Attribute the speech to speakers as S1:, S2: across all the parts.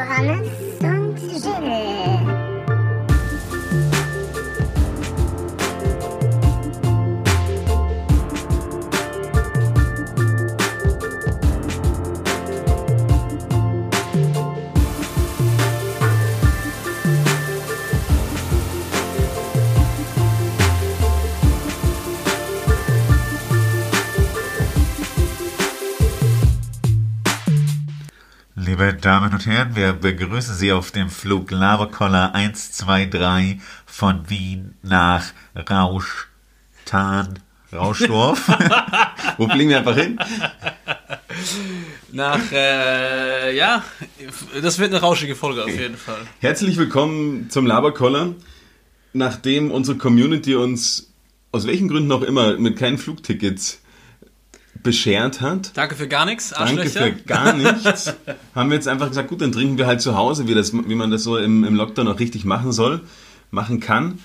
S1: Johannes und
S2: Herren, wir begrüßen Sie auf dem Flug Laberkoller 123 von Wien nach Rauschtan, Rauschdorf.
S3: Wo fliegen wir einfach hin?
S4: Nach, äh, ja, das wird eine rauschige Folge auf jeden Fall.
S3: Herzlich willkommen zum Laberkoller. Nachdem unsere Community uns aus welchen Gründen auch immer mit keinen Flugtickets beschert hat,
S4: Danke für gar nichts,
S3: danke für gar nichts, haben wir jetzt einfach gesagt, gut, dann trinken wir halt zu Hause, wie, das, wie man das so im, im Lockdown auch richtig machen soll, machen kann.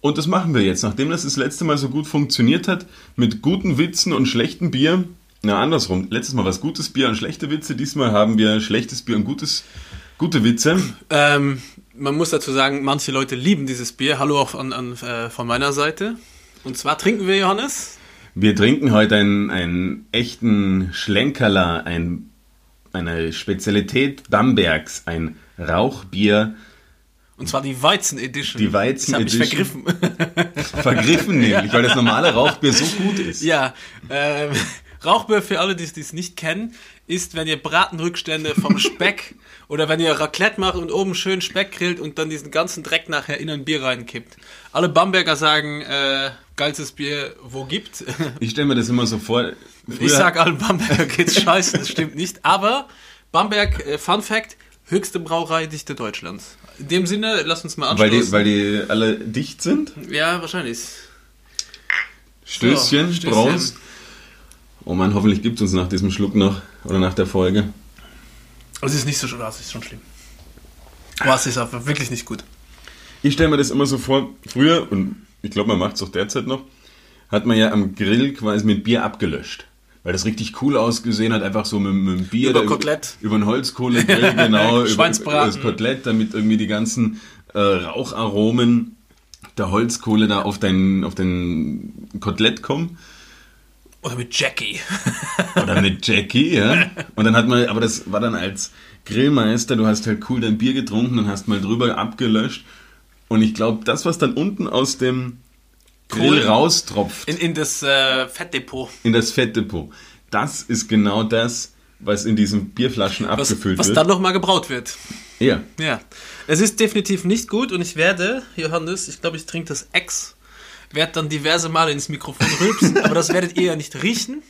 S3: Und das machen wir jetzt, nachdem das das letzte Mal so gut funktioniert hat, mit guten Witzen und schlechtem Bier. Na, andersrum. Letztes Mal war es gutes Bier und schlechte Witze. Diesmal haben wir schlechtes Bier und gutes, gute Witze.
S4: Ähm, man muss dazu sagen, manche Leute lieben dieses Bier. Hallo auch an, an, äh, von meiner Seite. Und zwar trinken wir, Johannes,
S3: Wir trinken heute einen, einen echten Schlenkerler, ein, eine Spezialität Bambergs, ein Rauchbier,
S4: und zwar die Weizen Edition.
S3: Die Weizen
S4: Ich habe mich
S3: Edition.
S4: vergriffen.
S3: vergriffen nämlich, weil das normale Rauchbier so gut ist.
S4: ja, ähm, Rauchbier für alle, die es nicht kennen, ist, wenn ihr Bratenrückstände vom Speck oder wenn ihr Raclette macht und oben schön Speck grillt und dann diesen ganzen Dreck nachher in ein Bier reinkippt. Alle Bamberger sagen, äh, geilstes Bier, wo gibt.
S3: Ich stelle mir das immer so vor.
S4: Ich
S3: früher-
S4: sag allen Bamberger geht's scheiße, das stimmt nicht. Aber Bamberg, äh, Fun Fact, höchste Brauereidichte Deutschlands. In dem Sinne, lass uns mal
S3: weil,
S4: anstoßen.
S3: die, weil die alle dicht sind.
S4: ja, wahrscheinlich.
S3: Stößchen,
S4: So, Stößchen.
S3: Oh man, hoffentlich gibt es uns nach diesem Schluck noch oder nach der Folge.
S4: Es ist nicht so schlimm, es ist schon schlimm. Es ist einfach wirklich nicht gut.
S3: Ich stelle mir das immer so vor, früher, und ich glaube, man macht es auch derzeit noch, hat man ja am Grill quasi mit Bier abgelöscht. Weil das richtig cool ausgesehen hat, einfach so mit, mit dem Bier.
S4: Über Kotelett.
S3: Über einen Holzkohlegrill, genau. über,
S4: Schweinsbraten.
S3: über das Kotelett, damit irgendwie die ganzen äh, Raucharomen der Holzkohle da auf dein, auf dein Kotelett kommen.
S4: Oder mit Jackie.
S3: Oder mit Jackie, ja. Und dann hat man, aber das war dann als Grillmeister, du hast halt cool dein Bier getrunken und hast mal drüber abgelöscht. Und ich glaube, das, was dann unten aus dem Grill raustropft
S4: In, in das äh, Fettdepot.
S3: in das Fettdepot, das ist genau das, was in diesen Bierflaschen
S4: Was,
S3: abgefüllt
S4: was
S3: wird.
S4: dann nochmal gebraut wird.
S3: ja.
S4: Ja. Es ist definitiv nicht gut und ich werde, Johannes, ich glaube, ich trinke das Ex, werde dann diverse Male ins Mikrofon rülpsen, aber das werdet ihr ja nicht riechen.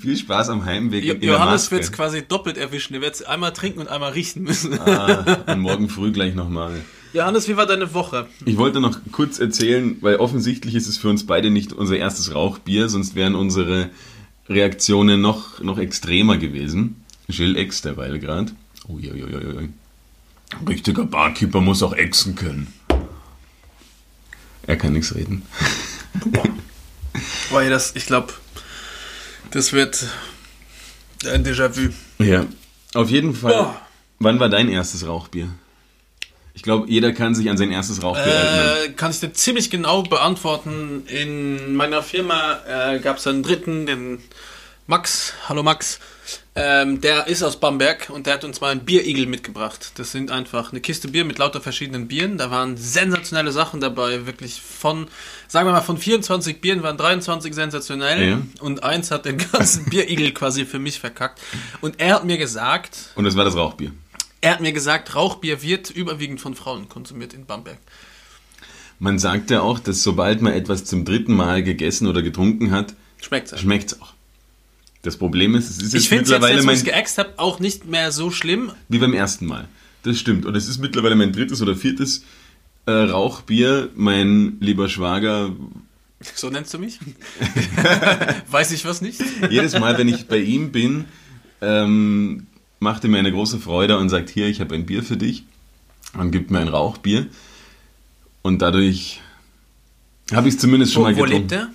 S3: Viel Spaß am Heimweg
S4: Jo Johannes wird es quasi doppelt erwischen. Er wird es einmal trinken und einmal riechen müssen.
S3: ah, und morgen früh gleich nochmal.
S4: Johannes, wie war deine Woche?
S3: Ich wollte noch kurz erzählen, weil offensichtlich ist es für uns beide nicht unser erstes Rauchbier, sonst wären unsere Reaktionen noch, noch extremer gewesen. Jill Ex derweil gerade. Uiuiuiui. Richtiger Barkeeper muss auch exen können. Er kann nichts reden.
S4: Weil das, ich glaube, das wird ein Déjà-vu.
S3: Ja. Auf jeden Fall.
S4: Boah.
S3: Wann war dein erstes Rauchbier? Ich glaube, jeder kann sich an sein erstes Rauchbier erinnern.
S4: Äh, kann ich dir ziemlich genau beantworten. In meiner Firma äh, gab es einen dritten, den Max. Hallo Max. Ähm, der ist aus Bamberg und der hat uns mal ein Bierigel mitgebracht. Das sind einfach eine Kiste Bier mit lauter verschiedenen Bieren. Da waren sensationelle Sachen dabei. Wirklich von, sagen wir mal, von 24 Bieren waren 23 sensationell.
S3: Ja.
S4: Und eins hat den ganzen Bierigel quasi für mich verkackt. Und er hat mir gesagt,
S3: Und das war das Rauchbier.
S4: Er hat mir gesagt, Rauchbier wird überwiegend von Frauen konsumiert in Bamberg.
S3: Man sagt ja auch, dass sobald man etwas zum dritten Mal gegessen oder getrunken hat,
S4: Schmeckt
S3: es auch. Das Problem ist, es ist jetzt
S4: Ich finde es jetzt,
S3: mittlerweile
S4: jetzt, wo ich
S3: mein,
S4: geäxt habe, auch nicht mehr so schlimm.
S3: wie beim ersten Mal. Das stimmt. Und es ist mittlerweile mein drittes oder viertes äh, Rauchbier. Mein lieber Schwager,
S4: So nennst du mich? Weiß ich was nicht?
S3: jedes Mal, wenn ich bei ihm bin, ähm, macht er mir eine große Freude und sagt, hier, ich habe ein Bier für dich. Und gibt mir ein Rauchbier. Und dadurch habe ich es zumindest schon
S4: Wo,
S3: mal
S4: wo
S3: getrunken.
S4: lebt der?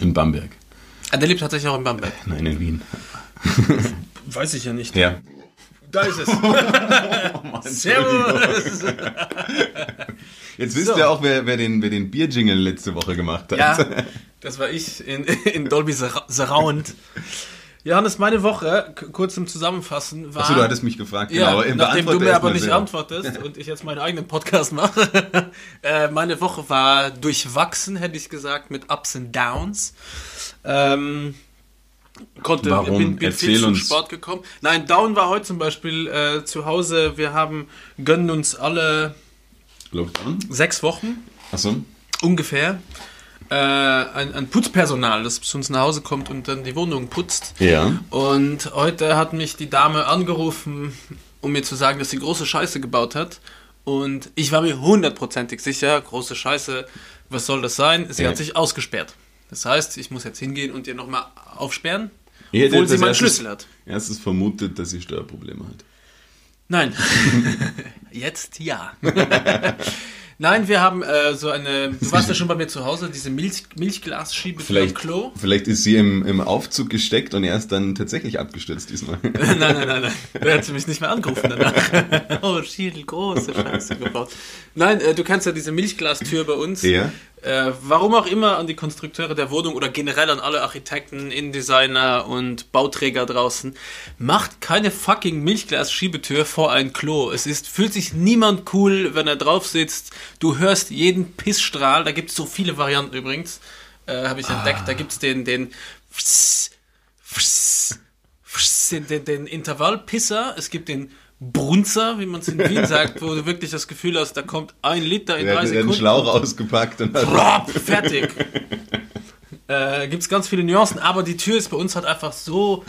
S3: In Bamberg.
S4: Ah, der lebt tatsächlich auch in Bamberg.
S3: Nein, in Wien.
S4: Weiß ich ja nicht.
S3: Ja.
S4: Da ist es.
S3: Oh Mann,
S4: Servus.
S3: Jetzt wisst
S4: So.
S3: ihr auch, wer, wer den, wer den Bierjingle letzte Woche gemacht hat.
S4: Ja, das war ich in, in Dolby Sur- Surround. Johannes, meine Woche, kurz zum Zusammenfassen, war...
S3: Achso, du hattest mich gefragt,
S4: Ja,
S3: genau.
S4: nachdem
S3: Beantworte
S4: du mir aber nicht
S3: selber.
S4: antwortest und ich jetzt meinen eigenen Podcast mache. äh, meine Woche war durchwachsen, hätte ich gesagt, mit Ups und Downs. Ähm, konnte,
S3: Warum?
S4: bin, bin
S3: Erzähl
S4: viel zum
S3: uns.
S4: Sport gekommen. Nein, Down war heute zum Beispiel äh, zu Hause. Wir haben, gönnen uns alle
S3: Lockdown?
S4: sechs Wochen
S3: Achso.
S4: ungefähr äh, ein, ein Putzpersonal, das zu uns nach Hause kommt und dann die Wohnung putzt.
S3: Ja.
S4: Und heute hat mich die Dame angerufen, um mir zu sagen, dass sie große Scheiße gebaut hat. Und ich war mir hundertprozentig sicher, große Scheiße, was soll das sein? Sie
S3: Ja.
S4: hat sich ausgesperrt. Das heißt, ich muss jetzt hingehen und ihr nochmal aufsperren,
S3: Ich
S4: obwohl sie meinen
S3: erstes-
S4: Schlüssel hat.
S3: Erstes vermutet, dass sie Steuerprobleme hat.
S4: Nein. Jetzt ja. Nein, wir haben äh, so eine. Du warst ja schon bei mir zu Hause, diese Milch, Milchglasschiebe
S3: Vielleicht,
S4: Klo.
S3: vielleicht ist sie im, im Aufzug gesteckt und er ist dann tatsächlich abgestürzt diesmal.
S4: nein, nein, nein, nein. Da hat sie mich nicht mehr angerufen danach. oh, Schiedel, große Scheiße gebaut. Nein, äh, du kennst ja diese Milchglastür bei uns.
S3: Ja.
S4: Äh, warum auch immer an die Konstrukteure der Wohnung oder generell an alle Architekten, Innendesigner und Bauträger draußen, macht keine fucking Milchglas-Schiebetür vor ein Klo. Es ist, fühlt sich niemand cool, wenn er drauf sitzt. Du hörst jeden Pissstrahl. Da gibt es so viele Varianten übrigens. Äh, Habe ich entdeckt. Da gibt es den, den, den, den, den Intervallpisser. Es gibt den Brunzer, wie man es in Wien sagt, wo du wirklich das Gefühl hast, da kommt ein Liter in drei
S3: hat er hat einen
S4: Sekunden.
S3: Schlauch ausgepackt und
S4: Plop, fertig. äh, Gibt es ganz viele Nuancen, aber die Tür ist bei uns halt einfach so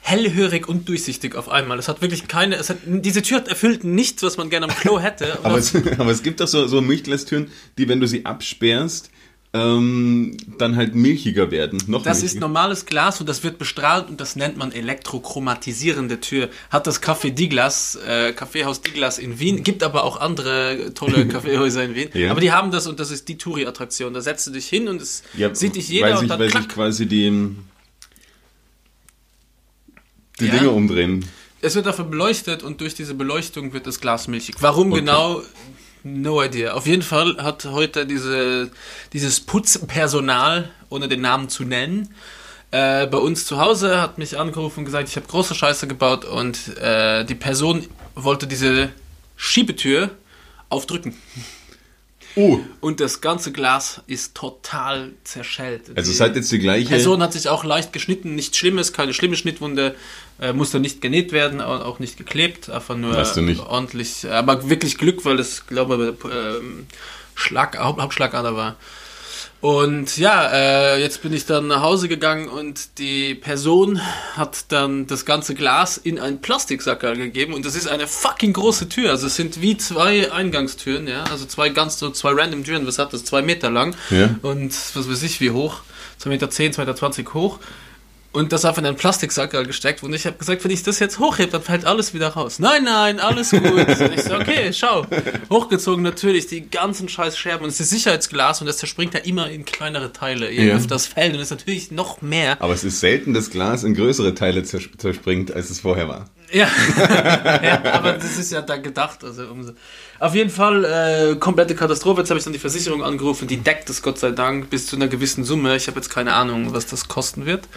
S4: hellhörig und durchsichtig auf einmal. Es hat wirklich keine, es hat, diese Tür erfüllt nichts, was man gerne am Klo hätte.
S3: Aber es, aber es gibt doch so, so Milchglastüren, die, wenn du sie absperrst, ähm, dann halt milchiger werden. Noch
S4: das ist
S3: milchiger.
S4: normales Glas und das wird bestrahlt und das nennt man elektrochromatisierende Tür. Hat das Café Diglas, äh, Kaffeehaus Diglas in Wien, gibt aber auch andere tolle Kaffeehäuser in Wien.
S3: Ja.
S4: Aber die haben das und das ist die Touri-Attraktion. Da setzt du dich hin und es
S3: Ja,
S4: sieht dich jeder
S3: weil
S4: und dann
S3: weil
S4: klack.
S3: sich quasi die, die
S4: Ja.
S3: Dinge umdrehen.
S4: Es wird dafür beleuchtet und durch diese Beleuchtung wird das Glas milchig. Warum
S3: Okay.
S4: genau? No idea. Auf jeden Fall hat heute diese, dieses Putzpersonal, ohne den Namen zu nennen, äh, bei uns zu Hause hat mich angerufen und gesagt, ich habe große Scheiße gebaut und äh, die Person wollte diese Schiebetür aufdrücken.
S3: Oh,
S4: Und das ganze Glas ist total zerschellt.
S3: also
S4: Die-
S3: es hat jetzt die gleiche...
S4: Person hat sich auch leicht geschnitten, nichts Schlimmes, keine schlimme Schnittwunde, äh, musste nicht genäht werden, au- auch nicht geklebt, einfach nur
S3: Weißt du nicht.
S4: ordentlich, aber wirklich Glück, weil das, glaube ich, ähm, Schlag, Haupt, Hauptschlagader war. Und ja, äh, jetzt bin ich dann nach Hause gegangen und die Person hat dann das ganze Glas in einen Plastiksackerl gegeben und das ist eine fucking große Tür. Also es sind wie zwei Eingangstüren, ja, also zwei ganz so zwei random Türen. Was hat das? Zwei Meter lang
S3: Ja.
S4: und was weiß ich wie hoch, 2,10 Meter, 2,20 Meter 20 hoch. Und das einfach in einen Plastiksackerl gesteckt. Und ich habe gesagt, wenn ich das jetzt hochhebe, dann fällt alles wieder raus. Nein, nein, alles gut. Und ich so, okay, schau. Hochgezogen natürlich, die ganzen scheiß Scherben. Und es ist Sicherheitsglas und das zerspringt ja immer in kleinere Teile. Je
S3: Ja.
S4: öfter das fällt. Und es ist natürlich noch mehr.
S3: Aber es ist selten, dass Glas in größere Teile zers zerspringt, als es vorher war.
S4: Ja. ja, aber das ist ja da gedacht. Also umso. Auf jeden Fall äh, komplette Katastrophe. Jetzt habe ich dann die Versicherung angerufen. Die deckt es Gott sei Dank bis zu einer gewissen Summe. Ich habe jetzt keine Ahnung, was das kosten wird.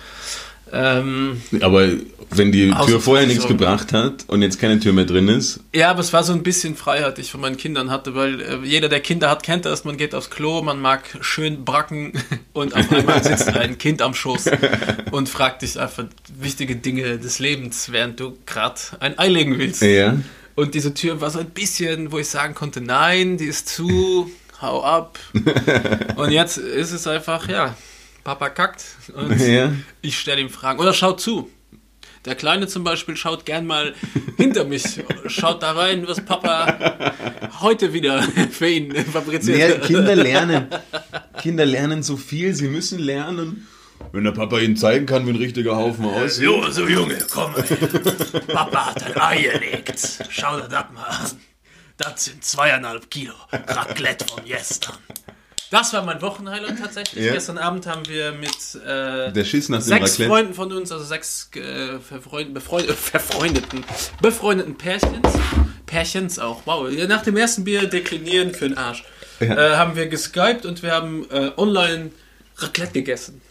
S4: Ähm,
S3: Aber wenn die Tür vorher nichts gebracht hat und jetzt keine Tür mehr drin ist,
S4: Ja, aber es war so ein bisschen Freiheit, die ich von meinen Kindern hatte, weil äh, jeder, der Kinder hat, kennt das. Man geht aufs Klo, man mag schön bracken und auf einmal sitzt ein Kind am Schoß und fragt dich einfach wichtige Dinge des Lebens, während du gerade ein Ei legen willst.
S3: ja,
S4: Und diese Tür war so ein bisschen, wo ich sagen konnte, nein, die ist zu, hau ab. und jetzt ist es einfach, ja, Papa kackt und
S3: Ja.
S4: ich stelle ihm Fragen. Oder schaut zu. Der Kleine zum Beispiel schaut gern mal hinter mich, schaut da rein, was Papa heute wieder für ihn fabriziert hat.
S3: Kinder lernen. Kinder lernen so viel, sie müssen lernen. Wenn der Papa ihnen zeigen kann, wie ein richtiger Haufen aussieht.
S4: Jo, so Junge, komm. Papa hat ein Ei gelegt. Schau dir das mal an. Das sind zweieinhalb Kilo Raclette von gestern. Das war mein Wochenhighlight tatsächlich.
S3: Ja.
S4: Gestern Abend haben wir mit äh, sechs. Freunden von uns, also sechs äh, verfreund, befreund, äh, verfreundeten, befreundeten Pärchens, Pärchens auch, wow, nach dem ersten Bier deklinieren für den Arsch,
S3: Ja.
S4: äh, haben wir geskypt und wir haben äh, online Raclette gegessen.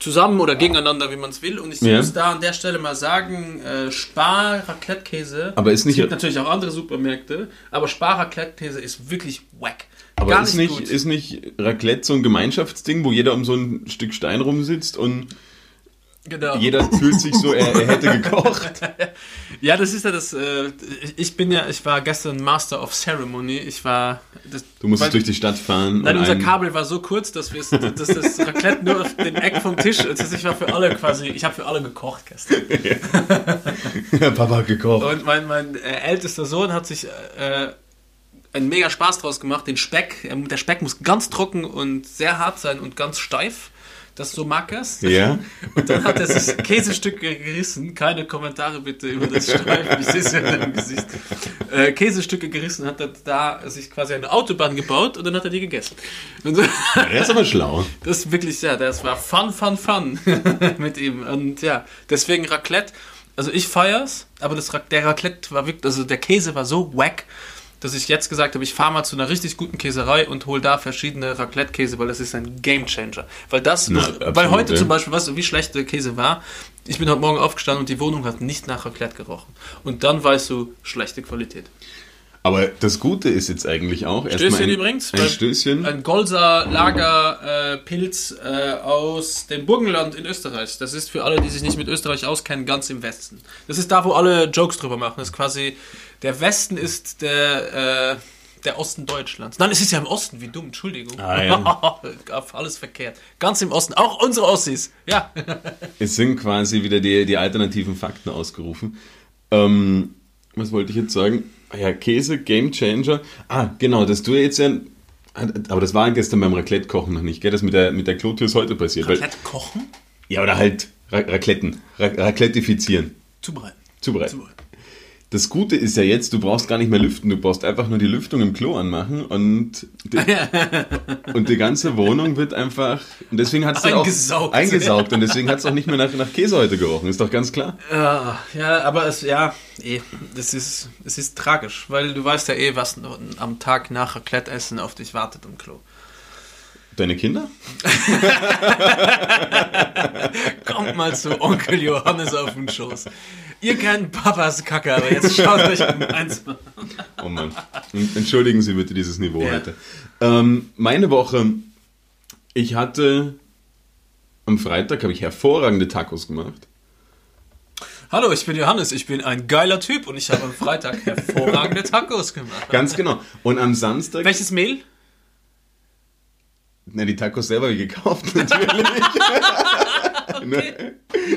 S4: Zusammen oder gegeneinander, wie man es will. Und ich
S3: Ja.
S4: muss da an der Stelle mal sagen, äh, Spar-Raclette-Käse.
S3: Aber ist nicht-
S4: Es gibt natürlich auch andere Supermärkte, aber Spar-Raclette-Käse ist wirklich wack.
S3: Aber
S4: Gar
S3: ist, nicht,
S4: gut.
S3: ist nicht Raclette so ein Gemeinschaftsding, wo jeder um so ein Stück Stein rumsitzt und
S4: genau.
S3: jeder fühlt sich so, er, er hätte gekocht?
S4: Ja, das ist ja das. Äh, ich bin ja, ich war gestern Master of Ceremony. Ich war. Das,
S3: Du musstest
S4: weil-
S3: durch die Stadt fahren.
S4: Nein, unser Kabel war so kurz, dass, wir's, dass das Raclette nur auf den Eck vom Tisch. Heißt, ich war für alle quasi. Ich habe für alle gekocht gestern.
S3: Papa hat gekocht.
S4: Und mein, mein äh, ältester Sohn hat sich äh, einen mega Spaß draus gemacht. Den Speck, ähm, der Speck muss ganz trocken und sehr hart sein und ganz steif. Das so mag er's.
S3: Ja.
S4: Und dann hat er sich Käsestücke gerissen. Keine Kommentare bitte über das Streifen. Ich sehe es ja in deinem Gesicht. Äh, Käsestücke gerissen, hat er da sich quasi eine Autobahn gebaut und dann hat er die gegessen. Und so,
S3: Er ist aber schlau.
S4: das ist wirklich, ja, das war fun, fun, fun mit ihm. Und ja, deswegen Raclette. Also ich feier's, aber das, der Raclette war wirklich, also der Käse war so wack, dass ich jetzt gesagt habe, ich fahre mal zu einer richtig guten Käserei und hole da verschiedene Raclette-Käse, weil das ist ein Gamechanger. Weil das,
S3: Na,
S4: weil
S3: absolut,
S4: heute
S3: ja.
S4: zum Beispiel, weißt du, wie schlecht der Käse war? Ich bin heute Morgen aufgestanden und die Wohnung hat nicht nach Raclette gerochen. Und dann weißt du, schlechte Qualität.
S3: Aber das Gute ist jetzt eigentlich auch erstmal
S4: Stößchen
S3: ein,
S4: übrigens.
S3: ein Stößchen.
S4: Ein Golser Lager äh, äh, aus dem Burgenland in Österreich. Das ist für alle, die sich nicht mit Österreich auskennen, ganz im Westen. Das ist da, wo alle Jokes drüber machen. Das ist quasi, der Westen ist der, äh, der Osten Deutschlands. Nein, es ist ja im Osten, wie dumm, Entschuldigung.
S3: Ah, ja.
S4: Alles verkehrt. Ganz im Osten. Auch unsere Ossis. Ja.
S3: Es sind quasi wieder die, die alternativen Fakten ausgerufen. Ähm, was wollte ich jetzt sagen? Ah ja, Käse, Game Changer. Ah, genau, dass du jetzt ja. Aber das war gestern beim Raclette-Kochen noch nicht, gell? Das mit der, mit der Klotür ist heute passiert. Weil,
S4: Raclette kochen?
S3: ja, oder halt Ra Racletten. Ra Raclettifizieren.
S4: Zubereiten.
S3: Zubereiten.
S4: Zubereiten.
S3: Das Gute ist ja jetzt, du brauchst gar nicht mehr lüften, du brauchst einfach nur die Lüftung im Klo anmachen und die, und die ganze Wohnung wird einfach und deswegen hat es auch
S4: Eingesaugt.
S3: und deswegen hat es auch nicht mehr nach, nach Käse heute gerochen, ist doch ganz klar.
S4: Ja, ja, aber es, ja, eh, das ist, es ist tragisch, weil du weißt ja eh, was am Tag nach Raclette-Essen auf dich wartet im Klo.
S3: Deine Kinder?
S4: Kommt mal zu Onkel Johannes auf den Schoß. Ihr kennt Papas Kacke, aber jetzt schaut euch eins mal.
S3: Oh Mann. Entschuldigen Sie bitte dieses Niveau
S4: Ja.
S3: heute. Ähm, meine Woche, ich hatte am Freitag habe ich hervorragende Tacos gemacht.
S4: Hallo, ich bin Johannes, ich bin ein geiler Typ und ich habe am Freitag hervorragende Tacos gemacht.
S3: Ganz genau. Und am Samstag,
S4: Welches Mehl?
S3: Na die Tacos selber gekauft natürlich. nur,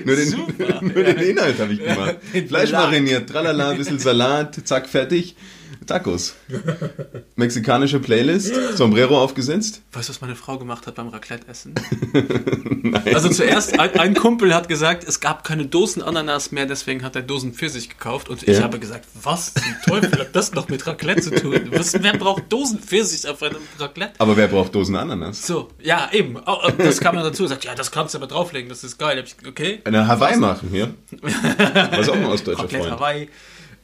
S3: nur, den,
S4: Super.
S3: nur den Inhalt habe ich gemacht. Fleisch mariniert, tralala, ein bisschen Salat, zack, fertig. Tacos. Mexikanische Playlist, Sombrero aufgesetzt.
S4: Weißt du, was meine Frau gemacht hat beim Raclette-Essen? Also zuerst, ein, ein Kumpel hat gesagt, es gab keine Dosen Ananas mehr, deswegen hat er Dosen Pfirsich gekauft. Und ich
S3: Ja.
S4: habe gesagt, was zum Teufel hat das noch mit Raclette zu tun? Was, wer braucht Dosen Pfirsich auf einem Raclette?
S3: Aber wer braucht Dosen Ananas?
S4: So, ja, eben. Oh, oh, Das kam dann dazu. Er sagt, ja, das kannst du aber drauflegen, das ist geil. Ich, okay,
S3: Eine Hawaii machen, hier. Was auch ein ostdeutscher
S4: Raclette
S3: Freund.
S4: Hawaii.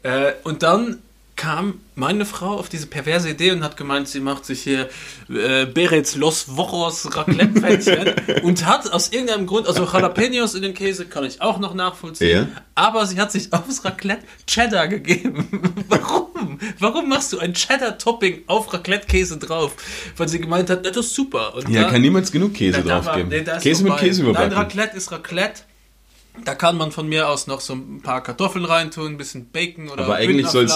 S4: Äh, und dann kam meine Frau auf diese perverse Idee und hat gemeint, sie macht sich hier äh, Berets Los Wochos Raclette-Pfännchen und hat aus irgendeinem Grund, also Jalapenos in den Käse kann ich auch noch nachvollziehen,
S3: Ja.
S4: aber sie hat sich aufs Raclette Cheddar gegeben. Warum? Warum machst du ein Cheddar-Topping auf Raclette-Käse drauf? Weil sie gemeint hat, das ist super. Und
S3: Ja,
S4: da-
S3: kann niemals genug Käse
S4: da war-
S3: draufgeben.
S4: nee,
S3: Käse mit. Käse
S4: Nein,
S3: überbacken.
S4: Raclette ist Raclette. Da kann man von mir aus noch so ein paar Kartoffeln reintun, ein bisschen Bacon oder
S3: Aber eigentlich nur-.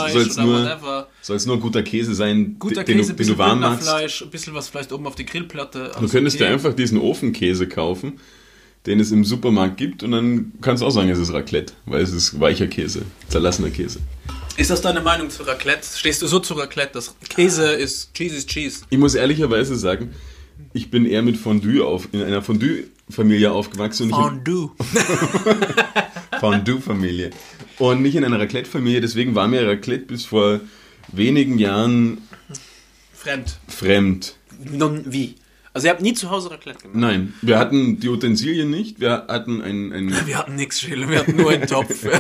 S3: Soll es nur guter Käse sein,
S4: Guter
S3: den,
S4: Käse,
S3: den du
S4: bisschen
S3: warm machst?
S4: Bündnerfleisch, ein bisschen was vielleicht oben auf die Grillplatte.
S3: Du könntest dir einfach diesen Ofenkäse kaufen, den es im Supermarkt gibt und dann kannst du auch sagen, es ist Raclette, weil es ist weicher Käse, zerlassener Käse.
S4: Ist das deine Meinung zu Raclette? Stehst du so zu Raclette, dass Käse ist Cheese is Cheese?
S3: Ich muss ehrlicherweise sagen, ich bin eher mit Fondue auf, in einer Fondue-Familie aufgewachsen
S4: Fondue.
S3: Fondue-Familie und nicht in einer Raclette-Familie, deswegen war mir Raclette bis vor wenigen Jahren
S4: Fremd.
S3: fremd.
S4: Non wie. Also ihr habt nie zu Hause Raclette gemacht?
S3: Nein, wir hatten die Utensilien nicht. Wir hatten ein, ein
S4: Wir hatten nichts, Schäle, wir hatten nur einen Topf.
S3: wir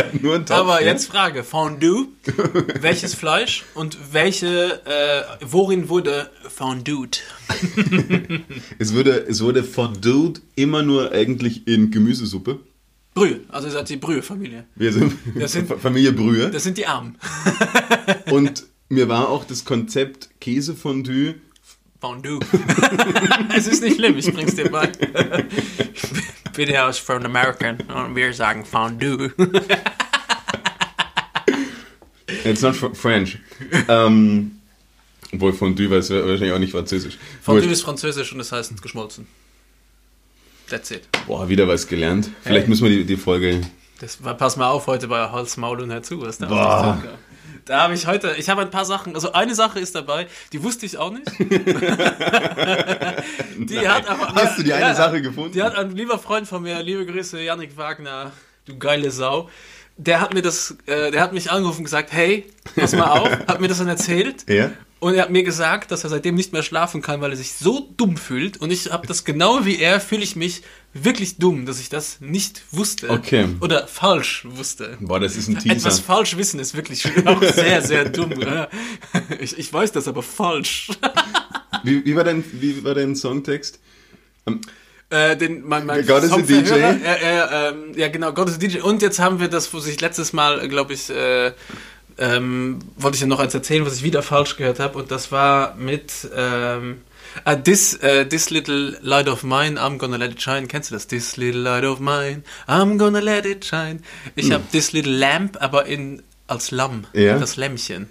S3: hatten nur einen Topf.
S4: Aber jetzt Frage, Fondue, welches Fleisch und welche, äh, worin wurde fondued?
S3: Es wurde, es wurde fondue immer nur eigentlich in Gemüsesuppe.
S4: Brühe, also ihr seid die Brühe-Familie.
S3: Wir sind,
S4: Das sind-
S3: Familie Brühe.
S4: Das sind die Armen.
S3: Und mir war auch das Konzept Käsefondue.
S4: Fondue. es ist nicht schlimm, ich bring's dir bei. Ich bin ja aus von American und wir sagen Fondue.
S3: It's not fr- French. ähm, obwohl Fondue war es wahrscheinlich auch nicht französisch.
S4: Fondue ist französisch und es heißt geschmolzen. That's it.
S3: Boah, wieder was gelernt. Vielleicht müssen wir die, die Folge.
S4: Das war, pass mal auf heute bei Hals, Maul und Herzu. Was da auf
S3: Boah.
S4: Da habe ich heute, ich habe ein paar Sachen, also eine Sache ist dabei, die wusste ich auch nicht. die hat aber,
S3: Hast du die eine
S4: Ja,
S3: Sache gefunden?
S4: Die hat ein lieber Freund von mir, liebe Grüße, Yannick Wagner, du geile Sau. Der hat mir das, äh, der hat mich angerufen und gesagt, hey, pass mal auf, hat mir das dann erzählt.
S3: Ja?
S4: Und er hat mir gesagt, dass er seitdem nicht mehr schlafen kann, weil er sich so dumm fühlt. Und ich habe das genau wie er, fühle ich mich wirklich dumm, dass ich das nicht wusste.
S3: Okay.
S4: Oder falsch wusste.
S3: Boah, das ist ein
S4: Etwas
S3: Teaser.
S4: falsch wissen ist wirklich auch sehr, sehr dumm. Ich, ich weiß das aber falsch.
S3: Wie, wie, war dein, wie war dein Songtext?
S4: Äh, den, mein, mein
S3: God is a DJ?
S4: Er, er, ähm, ja, genau, God is a DJ. Und jetzt haben wir das, wo sich letztes Mal, glaube ich, äh, ähm, wollte ich ja noch eins erzählen, was ich wieder falsch gehört habe. Und das war mit ähm, ah, this, äh, this Little Light of Mine, I'm Gonna Let It Shine. Kennst du das? This Little Light of Mine, I'm Gonna Let It Shine. Ich
S3: Hm.
S4: habe This Little Lamp, aber in als Lamm.
S3: Ja.
S4: Das Lämmchen.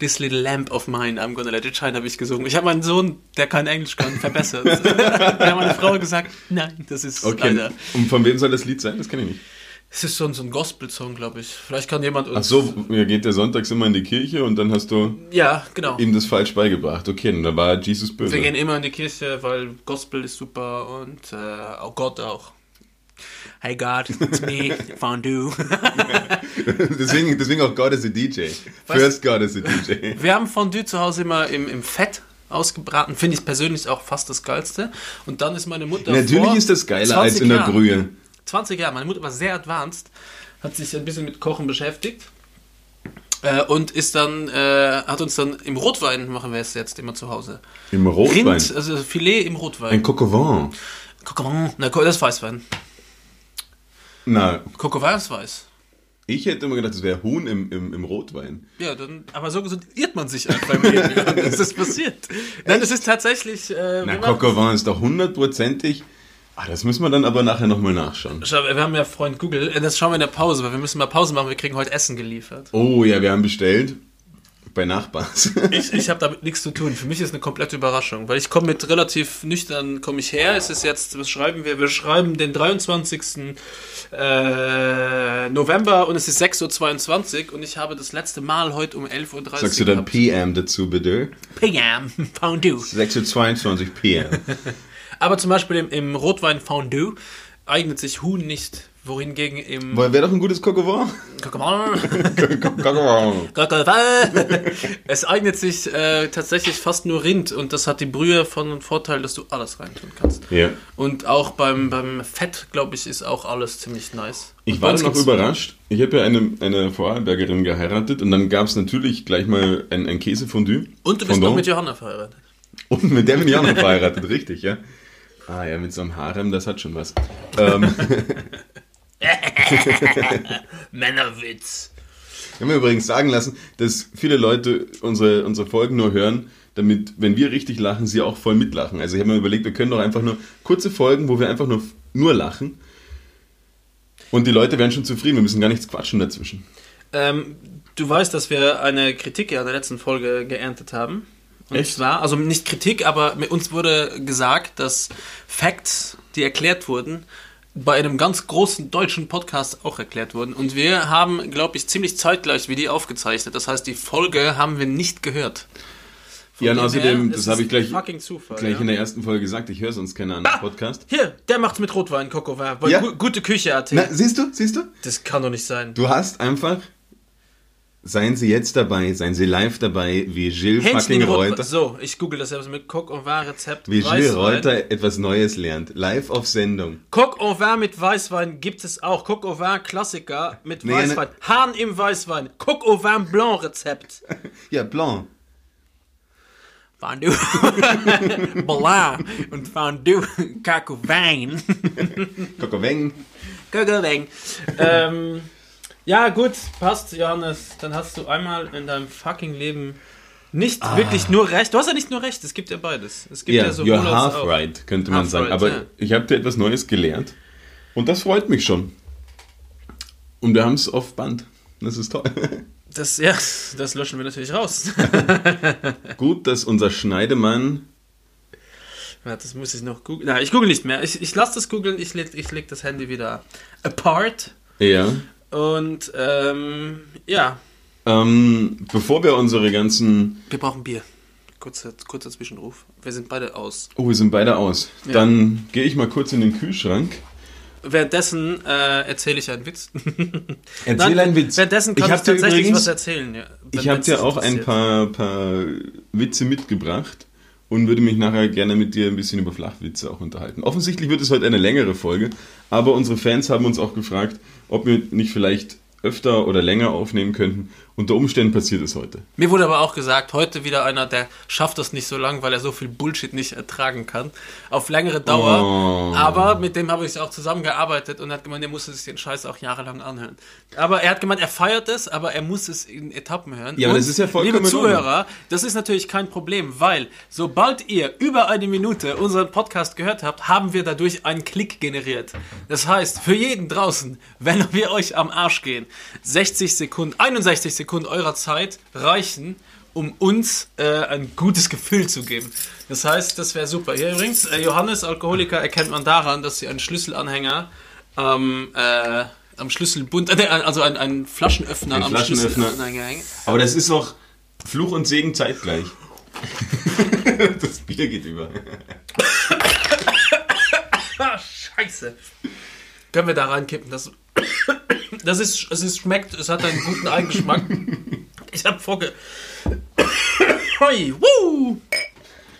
S4: This Little Lamp of Mine, I'm Gonna Let It Shine, habe ich gesungen. Ich habe meinen Sohn, der kein Englisch kann, verbessert. Wir haben meine Frau gesagt, nein, das ist
S3: Okay.
S4: leider.
S3: Und von wem soll das Lied sein? Das kenne ich nicht.
S4: Es ist so ein, so ein Gospel-Song, glaube ich. Vielleicht kann jemand uns.
S3: Ach so, geht der sonntags immer in die Kirche und dann hast du
S4: Ja, genau.
S3: ihm das falsch beigebracht. Okay, und da war Jesus böse.
S4: Wir gehen immer in die Kirche, weil Gospel ist super und äh, auch Gott auch. Hey God, it's me, Fondue.
S3: deswegen, deswegen auch God is a DJ.
S4: Was?
S3: First God is a DJ.
S4: Wir haben Fondue zu Hause immer im, im Fett ausgebraten. Finde ich persönlich auch fast das Geilste. Und dann ist meine Mutter.
S3: Natürlich ist das geiler
S4: 20
S3: als in der
S4: Jahren-
S3: Brühe.
S4: 20 Jahre. Meine Mutter war sehr advanced, hat sich ein bisschen mit Kochen beschäftigt. Äh, und ist dann, äh, hat uns dann im Rotwein, machen wir es jetzt immer zu Hause.
S3: Im Rotwein.
S4: Rind, also Filet im Rotwein.
S3: Ein Coq au vin.
S4: Coquevin, na, das ist Weißwein. Coquevin ist weiß.
S3: ich hätte immer gedacht, das wäre Huhn im, im, im Rotwein.
S4: Ja, dann, aber so gesund irrt man sich einfach im Leben. Das ist passiert. Nein, das ist tatsächlich. Äh,
S3: Na,
S4: wir
S3: Coq
S4: machen-
S3: au vin ist doch hundertprozentig. Ah, das müssen wir dann aber nachher nochmal nachschauen.
S4: Schau, wir haben ja Freund Google, äh, das schauen wir in der Pause, weil wir müssen mal Pause machen, wir kriegen heute Essen geliefert.
S3: Oh ja, wir haben bestellt. Bei Nachbars.
S4: Ich, ich habe damit nichts zu tun. Für mich ist eine komplette Überraschung, weil ich komme mit relativ nüchtern komme ich her. Es ist jetzt, was schreiben wir? Wir schreiben den 23. Äh, November und es ist 6.22 Uhr und ich habe das letzte Mal heute um 11.30 Uhr
S3: Sagst du dann
S4: gehabt.
S3: PM dazu, bitte?
S4: PM, Fondue.
S3: 6.22 Uhr PM.
S4: Aber zum Beispiel im, im Rotwein Fondue eignet sich Huhn nicht, wohingegen im
S3: Wäre doch ein gutes vin.
S4: Es eignet sich äh, tatsächlich fast nur Rind und das hat die Brühe von einem Vorteil, dass du alles reintun kannst.
S3: Ja.
S4: Und auch beim, beim Fett, glaube ich, ist auch alles ziemlich nice.
S3: Ich
S4: Und
S3: war dann noch überrascht. Ich habe ja eine, eine Vorarlbergerin geheiratet und dann gab es natürlich gleich mal ein, ein Käsefondue.
S4: Und du bist
S3: Fondant.
S4: noch mit Johanna verheiratet.
S3: Und mit der bin ich auch noch verheiratet, richtig, ja. Ah ja, mit so einem Harem, das hat schon was. Ähm,
S4: Männerwitz.
S3: ich habe mir übrigens sagen lassen, dass viele Leute unsere, unsere Folgen nur hören, damit, wenn wir richtig lachen, sie auch voll mitlachen. Also ich habe mir überlegt, wir können doch einfach nur kurze Folgen, wo wir einfach nur, nur lachen. Und die Leute werden schon zufrieden, wir müssen gar nichts quatschen dazwischen.
S4: Ähm, du weißt, dass wir eine Kritik ja in der letzten Folge geerntet haben. Und
S3: Echt?
S4: zwar, also nicht Kritik, aber mit uns wurde gesagt, dass Facts, die erklärt wurden, bei einem ganz großen deutschen Podcast auch erklärt wurden. Und wir haben, glaube ich, ziemlich zeitgleich wie die aufgezeichnet. Das heißt, die Folge haben wir nicht gehört. Von
S3: Ja, und
S4: dem
S3: außerdem, das habe ich gleich,
S4: Zufall.
S3: gleich
S4: ja.
S3: in der ersten Folge gesagt, ich höre sonst keinen anderen Podcast.
S4: Hier, der macht's mit Rotwein, Coco. Bei
S3: Ja.
S4: gu gute Küche.at.
S3: Na, siehst du, siehst du?
S4: Das kann doch nicht sein.
S3: Du hast einfach Seien Sie jetzt dabei, seien Sie live dabei, wie Gilles
S4: Hähnchen
S3: fucking Reuter,
S4: So, ich google das selbst mit Coq au vin Rezept.
S3: wie Gilles
S4: Weißwein.
S3: Reuter etwas Neues lernt. Live auf Sendung.
S4: Coq au vin mit Weißwein gibt es auch. Coq au vin Klassiker mit
S3: Nee,
S4: Weißwein. Hahn im Weißwein. Coq au vin Blanc Rezept.
S3: Ja, Blanc.
S4: Fondue. Blanc und Fondue. Coq au vin.
S3: Kokoweng.
S4: Coq au vin. ähm, ja, gut, passt, Johannes. Dann hast du einmal in deinem fucking Leben nicht wirklich nur recht. Du hast ja nicht nur recht, es gibt ja beides. Es gibt ja,
S3: Ja,
S4: sowohl
S3: you're
S4: als
S3: half
S4: auch.
S3: right, könnte man
S4: Half
S3: sagen.
S4: right,
S3: Aber
S4: ja.
S3: ich habe dir etwas Neues gelernt. Und das freut mich schon. Und wir haben es auf Band. Das ist toll.
S4: Das, ja, das löschen wir natürlich raus.
S3: Gut, dass unser Schneidemann.
S4: Ja, das muss ich noch googeln. Nein, ich google nicht mehr. Ich, ich lasse das googeln, ich leg, ich leg das Handy wieder apart.
S3: Ja.
S4: Und ähm, ja,
S3: Ähm, bevor wir unsere ganzen.
S4: wir brauchen Bier. Kurzer, kurzer Zwischenruf. Wir sind beide aus.
S3: Oh, wir sind beide aus.
S4: Ja.
S3: Dann gehe ich mal kurz in den Kühlschrank.
S4: Währenddessen äh, erzähle ich einen Witz.
S3: Erzähl
S4: Nein,
S3: einen Witz.
S4: Währenddessen kann
S3: ich
S4: ich, tatsächlich
S3: übrigens,
S4: was erzählen. Ja,
S3: ich habe dir auch ein paar, paar Witze mitgebracht und würde mich nachher gerne mit dir ein bisschen über Flachwitze auch unterhalten. Offensichtlich wird es heute eine längere Folge, aber unsere Fans haben uns auch gefragt, ob wir nicht vielleicht öfter oder länger aufnehmen könnten. Unter Umständen passiert es heute.
S4: Mir wurde aber auch gesagt, heute wieder einer, der schafft das nicht so lang, weil er so viel Bullshit nicht ertragen kann. Auf längere Dauer.
S3: Oh.
S4: Aber mit dem habe ich auch zusammengearbeitet und er hat gemeint, er musste sich den Scheiß auch jahrelang anhören. Aber er hat gemeint, er feiert es, aber er muss es in Etappen hören.
S3: Ja,
S4: und,
S3: das ist ja vollkommen
S4: Liebe. Zuhörer, das ist natürlich kein Problem, weil sobald ihr über eine Minute unseren Podcast gehört habt, haben wir dadurch einen Klick generiert. Das heißt, für jeden draußen, wenn wir euch am Arsch gehen, 60 Sekunden, 61 Sekunden eurer Zeit reichen, um uns äh, ein gutes Gefühl zu geben. Das heißt, das wäre super. Hier übrigens, äh, Johannes Alkoholiker erkennt man daran, dass sie einen Schlüsselanhänger am, äh, am Schlüsselbund, äh, also einen, einen Flaschenöffner
S3: Ein
S4: am
S3: Flaschenöffner.
S4: Schlüsselanhänger hängen.
S3: Aber das ist auch Fluch und Segen zeitgleich. das Bier geht über.
S4: Ah, scheiße. Können wir da reinkippen? Das, das ist, es ist, schmeckt, es hat einen guten Eigengeschmack. Ich habe vorge... Hoi, woo!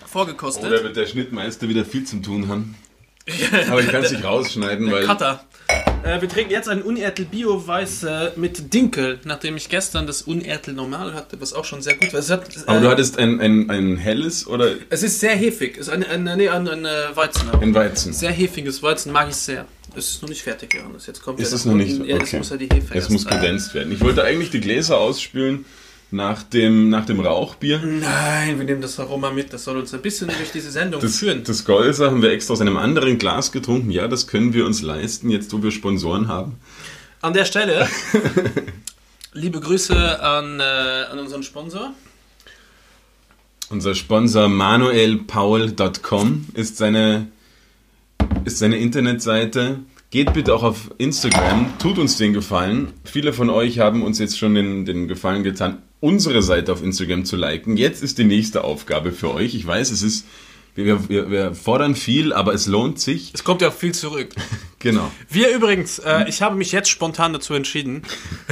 S4: Vorgekostet.
S3: Oder wird der Schnittmeister wieder viel zu tun haben? Aber ich kann es nicht rausschneiden, weil.
S4: Cutter. Äh, wir trinken jetzt einen Unertel Bio Weiß äh, mit Dinkel, nachdem ich gestern das Unertel Normal hatte, was auch schon sehr gut war. Hat, äh,
S3: Aber du hattest ein, ein, ein helles oder
S4: es ist sehr hefig. Es ist ein, ein, nee, ein, ein äh, Weizen.
S3: ein Weizen?
S4: Sehr hefiges Weizen, mag ich sehr. Es ist noch nicht fertig, Johannes. Jetzt kommt
S3: Ist
S4: ja
S3: es noch nicht?
S4: unten. Ja, jetzt
S3: Okay.
S4: muss ja die Hefe
S3: Es muss gedänzt werden. Ich wollte eigentlich die Gläser ausspülen nach dem, nach dem Rauchbier.
S4: Nein, wir nehmen das Aroma mit. Das soll uns ein bisschen durch diese Sendung
S3: Das,
S4: führen.
S3: das Golser haben wir extra aus einem anderen Glas getrunken. Ja, das können wir uns leisten, jetzt wo wir Sponsoren haben.
S4: An der Stelle, liebe Grüße an, äh, an unseren Sponsor.
S3: Unser Sponsor manuelpaul.com ist seine, ist seine Internetseite. Geht bitte auch auf Instagram, tut uns den Gefallen. Viele von euch haben uns jetzt schon den, den Gefallen getan, unsere Seite auf Instagram zu liken. Jetzt ist die nächste Aufgabe für euch. Ich weiß, es ist, wir, wir, wir fordern viel, aber es lohnt sich.
S4: Es kommt ja viel zurück.
S3: Genau.
S4: Wir übrigens, äh, ich habe mich jetzt spontan dazu entschieden,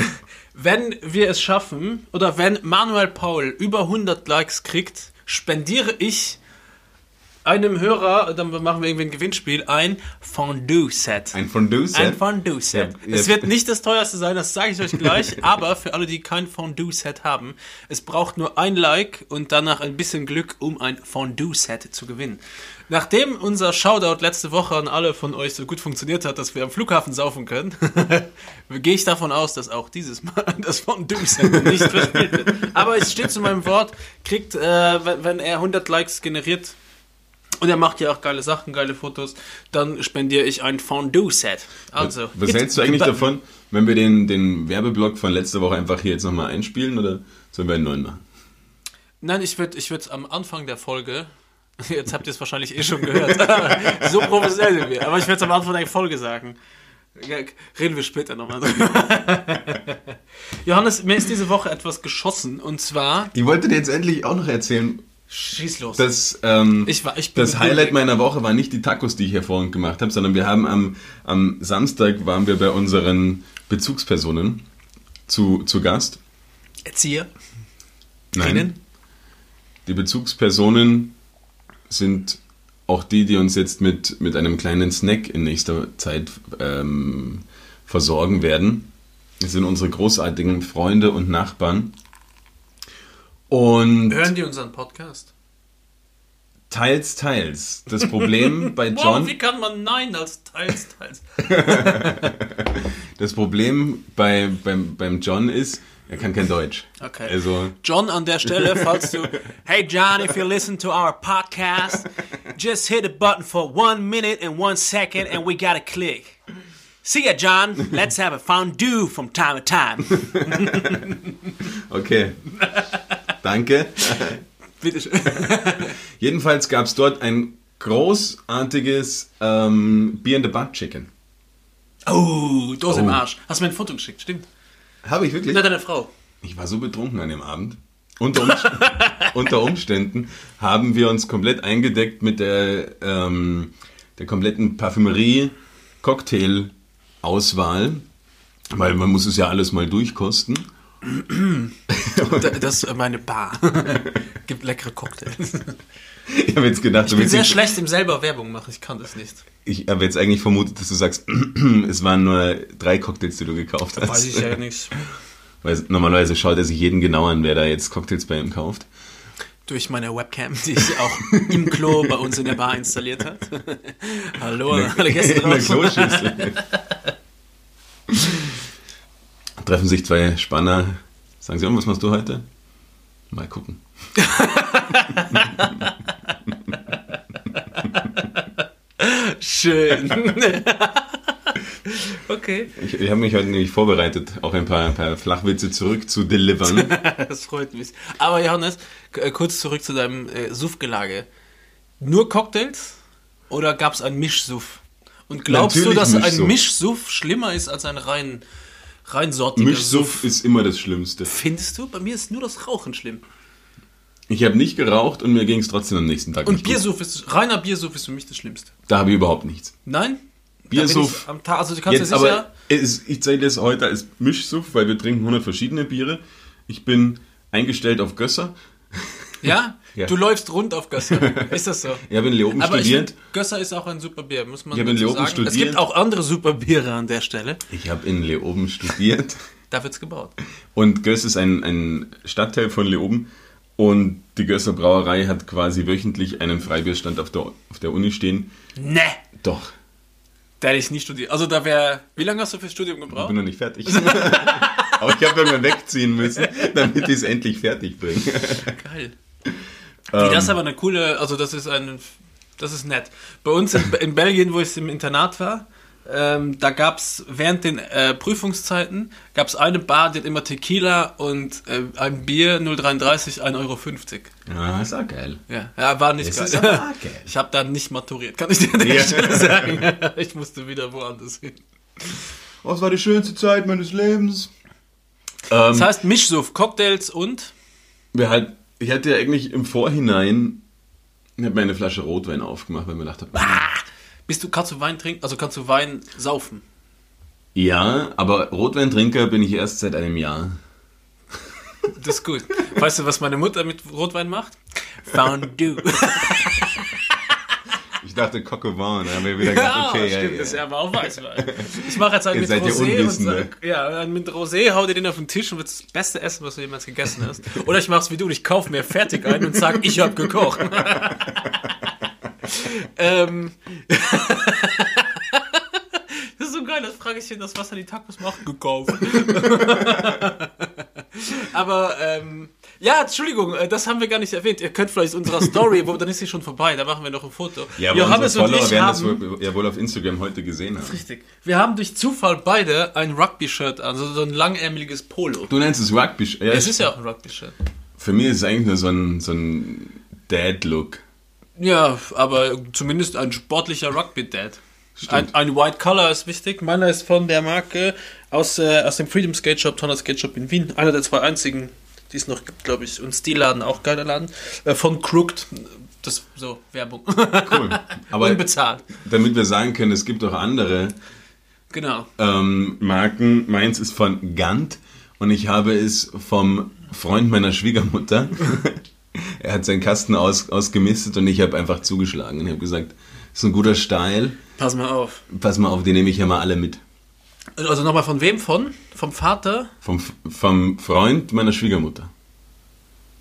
S4: wenn wir es schaffen oder wenn Manuel Paul über 100 Likes kriegt, spendiere ich einem Hörer, dann machen wir irgendwie ein Gewinnspiel, ein Fondue-Set.
S3: Ein Fondue-Set.
S4: Ein Fondue-Set.
S3: Ja,
S4: es
S3: ja.
S4: wird nicht das teuerste sein, das sage ich euch gleich, aber für alle, die kein Fondue-Set haben, es braucht nur ein Like und danach ein bisschen Glück, um ein Fondue-Set zu gewinnen. Nachdem unser Shoutout letzte Woche an alle von euch so gut funktioniert hat, dass wir am Flughafen saufen können, gehe ich davon aus, dass auch dieses Mal das Fondue-Set nicht verspielt wird. Aber es steht zu meinem Wort, kriegt, äh, wenn er 100 Likes generiert, und er macht ja auch geile Sachen, geile Fotos. Dann spendiere ich ein Fondue-Set. Also,
S3: Was
S4: jetzt-
S3: hältst du eigentlich davon, wenn wir den, den Werbeblock von letzter Woche einfach hier jetzt nochmal einspielen oder sollen wir einen neuen machen?
S4: Nein, ich würde ich würd am Anfang der Folge, jetzt habt ihr es wahrscheinlich eh schon gehört, so professionell sind wir, aber ich werde es am Anfang der Folge sagen. Reden wir später nochmal drüber. Johannes, mir ist diese Woche etwas geschossen und zwar,
S3: Ich wollte dir jetzt endlich auch noch erzählen,
S4: schieß los.
S3: Das, ähm,
S4: Ich war- ich
S3: das. Highlight meiner Woche war nicht die Tacos, die ich hervorragend gemacht habe, sondern wir haben am, am Samstag waren wir bei unseren Bezugspersonen zu, zu Gast
S4: Erzieher.
S3: Nein.
S4: Innen.
S3: Die Bezugspersonen sind auch die, die uns jetzt mit, mit einem kleinen Snack in nächster Zeit ähm, versorgen werden. Das sind unsere großartigen Freunde und Nachbarn. Und
S4: Hören die unseren Podcast?
S3: teils, teils. Das Problem bei
S4: Wow,
S3: John,
S4: wie kann man Nein als teils, teils?
S3: das Problem bei, beim, beim John ist, er kann kein Deutsch.
S4: Okay.
S3: Also,
S4: John, an der Stelle, falls du, hey John, if you listen to our podcast, just hit the button for one minute and one second and we got a click. See ya, John. Let's have a fondue from time to time.
S3: okay. Danke.
S4: Bitte schön.
S3: Jedenfalls gab es dort ein großartiges ähm, Beer in the Butt Chicken.
S4: Oh, Dose im
S3: Oh.
S4: Arsch. Hast du mir ein Foto geschickt, stimmt.
S3: Habe ich wirklich?
S4: Na, deine Frau.
S3: Ich war so betrunken an dem Abend. Unter, Umst unter Umständen haben wir uns komplett eingedeckt mit der, ähm, der kompletten Parfümerie-Cocktail-Auswahl, weil man muss es ja alles mal durchkosten.
S4: Da- Das ist meine Bar. Gibt leckere Cocktails.
S3: Ich habe jetzt gedacht,
S4: Ich bin sehr schlecht im selber Werbung machen. Ich kann das nicht.
S3: ich habe jetzt eigentlich vermutet, dass du sagst, es waren nur drei Cocktails, die du gekauft hast.
S4: Weiß ich ja nicht.
S3: Weil normalerweise schaut er sich jeden genau an, wer da jetzt Cocktails bei ihm kauft.
S4: Durch meine Webcam, die ich auch im Klo bei uns in der Bar installiert hat. Hallo an alle Gäste
S3: In der
S4: draußen.
S3: Kloschüssel. Treffen sich zwei Spanner. Sagen sie, und was machst du heute? Mal gucken.
S4: Schön. okay,
S3: Ich, ich habe mich heute nämlich vorbereitet, auch ein paar, ein paar Flachwitze zurück zu delivern.
S4: das freut mich. Aber Johannes, äh, kurz zurück zu deinem äh, Suffgelage. Nur Cocktails oder gab es einen Mischsuff? Und glaubst
S3: Natürlich
S4: du, dass ein
S3: Mischsuff.
S4: Mischsuff schlimmer ist als ein rein, reinsortiger
S3: Mischsuff
S4: Suff?
S3: ist immer das Schlimmste.
S4: Findest du? Bei mir ist nur das Rauchen schlimm.
S3: Ich habe nicht geraucht und mir ging es trotzdem am nächsten Tag
S4: Und
S3: nicht gut.
S4: Biersuff ist, reiner Biersuff ist für mich das Schlimmste.
S3: Da habe ich überhaupt nichts.
S4: Nein?
S3: Biersuff.
S4: Am Tag, also du kannst
S3: Jetzt
S4: ja
S3: aber,
S4: sicher...
S3: es, ich zeige das heute als Mischsuff, weil wir trinken 100 verschiedene Biere. Ich bin eingestellt auf Gösser.
S4: Ja?
S3: Ja.
S4: Du läufst rund auf Gösser. Ist das so?
S3: Ich habe in Leoben
S4: Aber ich
S3: studiert.
S4: find, Gösser ist auch ein super Bier, muss man
S3: Ich in Leoben
S4: sagen. Es
S3: studiert.
S4: gibt auch andere super Biere an der Stelle.
S3: Ich habe in Leoben studiert.
S4: Da wird's gebaut.
S3: Und Göss ist ein, ein Stadtteil von Leoben. Und die Gösser Brauerei hat quasi wöchentlich einen Freibierstand auf der, auf der Uni stehen.
S4: Ne!
S3: Doch,
S4: Da hätte ich nie studiert. Also da wäre... Wie lange hast du fürs Studium
S3: ich
S4: gebraucht?
S3: bin noch nicht fertig. Aber ich habe irgendwann wegziehen müssen, damit ich es endlich fertig bringe.
S4: Geil.
S3: Ähm,
S4: das ist aber eine coole... Also das ist ein... Das ist nett. Bei uns in, in Belgien, wo ich im Internat war, ähm, da gab es während den äh, Prüfungszeiten gab es eine Bar, die hat immer Tequila und äh, ein Bier 0,33, 1,50 Euro.
S3: Ja, ist auch geil.
S4: Ja, ja war nicht
S3: Das
S4: geil.
S3: ist aber auch geil.
S4: Ich habe da nicht maturiert, kann ich dir an
S3: Ja.
S4: Stelle sagen. Ich musste wieder woanders hin.
S3: Es war die schönste Zeit meines Lebens.
S4: Das heißt Mischsuff, Cocktails und...
S3: Wir halt, ich hatte ja eigentlich im Vorhinein ich hab mir eine Flasche Rotwein aufgemacht, weil mir gedacht habe,
S4: Bist du, kannst du Wein trinken? Also kannst du Wein saufen?
S3: ja, aber Rotweintrinker bin ich erst seit einem Jahr.
S4: Das ist gut. Weißt du, was meine Mutter mit Rotwein macht? Fondue.
S3: Ich dachte Coq au vin, da haben wir wieder gesagt, okay, ja,
S4: stimmt,
S3: ja,
S4: das ist ja aber auch Weißwein. Ich mache jetzt einen
S3: Ihr
S4: mit
S3: ja
S4: Rosé und sag, ja, mit Rosé, hau dir den auf den Tisch und wird das beste Essen, was du jemals gegessen hast. Oder ich mach's wie du, ich kauf mir fertig ein und sag, ich hab gekocht. ähm, das ist so geil, das frage ich ihn, das Wasser die Tacos macht, gekauft. Aber, ähm, ja, Entschuldigung, äh, das haben wir gar nicht erwähnt. Ihr könnt vielleicht unserer Story, wo dann ist sie schon vorbei, da machen wir noch ein Foto.
S3: Ja, aber
S4: Johannes und ich
S3: werden das
S4: haben,
S3: wohl, ja wohl auf Instagram heute gesehen haben.
S4: richtig, wir haben durch Zufall beide ein Rugby-Shirt an, also so ein langärmeliges Polo.
S3: Du nennst es Rugby. Ja,
S4: Es ist ja auch ein Rugby-Shirt.
S3: Für mich ist es eigentlich nur so ein, so ein Dad-Look.
S4: Ja, aber zumindest ein sportlicher Rugby-Dad. Ein,
S3: Stimmt.
S4: ein White Collar ist wichtig. Meiner ist von der Marke aus, äh, aus dem Freedom Skate Shop, Tonner Skate Shop in Wien. Einer der zwei einzigen, die es noch gibt, glaube ich. Und Stilladen, auch geiler Laden. Äh, von Crooked. Das so, Werbung.
S3: Cool. Aber
S4: Unbezahlt.
S3: damit wir sagen können, es gibt auch andere
S4: Genau.
S3: ähm, Marken. Meins ist von Gant und ich habe es vom Freund meiner Schwiegermutter. er hat seinen Kasten aus, ausgemistet und ich habe einfach zugeschlagen und habe gesagt, das ist ein guter Steil.
S4: Pass mal auf.
S3: Pass mal auf, die nehme ich ja mal alle mit.
S4: Also nochmal von wem? Von? Vom Vater?
S3: Vom, vom Freund meiner Schwiegermutter.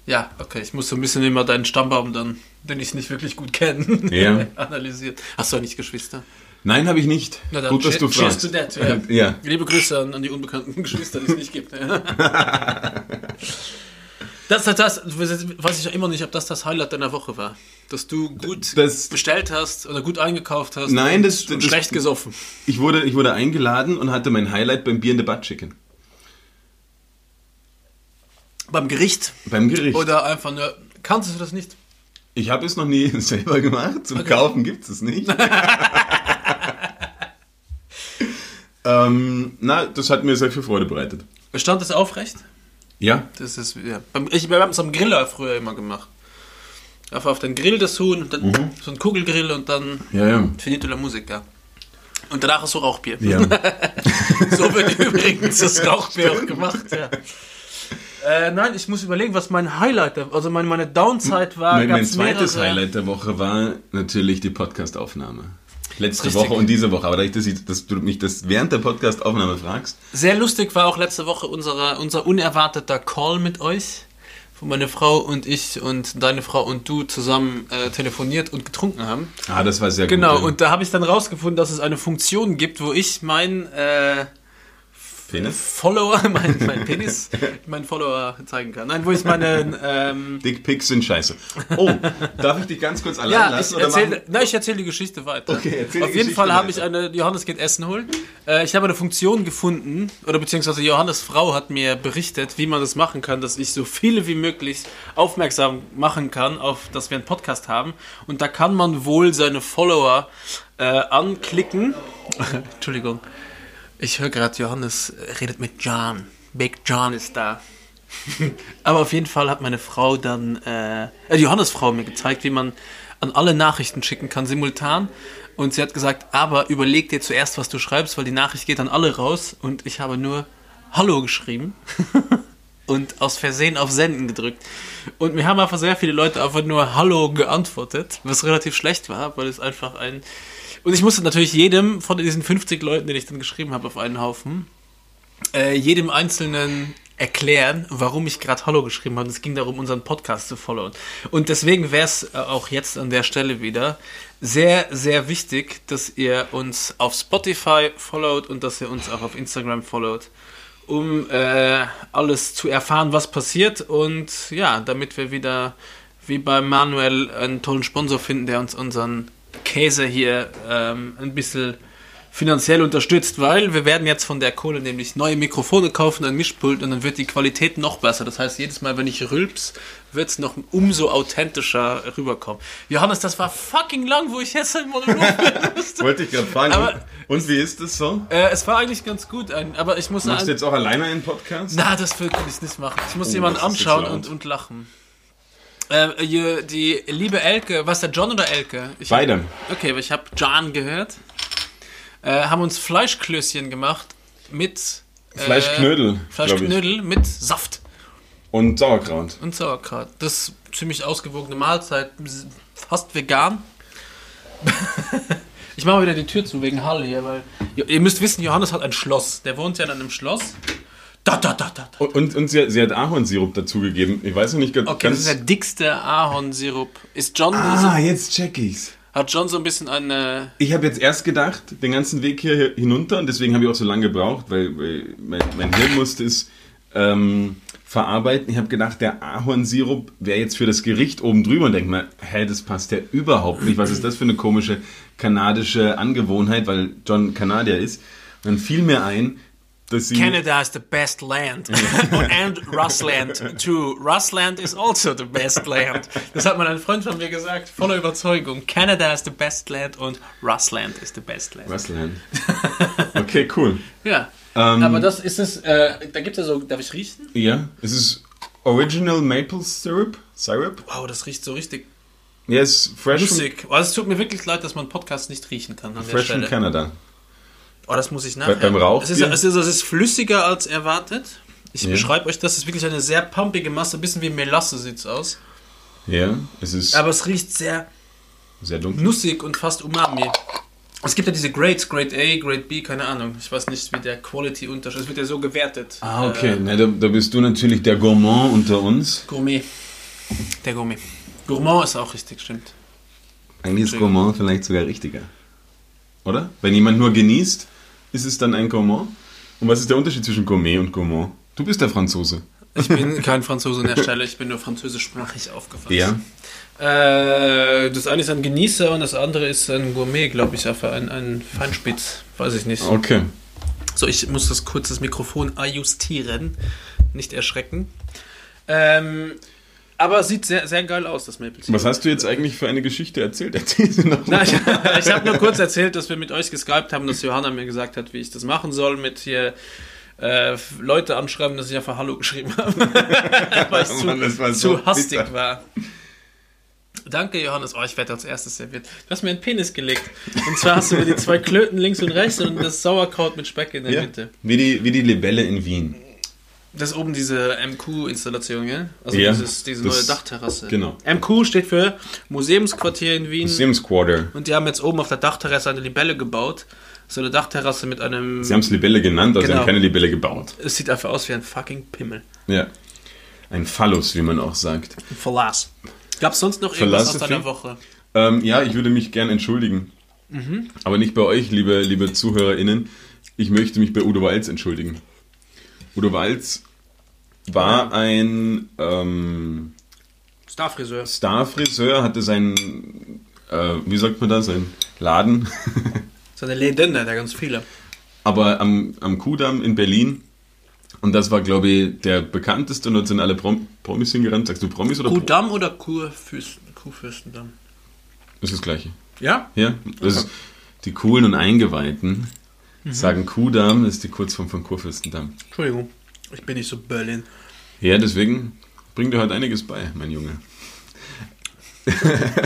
S4: Ja, okay. Ich muss so ein bisschen immer deinen Stammbaum dann, den ich nicht wirklich gut kenne,
S3: Ja.
S4: analysieren. Hast du auch nicht Geschwister?
S3: Nein, habe ich nicht.
S4: Na dann,
S3: Gut, dass du fragst.
S4: to that, ja.
S3: ja.
S4: Liebe Grüße an, an die unbekannten Geschwister, die es nicht gibt. Das, das, das, weiß ich ja immer nicht, ob das das Highlight deiner Woche war. Dass du gut
S3: Das-
S4: bestellt hast oder gut eingekauft hast
S3: Nein,
S4: und,
S3: das-
S4: und
S3: das-
S4: schlecht gesoffen.
S3: Ich wurde, ich wurde eingeladen und hatte mein Highlight beim Bier in the Butt Chicken.
S4: Beim Gericht
S3: Beim Gericht.
S4: oder einfach nur, kannst du das nicht?
S3: Ich habe es noch nie selber gemacht. Zum Kaufen gibt es nicht. ähm, na, das hat mir sehr viel Freude bereitet.
S4: Stand es aufrecht?
S3: Ja,
S4: Das ist, ja. Ich, wir haben es am Griller früher immer gemacht. Einfach auf den Grill das Huhn, und dann
S3: Mhm.
S4: so ein Kugelgrill und dann
S3: ja, ja.
S4: finito la Musica. Und danach ist so Rauchbier.
S3: ja.
S4: So wird übrigens das Rauchbier auch gemacht, ja. Äh, nein, ich muss überlegen, was mein Highlight, also meine, meine Downside war.
S3: mein, mein zweites
S4: mehrere-
S3: Highlight der Woche war natürlich die Podcastaufnahme. Letzte
S4: Richtig.
S3: Woche und diese Woche. Aber dadurch, dass, ich, dass du mich das während der Podcastaufnahme fragst,
S4: Sehr lustig war auch letzte Woche unsere, unser unerwarteter Call mit euch, wo meine Frau und ich und deine Frau und du zusammen äh, telefoniert und getrunken haben.
S3: ah, das war sehr
S4: Genau,
S3: gut. ja.
S4: und da habe ich dann rausgefunden, dass es eine Funktion gibt, wo ich mein äh,
S3: Penis?
S4: Follower, mein, mein Penis, mein Follower zeigen kann. Nein, wo ich meinen ähm,
S3: Dickpics sind scheiße. Oh, darf ich dich ganz kurz allein
S4: Ja, ich
S3: lassen? oder
S4: erzähle,
S3: machen-
S4: nein, ich erzähle die Geschichte weiter.
S3: Okay, erzähl die
S4: Auf jeden
S3: Geschichte
S4: Fall habe ich eine, Johannes geht Essen holen. Äh, ich habe eine Funktion gefunden, oder beziehungsweise Johannes Frau hat mir berichtet, wie man das machen kann, dass ich so viele wie möglich aufmerksam machen kann, auf, dass wir einen Podcast haben. Und da kann man wohl seine Follower äh, anklicken. Entschuldigung. Ich höre gerade, Johannes redet mit John. Big John ist da. Aber auf jeden Fall hat meine Frau dann, äh, äh, die Johannes-Frau mir gezeigt, wie man an alle Nachrichten schicken kann simultan. Und sie hat gesagt, aber überleg dir zuerst, was du schreibst, weil die Nachricht geht an alle raus. Und ich habe nur Hallo geschrieben und aus Versehen auf Senden gedrückt. Und mir haben einfach sehr viele Leute einfach nur Hallo geantwortet, was relativ schlecht war, weil es einfach ein... Und ich musste natürlich jedem von diesen 50 Leuten, den ich dann geschrieben habe, auf einen Haufen, äh, jedem Einzelnen erklären, warum ich gerade Hallo geschrieben habe. Es ging darum, unseren Podcast zu followen. Und deswegen wäre es äh, auch jetzt an der Stelle wieder sehr, sehr wichtig, dass ihr uns auf Spotify followt und dass ihr uns auch auf Instagram followt, um äh, alles zu erfahren, was passiert. Und ja, damit wir wieder wie bei Manuel einen tollen Sponsor finden, der uns unseren Käse hier ähm, ein bisschen finanziell unterstützt, weil wir werden jetzt von der Kohle nämlich neue Mikrofone kaufen, ein Mischpult und dann wird die Qualität noch besser. Das heißt, jedes Mal, wenn ich rülps, wird es noch umso authentischer rüberkommen. Johannes, das war fucking lang, wo ich jetzt einen Monolog musste.
S3: Wollte ich gerade fragen.
S4: Aber-
S3: und wie ist das so?
S4: äh, es war eigentlich ganz gut, aber ich muss
S3: Machst du jetzt auch alleine einen Podcast?
S4: na, das will ich nicht machen. Ich muss
S3: Oh,
S4: jemanden anschauen und, und lachen. Äh, die, liebe Elke, was der John oder Elke? Ich
S3: Beide.
S4: Okay, aber ich habe John gehört. Äh, haben uns Fleischklößchen gemacht mit äh,
S3: Fleischknödel,
S4: Fleischknödel mit Saft
S3: Und Sauerkraut.
S4: und Sauerkraut. Das ist ziemlich ausgewogene Mahlzeit, fast vegan. ich mache mal wieder die Tür zu wegen Hall hier, weil ihr müsst wissen, Johannes hat ein Schloss. Der wohnt ja in einem Schloss. Da, da, da, da. da.
S3: Und, und, sie, sie hat Ahornsirup dazugegeben. Ich weiß noch nicht ganz.
S4: Okay, das ist der dickste Ahornsirup. Ist John,
S3: ah, jetzt check ich's.
S4: hat John so ein bisschen eine
S3: Ich habe jetzt erst gedacht, den ganzen Weg hier hinunter, und deswegen habe ich auch so lange gebraucht, weil, weil mein, mein Hirn musste es ähm, verarbeiten. Ich habe gedacht, der Ahornsirup wäre jetzt für das Gericht oben drüber und denke mir, hä, das passt ja überhaupt nicht. Was ist das für eine komische kanadische Angewohnheit, weil John Kanadier ist. Und dann fiel mir ein, dass sie...
S4: Canada is the best land. and Russland too. Russland is also the best land. Das hat mal ein Freund von mir gesagt, voller Überzeugung. Canada is the best land und Russland is the best land.
S3: Russland. Okay, cool.
S4: Ja.
S3: Ähm,
S4: Aber das ist es, äh, da gibt es ja so, darf ich riechen?
S3: Ja, es ist Original Maple Syrup. Syrup?
S4: Wow, das riecht so richtig
S3: Ja, es ist fresh, from,
S4: lustig. Oh, es tut mir wirklich leid, dass man Podcast nicht riechen kann
S3: fresh from
S4: Stelle.
S3: Canada.
S4: Oh, das muss ich nachher.
S3: beim Rauchbier?
S4: Es ist, es, ist, es ist flüssiger als erwartet. Ich
S3: Ja.
S4: beschreibe euch, das ist wirklich eine sehr pumpige Masse, ein bisschen wie Melasse sieht es aus.
S3: Ja, es ist
S4: Aber es riecht sehr
S3: sehr dunkel.
S4: nussig und fast umami. Es gibt ja diese Grades, Grade A, Grade B, keine Ahnung. Ich weiß nicht, wie der Quality-Unterschied Es wird ja so gewertet.
S3: Ah, okay.
S4: Äh,
S3: Na, da, da bist du natürlich der Gourmand unter uns.
S4: Gourmet. Der Gourmet. Gourmand ist auch richtig, stimmt.
S3: Eigentlich ist Gourmand vielleicht sogar richtiger. Oder? Wenn jemand nur genießt, ist es dann ein Gourmand? Und was ist der Unterschied zwischen Gourmet und Gourmand? Du bist der Franzose.
S4: Ich bin kein Franzose an der Stelle, ich bin nur französischsprachig aufgefasst.
S3: Ja.
S4: Äh, das eine ist ein Genießer und das andere ist ein Gourmet, glaube ich, ein, ein Feinspitz. Weiß ich nicht.
S3: Okay.
S4: So, ich muss das kurz das Mikrofon ajustieren, nicht erschrecken. Ähm, aber sieht sehr, sehr geil aus, das Maple Syrup.
S3: Was hast du jetzt eigentlich für eine Geschichte erzählt? Erzähl sie noch
S4: Na, ich, ich habe nur kurz erzählt, dass wir mit euch geskypt haben, dass Johanna mir gesagt hat, wie ich das machen soll, mit hier äh, Leute anschreiben, dass ich einfach Hallo geschrieben habe. Weil ich zu,
S3: Mann, das war so
S4: zu hastig
S3: bitter.
S4: war. Danke, Johannes. Oh, ich werde als erstes serviert. Du hast mir einen Penis gelegt. Und zwar hast du mir die zwei Klöten links und rechts und das Sauerkraut mit Speck in der
S3: Ja.
S4: Mitte.
S3: Wie, die, wie die Libelle in Wien.
S4: Das ist oben diese MQ-Installation, gell? Also
S3: Ja,
S4: dieses, diese neue Dachterrasse.
S3: genau.
S4: MQ steht für Museumsquartier in Wien.
S3: Sims Quarter.
S4: Und die haben jetzt oben auf der Dachterrasse eine Libelle gebaut. So eine Dachterrasse mit einem.
S3: Sie haben es Libelle genannt, aber sie
S4: Genau.
S3: haben keine Libelle gebaut.
S4: es sieht einfach aus wie ein fucking Pimmel.
S3: Ja. Ein Phallus, wie man auch sagt.
S4: Ein Verlass. Gab es sonst noch irgendwas aus deiner Woche?
S3: Ähm, ja, ich würde mich gern entschuldigen. Aber nicht bei euch, liebe, liebe ZuhörerInnen. Ich möchte mich bei Udo Walz entschuldigen. Udo Walz war ein ähm,
S4: Starfriseur.
S3: Starfriseur, hatte seinen, äh, wie sagt man das, seinen Laden,
S4: So eine Legende, der ganz viele.
S3: aber am, am Kudamm in Berlin. Und das war, glaube ich, der bekannteste und dort sind alle Prom Promis hingerannt. Sagst du Promis oder Pro-
S4: Kuhdamm oder Kurfürsten, Kuhfürstendamm?
S3: Das ist das Gleiche.
S4: Ja?
S3: Ja, das ist die coolen und Eingeweihten sagen Kudamm, das ist die Kurzform von Kurfürstendamm.
S4: Entschuldigung, ich bin nicht so Berlin.
S3: Ja, deswegen bringt dir heute einiges bei, mein Junge.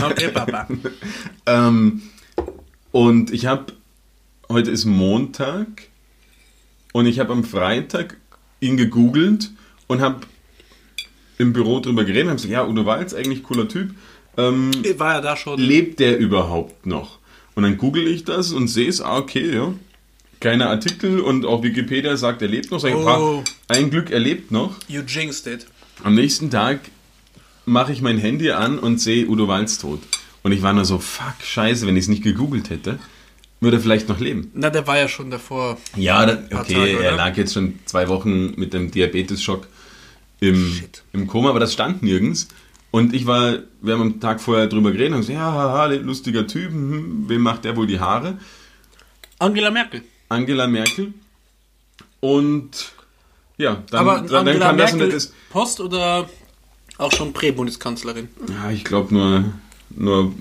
S4: Okay, Papa.
S3: Ähm, und ich habe, heute ist Montag und ich habe am Freitag ihn gegoogelt und habe im Büro drüber geredet und habe gesagt, ja, Udo Walz, eigentlich cooler Typ. Ähm,
S4: War ja da schon.
S3: lebt der überhaupt noch? Und dann google ich das und sehe es, ah, okay, ja. Keine Artikel und auch Wikipedia sagt, er lebt noch. Sag ich,
S4: Oh.
S3: "Ah, ein Glück, er lebt noch.
S4: You jinxed it.
S3: Am nächsten Tag mache ich mein Handy an und sehe Udo Walz tot. Und ich war nur so, fuck, scheiße, wenn ich es nicht gegoogelt hätte, würde er vielleicht noch leben.
S4: Na, der war ja schon davor.
S3: Ja, da, okay,
S4: Tage,
S3: er lag jetzt schon zwei Wochen mit dem Diabetesschock im,
S4: Shit.
S3: im Koma, aber das stand nirgends. Und ich war, wir haben am Tag vorher drüber geredet und gesagt, ja, haha, lustiger Typ, hm, wem macht der wohl die Haare?
S4: Angela Merkel.
S3: Angela Merkel. Und ja, dann,
S4: Aber
S3: dann, dann
S4: Angela
S3: kam das und
S4: Merkel
S3: das.
S4: Post oder auch schon Prä-Bundeskanzlerin?
S3: Ja, ich glaube nur, nur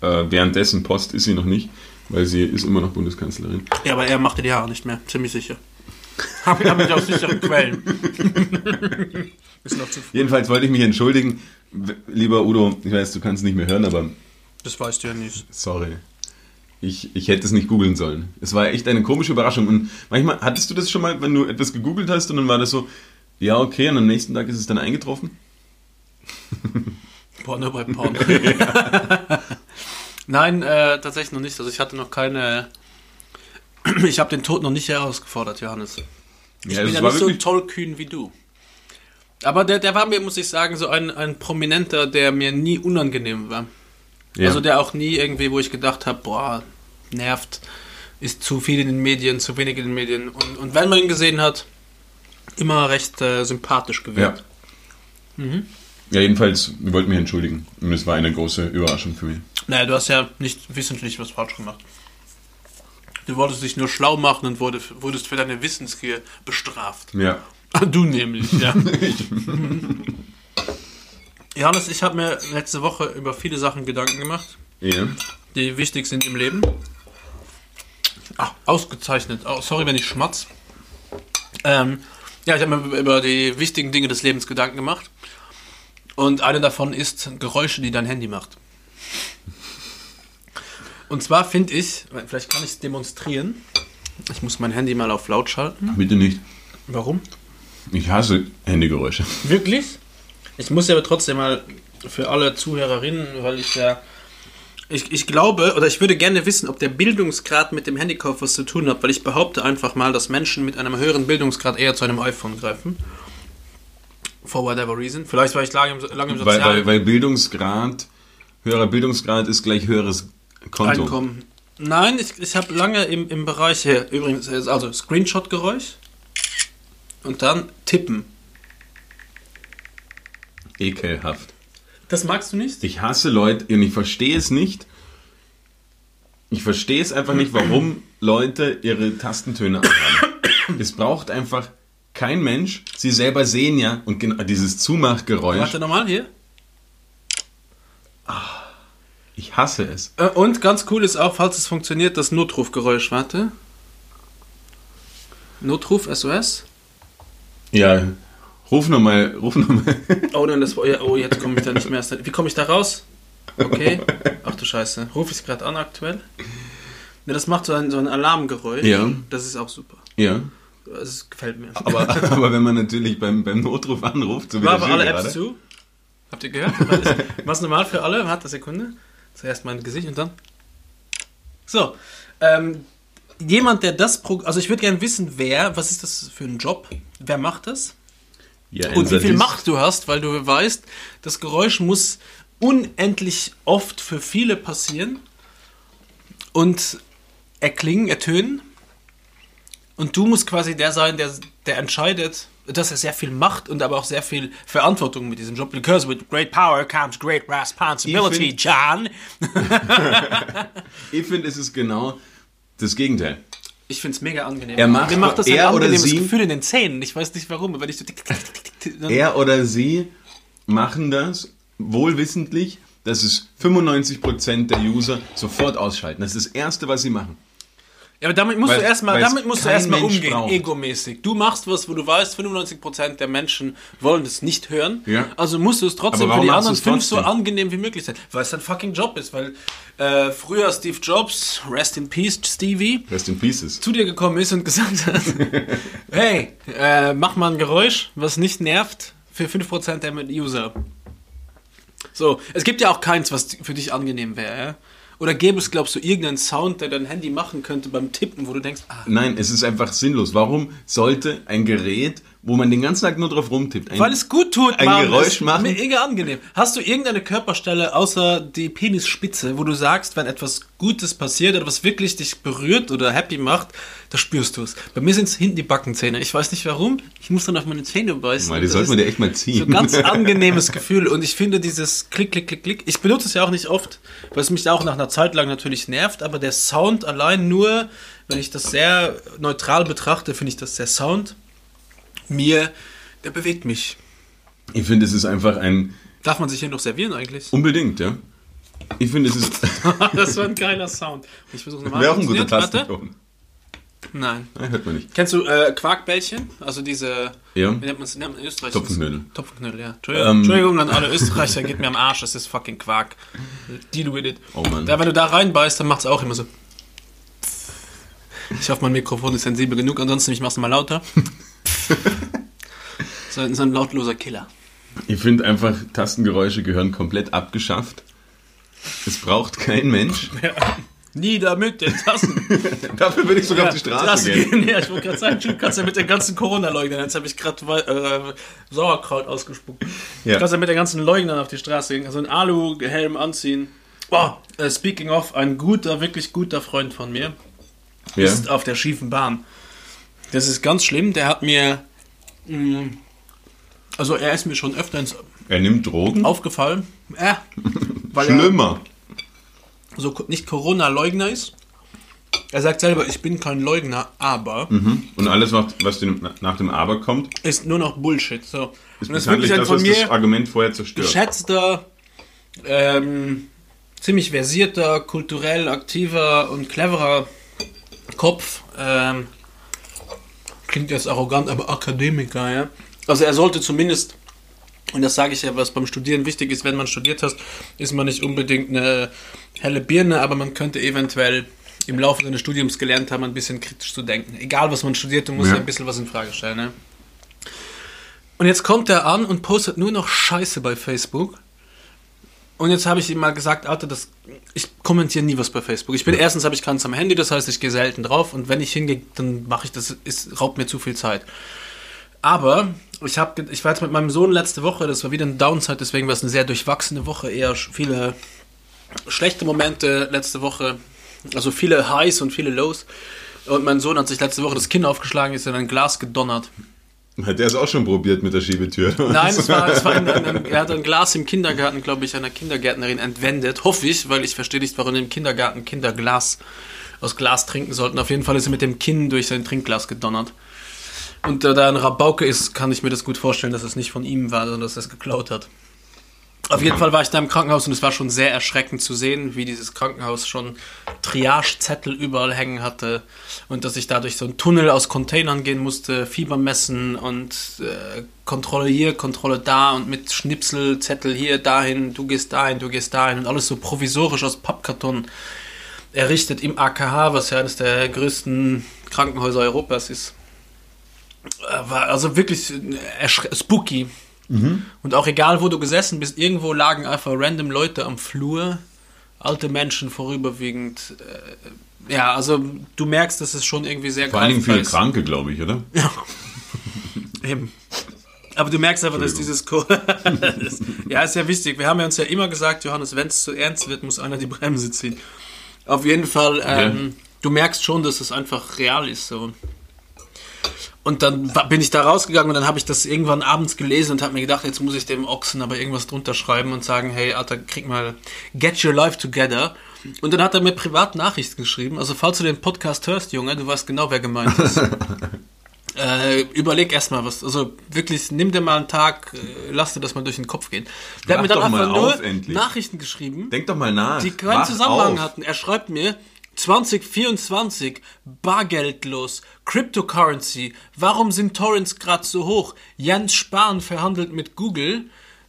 S3: äh, währenddessen Post ist sie noch nicht, weil sie ist immer noch Bundeskanzlerin.
S4: Ja, aber er machte die Haare nicht mehr, ziemlich sicher. Hab, hab ich aus sicheren Quellen.
S3: Jedenfalls wollte ich mich entschuldigen. Lieber Udo, ich weiß, du kannst nicht mehr hören, aber
S4: Das weißt du ja nicht.
S3: sorry. Ich, ich hätte es nicht googeln sollen. Es war echt eine komische Überraschung. Und manchmal, hattest du das schon mal, wenn du etwas gegoogelt hast und dann war das so, ja, okay, und am nächsten Tag ist es dann eingetroffen?
S4: Porno bei Porno. Nein, äh, tatsächlich noch nicht. Also ich hatte noch keine. Ich habe den Tod noch nicht herausgefordert, Johannes. Ich
S3: Ja,
S4: bin ja nicht so tollkühn wie du. Aber der, der war mir, muss ich sagen, so ein, ein Prominenter, der mir nie unangenehm war.
S3: Ja.
S4: Also der auch nie irgendwie, wo ich gedacht habe, boah, nervt, ist zu viel in den Medien, zu wenig in den Medien. Und, und wenn man ihn gesehen hat, immer recht äh, sympathisch
S3: ja.
S4: gewirkt.
S3: Ja, jedenfalls, wir wollten mich entschuldigen. Und es war eine große Überraschung für mich.
S4: Naja, du hast ja nicht wissentlich was falsch gemacht. Du wolltest dich nur schlau machen und wurde, wurdest für deine Wissensgier bestraft.
S3: Ja.
S4: Du nämlich, ja. Johannes, ich habe mir letzte Woche über viele Sachen Gedanken gemacht,
S3: Ja.
S4: die wichtig sind im Leben. Ach, ausgezeichnet. Oh, sorry, wenn ich schmatz. Ähm, ja, ich habe mir über die wichtigen Dinge des Lebens Gedanken gemacht. Und eine davon ist Geräusche, die dein Handy macht. Und zwar finde ich, vielleicht kann ich es demonstrieren. Ich muss mein Handy mal auf laut schalten.
S3: Bitte nicht.
S4: Warum?
S3: Ich hasse Handygeräusche.
S4: Wirklich? Ich muss ja aber trotzdem mal für alle Zuhörerinnen, weil ich ja. Ich, ich glaube, oder ich würde gerne wissen, ob der Bildungsgrad mit dem Handykauf was zu tun hat, weil ich behaupte einfach mal, dass Menschen mit einem höheren Bildungsgrad eher zu einem iPhone greifen. For whatever reason. Vielleicht war ich lange im, lange im
S3: Weil,
S4: Sozial
S3: weil, weil Bildungsgrad, höherer Bildungsgrad ist gleich höheres Konto.
S4: Einkommen. Nein, ich, ich habe lange im, im Bereich hier, übrigens, also Screenshot-Geräusch und dann Tippen.
S3: Ekelhaft.
S4: Das magst du nicht?
S3: Ich hasse Leute und ich verstehe es nicht. Ich verstehe es einfach nicht, warum Leute ihre Tastentöne anhaben. es braucht einfach kein Mensch. Sie selber sehen ja und genau dieses Zumachgeräusch.
S4: Warte nochmal hier.
S3: Ich hasse es.
S4: Äh, Und ganz cool ist auch, falls es funktioniert, das Notrufgeräusch. Warte. Notruf, SOS.
S3: Ja, ruf nochmal, ruf nochmal.
S4: Oh nein, das war. Oh, jetzt komme ich da nicht mehr. Wie komme ich da raus? Okay. Ach du Scheiße. Ruf ich gerade an aktuell? Ne, das macht so ein, so ein Alarmgeräusch.
S3: Ja.
S4: Das ist auch super.
S3: ja.
S4: Das gefällt mir.
S3: Aber, aber wenn man natürlich beim, beim Notruf anruft, so wie
S4: War aber alle Apps
S3: gerade,
S4: zu? Habt ihr gehört? Was normal für alle? Warte eine Sekunde. Zuerst mein Gesicht und dann. So. Ähm, jemand, der das. Pro also, ich würde gerne wissen, wer. Was ist das für ein Job? Wer macht das?
S3: Ja,
S4: Und wie viel Macht du hast, weil du weißt, das Geräusch muss unendlich oft für viele passieren und erklingen, ertönen. Und du musst quasi der sein, der, der entscheidet, dass er sehr viel Macht und aber auch sehr viel Verantwortung mit diesem Job. Because with great power comes great responsibility,
S3: Ich
S4: John.
S3: Ich finde, es ist genau das Gegenteil.
S4: Ich finde es mega angenehm.
S3: Er macht-
S4: Mir macht das
S3: er
S4: ein
S3: oder
S4: angenehmes
S3: sie-
S4: Gefühl in den Zähnen. Ich weiß nicht warum, aber wenn ich so tick, tick, tick,
S3: Er oder sie machen das wohlwissentlich, dass es 95% der User sofort ausschalten. Das ist das Erste, was sie machen.
S4: Ja, aber damit musst
S3: Weil-
S4: du erstmal, damit musst du erstmal umgehen,
S3: braucht.
S4: egomäßig. Du machst was, wo du weißt, 95% der Menschen wollen das nicht hören.
S3: Ja.
S4: Also musst du es trotzdem für die anderen fünf so angenehm wie möglich sein. Weil es dein fucking Job ist. Weil äh, früher Steve Jobs, rest in peace, Stevie,
S3: Rest in Pieces.
S4: zu dir gekommen ist und gesagt hat, hey, äh, mach mal ein Geräusch, was nicht nervt, für 5% der User. So, es gibt ja auch keins, was für dich angenehm wäre, ja? Oder gäbe es, glaubst du, irgendeinen Sound, der dein Handy machen könnte beim Tippen, wo du denkst, ah,
S3: Nein, es ist einfach sinnlos. Warum sollte ein Gerät, wo man den ganzen Tag nur drauf rumtippt, ein,
S4: Weil es gut tut,
S3: ein
S4: Mann.
S3: Geräusch
S4: ist
S3: machen?
S4: Mega angenehm. Hast du irgendeine Körperstelle außer die Penisspitze, wo du sagst, wenn etwas Gutes passiert oder was wirklich dich berührt oder happy macht, da spürst du es. Bei mir sind es hinten die Backenzähne. Ich weiß nicht warum. Ich muss dann auf meine Zähne beißen.
S3: Mal, die
S4: Das
S3: sollte man dir echt mal ziehen.
S4: So ein ganz angenehmes Gefühl. Und ich finde dieses Klick, Klick, Klick, Klick. Ich benutze es ja auch nicht oft, weil es mich auch nach einer Zeit lang natürlich nervt. Aber der Sound allein nur, wenn ich das sehr neutral betrachte, finde ich, dass der Sound mir, der bewegt mich.
S3: Ich finde, es ist einfach ein,
S4: Darf man sich hier noch servieren eigentlich?
S3: unbedingt, ja. Ich finde, es ist,
S4: das war ein geiler Sound. Ich versuche nochmal.
S3: wäre auch ein guter. Tastenton.
S4: Nein.
S3: Nein, hört man nicht.
S4: Kennst du äh, Quarkbällchen? Also diese.
S3: Ja.
S4: Wie nennt man es in Österreich?
S3: Topfenknödel.
S4: Topfenknödel, ja. Entschuldigung,
S3: Ähm.
S4: Entschuldigung an alle Österreicher, geht mir am Arsch, das ist fucking Quark. Deal with it.
S3: Oh Mann.
S4: Ja, wenn du da reinbeißt, dann macht es auch immer so. Ich hoffe, mein Mikrofon ist sensibel genug, ansonsten ich mach's mal lauter. so, so ein lautloser Killer.
S3: Ich finde einfach, Tastengeräusche gehören komplett abgeschafft. Es braucht kein Mensch.
S4: Nieder mit den Tassen.
S3: Dafür würde ich sogar auf die Straße gehen.
S4: Ja, ich wollte gerade sagen, du kannst ja mit den ganzen Corona-Leugnern, jetzt habe ich gerade äh, Sauerkraut ausgespuckt.
S3: Ja.
S4: Du kannst ja mit den ganzen Leugnern auf die Straße gehen, also einen Alu-Helm anziehen. Boah, äh, speaking of, ein guter, wirklich guter Freund von mir
S3: Ja.
S4: ist auf der schiefen Bahn. Das ist ganz schlimm, der hat mir, mh, also er ist mir schon öfters
S3: Er nimmt Drogen.
S4: aufgefallen, äh, weil er
S3: Schlimmer.
S4: so nicht Corona-Leugner ist. Er sagt selber, ich bin kein Leugner, aber
S3: Mhm. Und alles, was nach dem Aber kommt,
S4: ist nur noch Bullshit. So.
S3: ist
S4: Und das wirklich
S3: das,
S4: von
S3: was das
S4: mir
S3: Argument vorher zerstört.
S4: geschätzter, ähm, ziemlich versierter, kulturell aktiver und cleverer Kopf. Ähm, klingt jetzt arrogant, aber Akademiker, ja. Also er sollte zumindest, und das sage ich ja, was beim Studieren wichtig ist, wenn man studiert hast, ist man nicht unbedingt eine helle Birne, aber man könnte eventuell im Laufe seines Studiums gelernt haben, ein bisschen kritisch zu denken. Egal was man studiert, du musst
S3: Ja.
S4: ja. ein bisschen was in Frage stellen. Ne? Und jetzt kommt er an und postet nur noch Scheiße bei Facebook. Und jetzt habe ich ihm mal gesagt, Alter, das, ich kommentiere nie was bei Facebook. Ich bin erstens habe ich keins am Handy, das heißt, ich gehe selten drauf und wenn ich hingehe, dann mache ich das, es raubt mir zu viel Zeit. Aber ich habe, ich war jetzt mit meinem Sohn letzte Woche, das war wieder eine Downside, deswegen war es eine sehr durchwachsene Woche, eher viele schlechte Momente letzte Woche, also viele Highs und viele Lows. Und mein Sohn hat sich letzte Woche das Kinn aufgeschlagen, ist in ein Glas gedonnert.
S3: Hat der es auch schon probiert mit der Schiebetür?
S4: Nein, es war, es war ein, ein, er hat ein Glas im Kindergarten, glaube ich, einer Kindergärtnerin entwendet. Hoffe ich, weil ich verstehe nicht, warum im Kindergarten Kinder Glas aus Glas trinken sollten. Auf jeden Fall ist er mit dem Kinn durch sein Trinkglas gedonnert. Und äh, da ein Rabauke ist, kann ich mir das gut vorstellen, dass es nicht von ihm war, sondern dass er es geklaut hat. Auf jeden Fall war ich da im Krankenhaus und es war schon sehr erschreckend zu sehen, wie dieses Krankenhaus schon Triage-Zettel überall hängen hatte und dass ich da durch so einen Tunnel aus Containern gehen musste, Fieber messen und äh, Kontrolle hier, Kontrolle da und mit Schnipsel, Zettel hier, dahin, du gehst dahin, du gehst dahin und alles so provisorisch aus Pappkarton errichtet im AKH, was ja eines der größten Krankenhäuser Europas ist. Äh, War also wirklich äh, spooky. Und auch egal, wo du gesessen bist, irgendwo lagen einfach random Leute am Flur, alte Menschen vorüberwiegend. Äh, ja, also du merkst, dass es schon irgendwie sehr
S3: Vor allen Dingen viele
S4: ist.
S3: Kranke, glaube ich, oder?
S4: Eben. Aber du merkst einfach, dass dieses Co das, Ja, ist ja wichtig. Wir haben ja uns ja immer gesagt, Johannes, wenn es zu ernst wird, muss einer die Bremse ziehen. Auf jeden Fall, ähm, du merkst schon, dass es einfach real ist. So. Und dann bin ich da rausgegangen und dann habe ich das irgendwann abends gelesen und habe mir gedacht, jetzt muss ich dem Ochsen aber irgendwas drunter schreiben und sagen, hey, Alter, krieg mal, get your life together. Und dann hat er mir privat Nachrichten geschrieben. Also falls du den Podcast hörst, Junge, du weißt genau, wer gemeint ist. Äh, überleg erstmal was. Also wirklich, nimm dir mal einen Tag, äh, lass dir das mal durch den Kopf gehen. Der
S3: Wach
S4: hat mir dann einfach nur
S3: endlich.
S4: Nachrichten geschrieben,
S3: Denk doch mal nach.
S4: die keinen
S3: Wach
S4: Zusammenhang
S3: auf.
S4: hatten. Er schreibt mir 2024 bargeldlos, Cryptocurrency. Warum sind Torrents gerade so hoch? Jens Spahn verhandelt mit Google.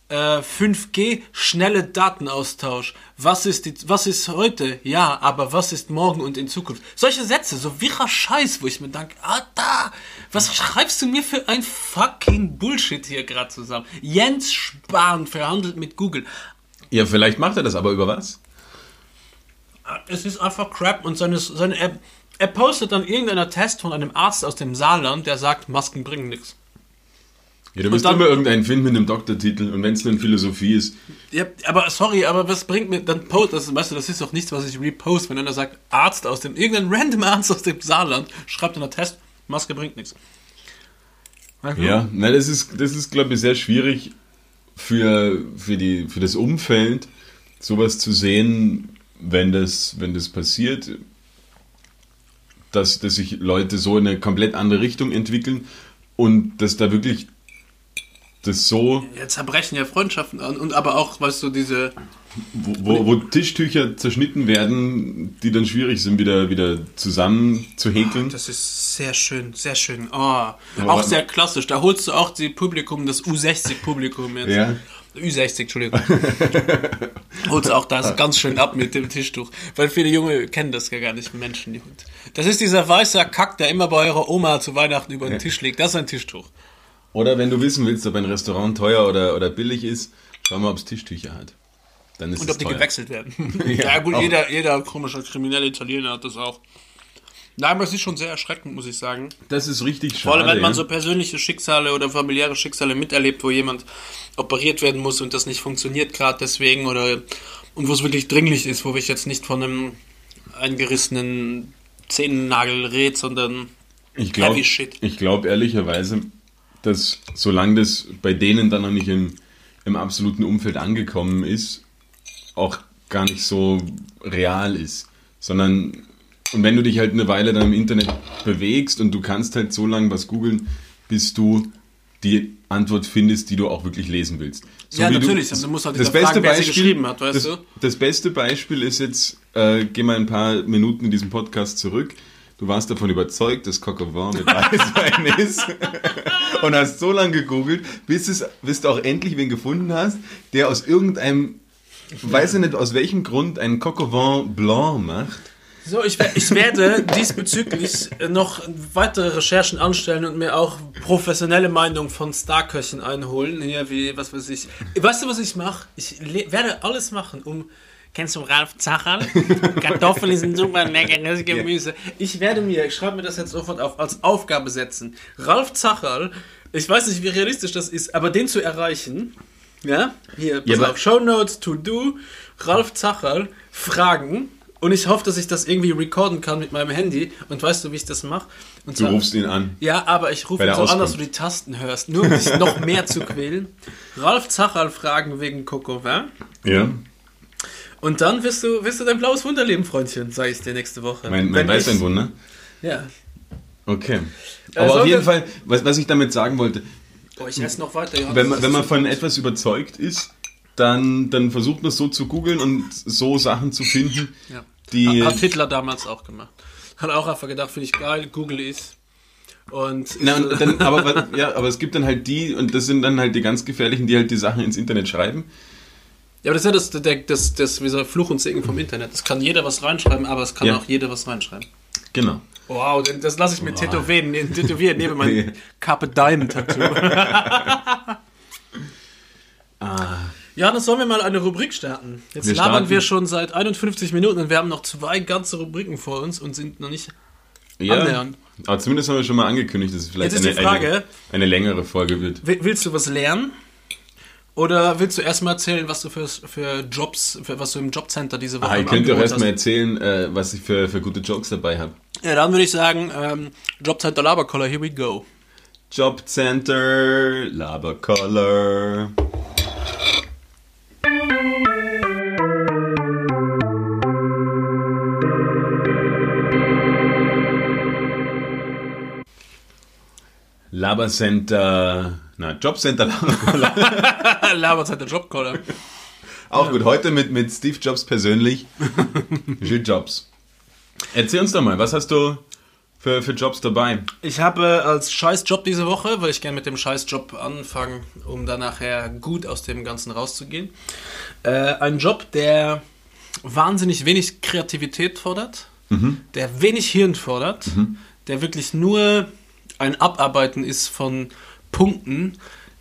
S4: Äh, 5G, schnelle Datenaustausch. Was ist, die, was ist heute? Ja, aber was ist morgen und in Zukunft? Solche Sätze, so wirrer Scheiß, wo ich mir denke, Alter, was schreibst du mir für ein fucking Bullshit hier gerade zusammen? Jens Spahn verhandelt mit Google.
S3: Ja, vielleicht macht er das, aber über was?
S4: Es ist einfach Crap und seine, seine er, er postet dann irgendeiner Test von einem Arzt aus dem Saarland, der sagt, Masken bringen nichts.
S3: Ja, du wirst
S4: dann-
S3: immer irgendeinen finden mit einem Doktortitel und wenn es in Philosophie ist.
S4: Ja, aber sorry, aber was bringt mir dann Post, das, weißt du, das ist doch nichts, was ich repost, wenn einer sagt, Arzt aus dem, irgendein random Arzt aus dem Saarland schreibt in der Test, Maske bringt nichts.
S3: Ja, na, das ist, das ist glaube ich, sehr schwierig für, für, die, für das Umfeld, sowas zu sehen, wenn das, wenn das passiert, dass, dass sich Leute so in eine komplett andere Richtung entwickeln und dass da wirklich das so,
S4: Ja, zerbrechen ja Freundschaften an und aber auch, weißt du, diese,
S3: wo, wo, wo Tischtücher zerschnitten werden, die dann schwierig sind, wieder, wieder zusammen zu häkeln.
S4: das ist sehr schön, sehr schön. Oh, auch sehr klassisch. Da holst du auch die Publikum, das U60-Publikum jetzt.
S3: Ja.
S4: Ü60, Entschuldigung. Holst du auch das ganz schön ab mit dem Tischtuch. Weil viele Junge kennen das ja gar nicht, Menschen. die- Das ist dieser weiße Kack, der immer bei eurer Oma zu Weihnachten über den Tisch liegt. Das ist ein Tischtuch.
S3: Oder wenn du wissen willst, ob ein Restaurant teuer oder, oder billig ist, schau mal, ob es Tischtücher hat. Dann ist
S4: Und ob die
S3: teuer.
S4: gewechselt werden.
S3: Ja,
S4: ja, gut,
S3: auch.
S4: jeder, jeder komische kriminelle Italiener hat das auch. Nein, aber es ist schon sehr erschreckend, muss ich sagen.
S3: Das ist richtig schade.
S4: Vor allem, wenn man so persönliche Schicksale oder familiäre Schicksale miterlebt, wo jemand operiert werden muss und das nicht funktioniert gerade deswegen oder und wo es wirklich dringlich ist, wo ich jetzt nicht von einem eingerissenen Zehennagel rede, sondern
S3: ich glaube
S4: heavy shit.
S3: ich glaub ehrlicherweise, dass solange das bei denen dann noch nicht im, im absoluten Umfeld angekommen ist, auch gar nicht so real ist. Sondern, und wenn du dich halt eine Weile dann im Internet bewegst und du kannst halt so lange was googeln, bis du die Antwort findest, die du auch wirklich lesen willst. So
S4: Ja, natürlich, du musst halt
S3: das beste Beispiel,
S4: geschrieben hat, weißt
S3: das,
S4: du?
S3: das beste Beispiel ist jetzt, äh, geh mal ein paar Minuten in diesem Podcast zurück. Du warst davon überzeugt, dass Coq au vin mit Weißwein ist und hast so lange gegoogelt, bis, es, bis du auch endlich wen gefunden hast, der aus irgendeinem, weiß ich nicht aus welchem Grund, einen Coq au vin blanc macht
S4: So, ich, ich werde diesbezüglich noch weitere Recherchen anstellen und mir auch professionelle Meinung von Starköchen einholen. Hier wie, was weiß ich. Weißt du, was ich mache? Ich werde alles machen, um. Kennst du Ralf Zacherl? Kartoffeln sind super leckeres Gemüse. Ich werde mir, ich schreibe mir das jetzt sofort auf, als Aufgabe setzen. Ralf Zacherl, ich weiß nicht, wie realistisch das ist, aber den zu erreichen, ja, hier, pass
S3: Ja,
S4: auf, Show Notes to do, Ralf Zacherl, Fragen. Und ich hoffe, dass ich das irgendwie recorden kann mit meinem Handy. Und weißt du, wie ich das mache?
S3: Du rufst ihn an.
S4: ja, aber ich rufe ihn so an, dass du die Tasten hörst, nur um dich noch mehr zu quälen. Ralf Zacherl fragen wegen Coco Vin.
S3: Ja.
S4: Und dann wirst du, wirst du dein blaues Wunderleben, Freundchen, sag ich dir nächste Woche.
S3: Mein, mein Weißweinwunder.
S4: Ja.
S3: Okay.
S4: Äh,
S3: Aber auf
S4: sollen
S3: jeden Fall, was, was ich damit sagen wollte,
S4: Oh, ich esse noch weiter. Johannes,
S3: wenn man, wenn man von etwas überzeugt ist, dann, dann versucht man es so zu googeln und so Sachen zu finden,
S4: Ja.
S3: Die...
S4: Hat Hitler damals auch gemacht. Hat auch einfach gedacht, finde ich geil, Google ist. Und
S3: Na, und dann, aber, ja, aber es gibt dann halt die, und das sind dann halt die ganz gefährlichen, die halt die Sachen ins Internet schreiben.
S4: Ja, aber das ist ja das, der, das, das, wie so Fluch und Segen vom Internet. Es kann jeder was reinschreiben, aber es kann
S3: Ja.
S4: auch jeder was reinschreiben.
S3: Genau.
S4: Wow, das lasse ich mir tätowieren, ne- tätowieren neben meinem Carpe Diem Tattoo. Ja, dann sollen wir mal eine Rubrik starten. Jetzt
S3: Wir
S4: labern
S3: starten.
S4: wir schon seit 51 Minuten und wir haben noch zwei ganze Rubriken vor uns und sind noch nicht.
S3: Ja,
S4: Annähernd.
S3: aber zumindest haben wir schon mal angekündigt, dass es vielleicht eine, eine, eine längere Folge wird.
S4: Wi- Willst du was lernen? Oder willst du erstmal erzählen, was du für, für Jobs, für, was du im Jobcenter diese Woche
S3: Ah, ihr könnt doch
S4: Angebot
S3: erstmal
S4: hast?
S3: erzählen, äh, was ich für, für gute Jokes dabei habe.
S4: Ja, dann würde ich sagen, ähm, Jobcenter Laberkoller, here we go.
S3: Jobcenter, Labercolor. Labercenter, na, Jobcenter.
S4: Labercenter Jobkoller.
S3: Auch gut, heute mit, mit Steve Jobs persönlich. Gilles Jobs. Erzähl uns doch mal, was hast du für, für Jobs dabei?
S4: Ich habe als Scheißjob diese Woche, weil ich gerne mit dem Scheißjob anfangen, um dann nachher gut aus dem Ganzen rauszugehen. Äh, ein Job, der wahnsinnig wenig Kreativität fordert, der wenig Hirn fordert, der wirklich nur ein Abarbeiten ist von Punkten,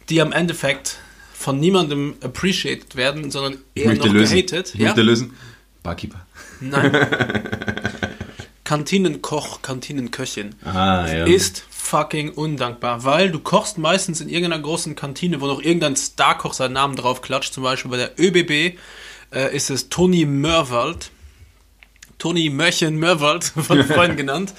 S4: die am Endeffekt von niemandem appreciated werden, sondern eher noch
S3: lösen.
S4: gehatet.
S3: Ich
S4: Ja?
S3: möchte lösen. Barkeeper.
S4: Nein. Kantinenkoch, Kantinenköchin
S3: Ah, ja.
S4: ist fucking undankbar, weil du kochst meistens in irgendeiner großen Kantine, wo noch irgendein Starkoch seinen Namen drauf klatscht. Zum Beispiel bei der ÖBB äh, ist es Toni Mörwald. Toni Mörchen Mörwald, von Freunden genannt.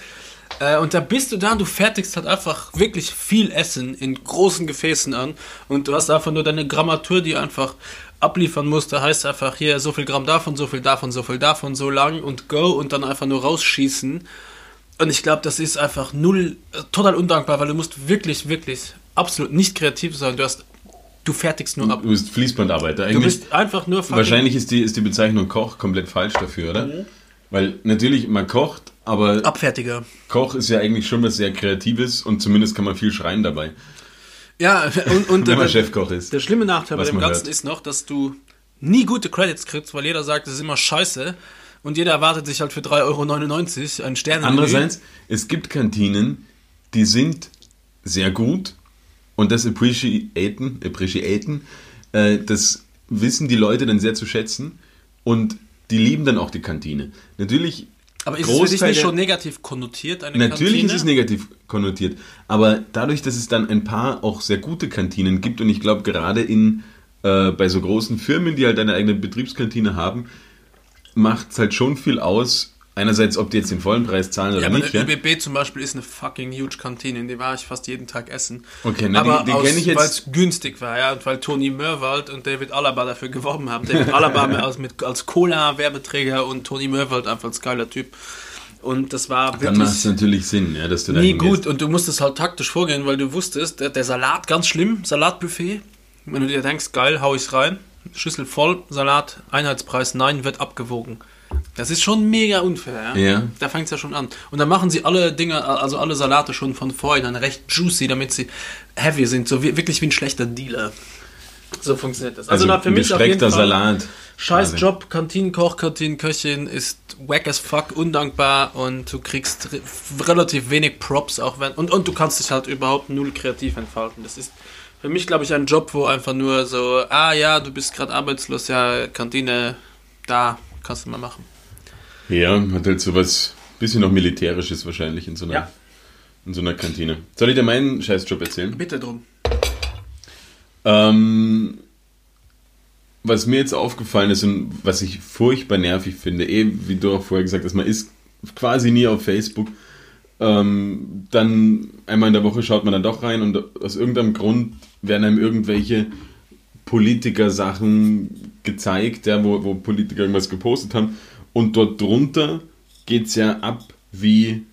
S4: Äh, und da bist du da und du fertigst halt einfach wirklich viel Essen in großen Gefäßen an und du hast einfach nur deine Grammatur, die du einfach abliefern musst. Da heißt einfach hier so viel Gramm davon, so viel davon, so viel davon, so lang und go und dann einfach nur rausschießen. Und ich glaube, das ist einfach null, äh, total undankbar, weil du musst wirklich, wirklich absolut nicht kreativ sein. Du hast, du fertigst nur ab.
S3: Du bist Fließbandarbeiter.
S4: Du
S3: Eigentlich,
S4: bist einfach nur
S3: wahrscheinlich ist die, ist die Bezeichnung Koch komplett falsch dafür, oder?
S4: Mhm.
S3: Weil natürlich, man kocht, aber
S4: Abfertiger.
S3: Koch ist ja eigentlich schon was sehr Kreatives und zumindest kann man viel schreien dabei,
S4: Ja, und, und
S3: wenn man
S4: der,
S3: Chefkoch ist.
S4: der schlimme Nachteil bei dem Ganzen
S3: hört.
S4: ist noch, dass du nie gute Credits kriegst, weil jeder sagt, das ist immer scheiße. Und jeder erwartet sich halt für 3,99 Euro einen Stern.
S3: Andererseits, es gibt Kantinen, die sind sehr gut und das appreciaten, appreciaten äh, das wissen die Leute dann sehr zu schätzen und die lieben dann auch die Kantine. Natürlich
S4: Aber ist es für dich
S3: Großteil
S4: nicht schon negativ konnotiert, eine
S3: Natürlich
S4: Kantine?
S3: ist es negativ konnotiert, aber dadurch, dass es dann ein paar auch sehr gute Kantinen gibt und ich glaube gerade in äh, bei so großen Firmen, die halt eine eigene Betriebskantine haben, macht es halt schon viel aus. Einerseits, ob die jetzt den vollen Preis zahlen oder
S4: Ja,
S3: nicht. Ja?
S4: ÖBB zum Beispiel ist eine fucking huge Kantine, in die war ich fast jeden Tag essen.
S3: Okay, na,
S4: aber
S3: die- die kenn ich jetzt-
S4: weil es günstig war, ja, und weil Toni Mörwald und David Alaba dafür geworben haben. David Alaba als, mit, als Cola-Werbeträger und Toni Mörwald einfach als geiler Typ. Und das war
S3: Dann macht es
S4: wirklich
S3: natürlich Sinn, ja, dass du da hingehst.
S4: gut. Und du musstest halt taktisch vorgehen, weil du wusstest, der, der Salat ganz schlimm, Salatbuffet. Wenn du dir denkst, geil, hau ich's rein. Schüssel voll, Salat, Einheitspreis, nein, wird abgewogen. Das ist schon mega unfair, ja.
S3: Ja.
S4: Da fängt es ja schon an. Und dann machen sie alle Dinge, also alle Salate schon von vornherein recht juicy, damit sie heavy sind, so wie, wirklich wie ein schlechter Dealer. So funktioniert das. Also, na, für mich auf jeden Fall
S3: Salat.
S4: Scheiß
S3: quasi.
S4: Job, Kantinenkoch, Kantinenköchin ist wack as fuck, undankbar und du kriegst re relativ wenig Props auch wenn und, und du kannst dich halt überhaupt null kreativ entfalten. Das ist für mich, glaube ich, ein Job, wo einfach nur so, ah ja, du bist gerade arbeitslos, ja, Kantine, da kannst du mal machen.
S3: Ja, hat halt sowas bisschen noch militärisches wahrscheinlich in so einer,
S4: Ja.
S3: in so einer Kantine. Soll ich dir meinen Scheißjob erzählen?
S4: Bitte drum.
S3: Ähm, was mir jetzt aufgefallen ist und was ich furchtbar nervig finde, eh, wie du auch vorher gesagt hast, man ist quasi nie auf Facebook. Ähm, dann einmal in der Woche schaut man dann doch rein und aus irgendeinem Grund werden einem irgendwelche Politiker-Sachen gezeigt, ja, wo, wo Politiker irgendwas gepostet haben. Und dort drunter geht es ja ab wie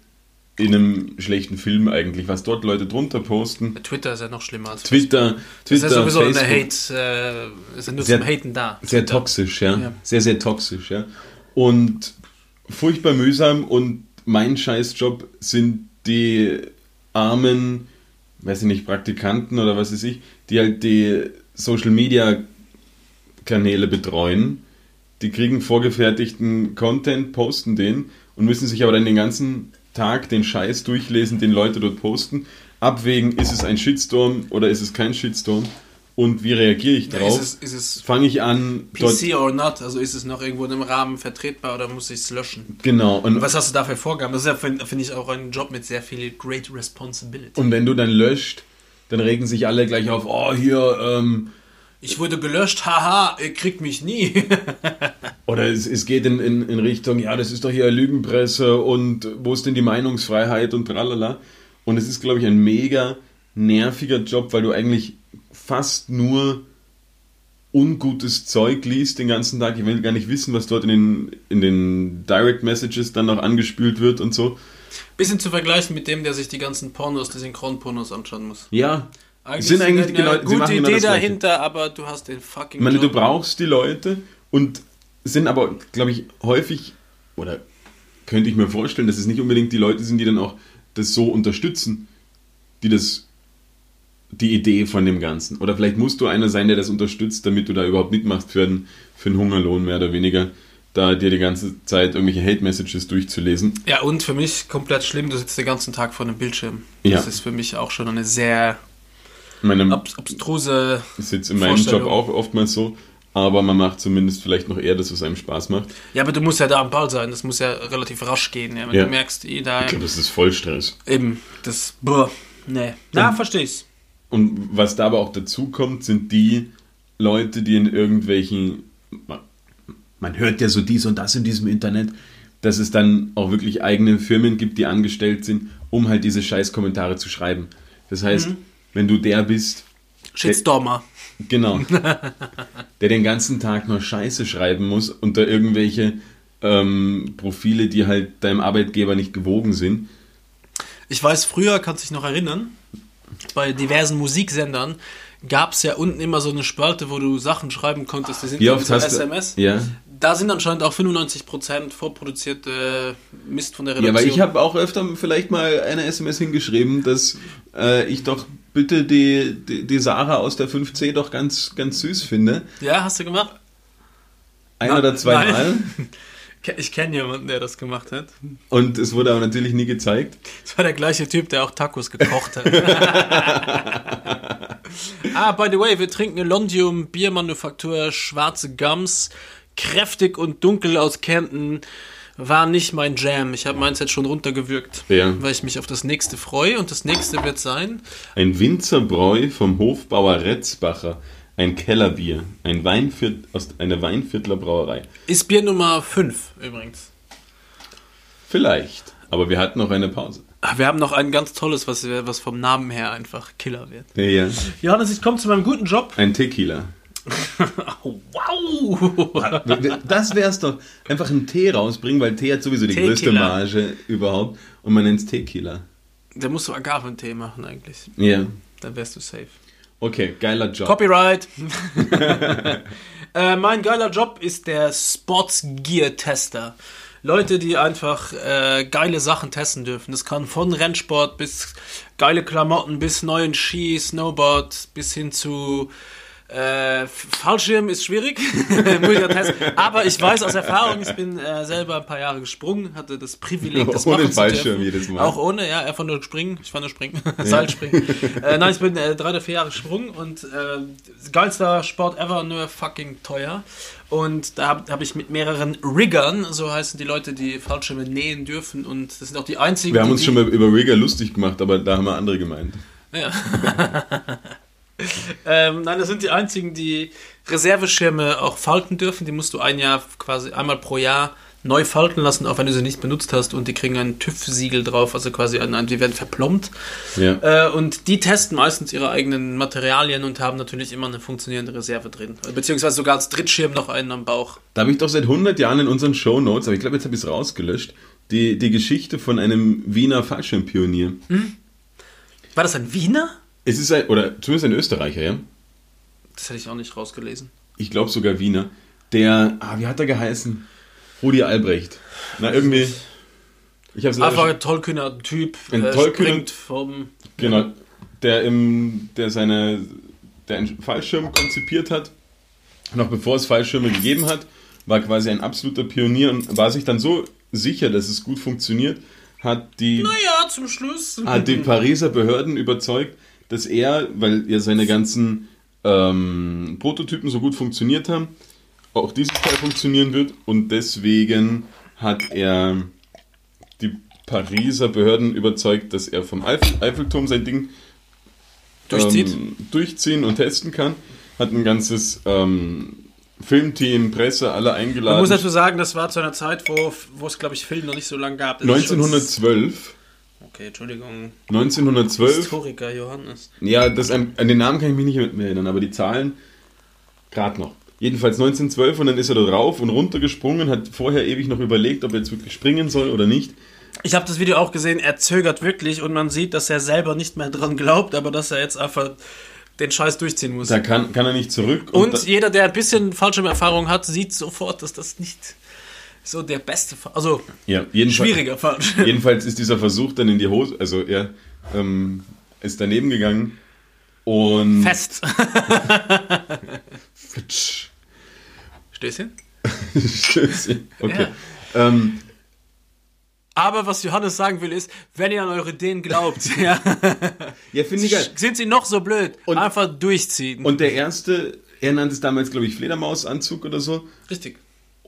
S3: in einem schlechten Film eigentlich, was dort Leute drunter posten.
S4: Twitter ist ja noch schlimmer als
S3: Twitter, Twitter,
S4: ist ja sowieso eine
S3: Facebook.
S4: Hate, äh, ist ja nur
S3: Sehr-
S4: zum Haten da.
S3: Sehr
S4: Twitter.
S3: toxisch, ja.
S4: Ja.
S3: Sehr, sehr toxisch, ja. Und furchtbar mühsam und mein Scheißjob sind die armen, weiß ich nicht, Praktikanten oder was weiß ich, die halt die Social Media Kanäle betreuen. Die kriegen vorgefertigten Content, posten den und müssen sich aber dann den ganzen Tag den Scheiß durchlesen, den Leute dort posten, abwägen, ist es ein Shitstorm oder ist es kein Shitstorm und wie reagiere ich
S4: Ja,
S3: darauf?
S4: ist es, es
S3: fange ich an,
S4: PC or not? Also ist es noch irgendwo in einem Rahmen vertretbar oder muss ich es löschen?
S3: genau, und,
S4: Was hast du da für Vorgaben? Das ist ja, finde find ich, auch ein Job mit sehr viel Great Responsibility.
S3: und wenn du dann löscht, dann regen sich alle gleich auf, oh, hier, ähm,
S4: Ich wurde gelöscht, haha, ihr kriegt mich nie.
S3: oder es, es geht in, in, in Richtung, ja, das ist doch hier Lügenpresse und wo ist denn die Meinungsfreiheit und tralala. Und es ist, glaube ich, ein mega nerviger Job, weil du eigentlich fast nur ungutes Zeug liest den ganzen Tag. Ich will gar nicht wissen, was dort in den, in den Direct Messages dann noch angespült wird und so.
S4: Bisschen zu vergleichen mit dem, der sich die ganzen Pornos, die Synchronpornos anschauen muss.
S3: Ja,
S4: Eigentlich
S3: sind eigentlich genau, sie
S4: gute
S3: machen
S4: Idee
S3: das Gleiche.
S4: dahinter, aber du hast den fucking
S3: Ich meine, du
S4: Job.
S3: brauchst die Leute und sind aber, glaube ich, häufig, oder könnte ich mir vorstellen, dass es nicht unbedingt die Leute sind, die dann auch das so unterstützen, die das, die Idee von dem Ganzen. Oder vielleicht musst du einer sein, der das unterstützt, damit du da überhaupt mitmachst für einen, für einen Hungerlohn, mehr oder weniger, da dir die ganze Zeit irgendwelche Hate-Messages durchzulesen.
S4: Ja, und für mich komplett schlimm, du sitzt den ganzen Tag vor einem Bildschirm.
S3: Ja.
S4: Das ist für mich auch schon eine sehr
S3: Ich meine,
S4: abs abstruse
S3: ist jetzt in meinem Job auch oftmals so, aber man macht zumindest vielleicht noch eher das, was einem Spaß macht.
S4: Ja, aber du musst ja da am Ball sein. Das muss ja relativ rasch gehen. Ja. Wenn
S3: Ja.
S4: du merkst, eh, da
S3: Ich glaube, das ist Vollstress.
S4: eben, das, boah, nee. Na, versteh ich's.
S3: Und was da aber auch dazu kommt, sind die Leute, die in irgendwelchen. Man hört ja so dies und das in diesem Internet, dass es dann auch wirklich eigene Firmen gibt, die angestellt sind, um halt diese Scheiß-Kommentare zu schreiben. Das heißt, wenn du der bist,
S4: Shitstormer.
S3: genau, der den ganzen Tag nur Scheiße schreiben muss unter irgendwelche ähm, Profile, die halt deinem Arbeitgeber nicht gewogen sind.
S4: Ich weiß, früher, kannst du dich noch erinnern, bei diversen Musiksendern gab es ja unten immer so eine Spalte, wo du Sachen schreiben konntest. Die sind
S3: Wie oft hast
S4: SMS.
S3: du. Ja.
S4: Da sind anscheinend auch 95% vorproduzierte Mist von der
S3: Ja,
S4: Redaktion.
S3: aber ich habe auch öfter vielleicht mal eine SMS hingeschrieben, dass äh, ich doch bitte die, die, die Sarah aus der 5C doch ganz, ganz süß finde.
S4: Ja, hast du gemacht?
S3: Ein
S4: Na-
S3: oder zweimal.
S4: nein. Ke- Ich kenne jemanden, der das gemacht hat.
S3: Und es wurde aber natürlich nie gezeigt.
S4: Das war der gleiche Typ, der auch Tacos gekocht hat. ah, by the way, wir trinken Londium Biermanufaktur Schwarze Gums. Kräftig und dunkel aus Kärnten. War nicht mein Jam. Ich habe meins jetzt schon runtergewürgt,
S3: Ja.
S4: weil ich mich auf das nächste freue. Und das nächste wird sein.
S3: Ein Winzerbräu vom Hofbauer Retzbacher. Ein Kellerbier. Ein Weinviert, aus einer Weinviertler Brauerei.
S4: Ist Bier Nummer 5 übrigens.
S3: Vielleicht. Aber wir hatten noch eine Pause.
S4: Wir haben noch ein ganz tolles, was, was vom Namen her einfach Killer wird.
S3: Ja, ja.
S4: Johannes, ich komme zu meinem guten Job.
S3: Ein Tequila.
S4: Wow!
S3: Das wär's doch. Einfach einen Tee rausbringen, weil Tee hat sowieso die größte Marge überhaupt. Und man nennt's Tequila.
S4: Da musst du Agaventee machen eigentlich.
S3: Ja.
S4: Dann wärst du safe.
S3: Okay, geiler Job.
S4: Copyright. äh, mein geiler Job ist der Sports Gear Tester. Leute, die einfach äh, geile Sachen testen dürfen. Das kann von Rennsport bis geile Klamotten, bis neuen Ski, Snowboard, bis hin zu Äh, Fallschirm ist schwierig, muss ich ja testen. Aber ich weiß aus Erfahrung, ich bin äh, selber ein paar Jahre gesprungen, hatte das Privileg, das
S3: Ohne
S4: machen zu
S3: Fallschirm
S4: dürfen.
S3: jedes Mal.
S4: Auch ohne, ja, einfach nur springen. Ich war nur springen, Seilspringen. äh, nein, ich bin äh, drei oder vier Jahre gesprungen und äh, geilster Sport ever, nur fucking teuer. Und da habe hab ich mit mehreren Riggern, so heißen die Leute, die Fallschirme nähen dürfen und das sind auch die einzigen,
S3: Wir haben uns schon mal über Rigger lustig gemacht, aber da haben wir andere gemeint.
S4: ja. ähm, nein, das sind die einzigen, die Reserveschirme auch falten dürfen. Die musst du ein Jahr quasi einmal pro Jahr neu falten lassen, auch wenn du sie nicht benutzt hast. Und die kriegen ein TÜV-Siegel drauf, also quasi ein, ein, die werden verplombt.
S3: Ja.
S4: Äh, und die testen meistens ihre eigenen Materialien und haben natürlich immer eine funktionierende Reserve drin. Beziehungsweise sogar als Drittschirm noch einen am Bauch.
S3: Da habe ich doch seit 100 Jahren in unseren Shownotes, aber ich glaube, jetzt habe ich es rausgelöscht, die, die Geschichte von einem Wiener Fallschirmpionier.
S4: War das ein Wiener?
S3: Es ist ein, oder zumindest ein Österreicher, ja?
S4: Das hätte ich auch nicht rausgelesen.
S3: Ich glaube sogar Wiener. Der, ah, wie hat er geheißen? Rudi Albrecht. Na, irgendwie. Ich habe es
S4: Einfach ein tollkühner Typ.
S3: Ein
S4: äh,
S3: tollkühner-
S4: vom...
S3: Genau. Der im, der seine, der einen Fallschirm konzipiert hat, noch bevor es Fallschirme gegeben hat, war quasi ein absoluter Pionier und war sich dann so sicher, dass es gut funktioniert, hat die,
S4: Naja, zum Schluss.
S3: hat die Pariser Behörden überzeugt, dass er, weil ja seine ganzen ähm, Prototypen so gut funktioniert haben, auch dieses Teil funktionieren wird und deswegen hat er die Pariser Behörden überzeugt, dass er vom Eiffel, Eiffelturm sein Ding
S4: Durchzieht.
S3: ähm, durchziehen und testen kann. Hat ein ganzes ähm, Filmteam, Presse, alle
S4: Man
S3: eingeladen.
S4: muss dazu sagen, das war zu einer Zeit, wo, wo es, glaube ich, Film noch nicht so lange gab. Das ist schon-
S3: 1912.
S4: Okay, Entschuldigung.
S3: 1912.
S4: Historiker Johannes.
S3: Ja, das, an, an den Namen kann ich mich nicht mehr erinnern, aber die Zahlen gerade noch. Jedenfalls 1912 und dann ist er da rauf und runter gesprungen, hat vorher ewig noch überlegt, ob er jetzt wirklich springen soll oder nicht.
S4: Ich habe das Video auch gesehen, er zögert wirklich und man sieht, dass er selber nicht mehr dran glaubt, aber dass er jetzt einfach den Scheiß durchziehen muss.
S3: Da kann, kann er nicht zurück.
S4: und
S3: da,
S4: jeder, der ein bisschen Fallschirmerfahrung hat, sieht sofort, dass das nicht so der beste Fall, also
S3: ja, jedenfalls,
S4: schwieriger Fallschirm.
S3: Jedenfalls ist dieser Versuch dann in die Hose, also er ähm, ist daneben gegangen und
S4: Fest. Stößchen?
S3: Stößchen. Okay. Ähm,
S4: Aber was Johannes sagen will, ist, wenn ihr an eure Ideen glaubt, ja,
S3: ja, finde ich geil.
S4: sind sie noch so blöd,
S3: Und-
S4: einfach durchziehen.
S3: Und der erste, er nannte es damals, glaube ich, Fledermausanzug oder so.
S4: Richtig.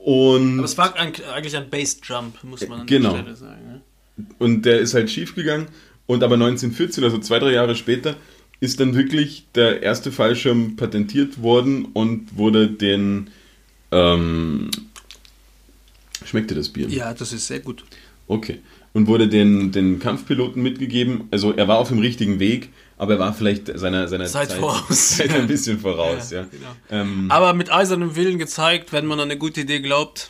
S3: Und
S4: Aber es war eigentlich ein Bass-Jump, muss man an
S3: Genau.
S4: der Stelle sagen. Ja.
S3: Und der ist halt schief gegangen. Und aber 1914, also zwei, drei Jahre später, ist dann wirklich der erste Fallschirm patentiert worden und wurde den. Ähm, schmeckte das Bier?
S4: ja, das ist sehr gut.
S3: Okay. Und wurde den, den Kampfpiloten mitgegeben. Also er war auf dem richtigen Weg, aber er war vielleicht seiner, seiner
S4: Zeit voraus.
S3: Zeit ein bisschen voraus, ja.
S4: Ja, genau.
S3: Ähm,
S4: Aber mit eisernem Willen gezeigt, wenn man an eine gute Idee glaubt,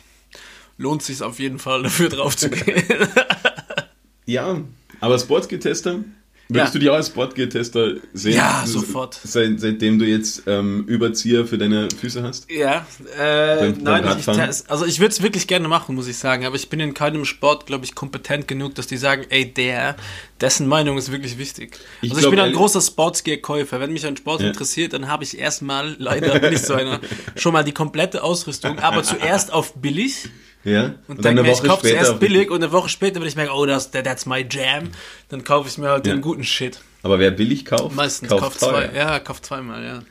S4: lohnt sich auf jeden Fall dafür drauf zu gehen.
S3: ja, aber Sportsgear-Tester, würdest
S4: Ja.
S3: du dich auch als Sportgear-Tester sehen?
S4: Ja, sofort.
S3: Seit, seitdem du jetzt ähm, Überzieher für deine Füße hast?
S4: ja, äh,
S3: Beim- beim
S4: nein, ich,
S3: Radfahren?
S4: test- also ich würde es wirklich gerne machen, muss ich sagen, aber ich bin in keinem Sport, glaube ich, kompetent genug, dass die sagen, ey, der, dessen Meinung ist wirklich wichtig.
S3: Ich
S4: also ich
S3: glaub,
S4: bin ein großer Sportsgear-Käufer. Wenn mich ein Sport
S3: Ja.
S4: interessiert, dann habe ich erstmal, leider bin ich so einer, schon mal die komplette Ausrüstung, aber zuerst auf billig.
S3: Ja.
S4: Und, dann denke mir, ich kaufe zuerst billig und eine Woche später, wenn ich merke, oh, das, that- that's my jam, dann kaufe ich mir halt
S3: Ja.
S4: den guten Shit.
S3: Aber wer billig kauft,
S4: Meistens
S3: kauft
S4: kauft zwei. Ja, kauft zweimal, ja.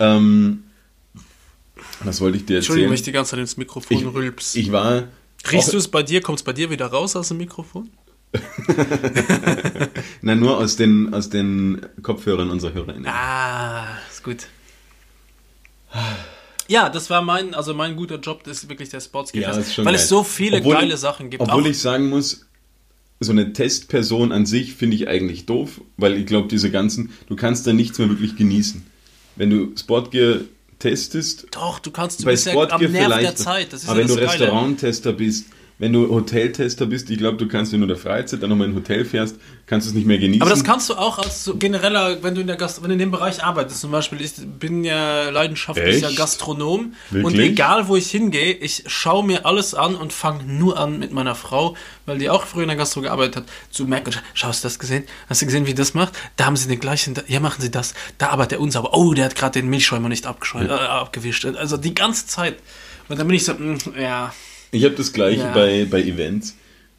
S3: Ähm, was wollte ich dir
S4: Entschuldigung, wenn ich
S3: erzählen?
S4: die ganze Zeit ins Mikrofon rülps.
S3: Ich war.
S4: Riechst du es bei dir? Kommt es bei dir wieder raus aus dem Mikrofon?
S3: Nein, nur aus den, aus den Kopfhörern unserer HörerInnen.
S4: Ah, ist gut. Ja, das war mein, also mein guter Job, das ist wirklich der Sportsgear.
S3: Ja, ist schon
S4: weil
S3: geil.
S4: es so viele
S3: Obwohl-
S4: geile Sachen gibt.
S3: Obwohl
S4: Auch-
S3: ich sagen muss, so eine Testperson an sich finde ich eigentlich doof, weil ich glaube, diese ganzen, du kannst da nichts mehr wirklich genießen. Wenn du Sportgear testest,
S4: doch, du kannst, du
S3: bei
S4: bist ja
S3: Sportgear
S4: am Nerv
S3: vielleicht,
S4: der Zeit.
S3: Aber
S4: ja
S3: wenn du. Restauranttester bist, wenn du Hoteltester bist, ich glaube, du kannst, wenn du in der Freizeit dann nochmal in ein Hotel fährst, kannst du es nicht mehr genießen.
S4: Aber das kannst du auch als so genereller, wenn du in der Gast, wenn du in dem Bereich arbeitest, zum Beispiel, ich bin ja leidenschaftlicher
S3: Echt?
S4: Gastronom und
S3: Wirklich?
S4: egal wo ich hingehe, ich schaue mir alles an und fange nur an mit meiner Frau, weil die auch früher in der Gastro gearbeitet hat, zu merken, schau, hast du das gesehen? Hast du gesehen, wie das macht? Da haben sie den gleichen, ja machen sie das, da arbeitet der unsauber, oh, der hat gerade den Milchschäumer nicht abgeschäumt, äh, abgewischt, also die ganze Zeit. Und dann bin ich so, mm, ja,
S3: ich habe das gleiche
S4: Ja.
S3: bei, bei Events.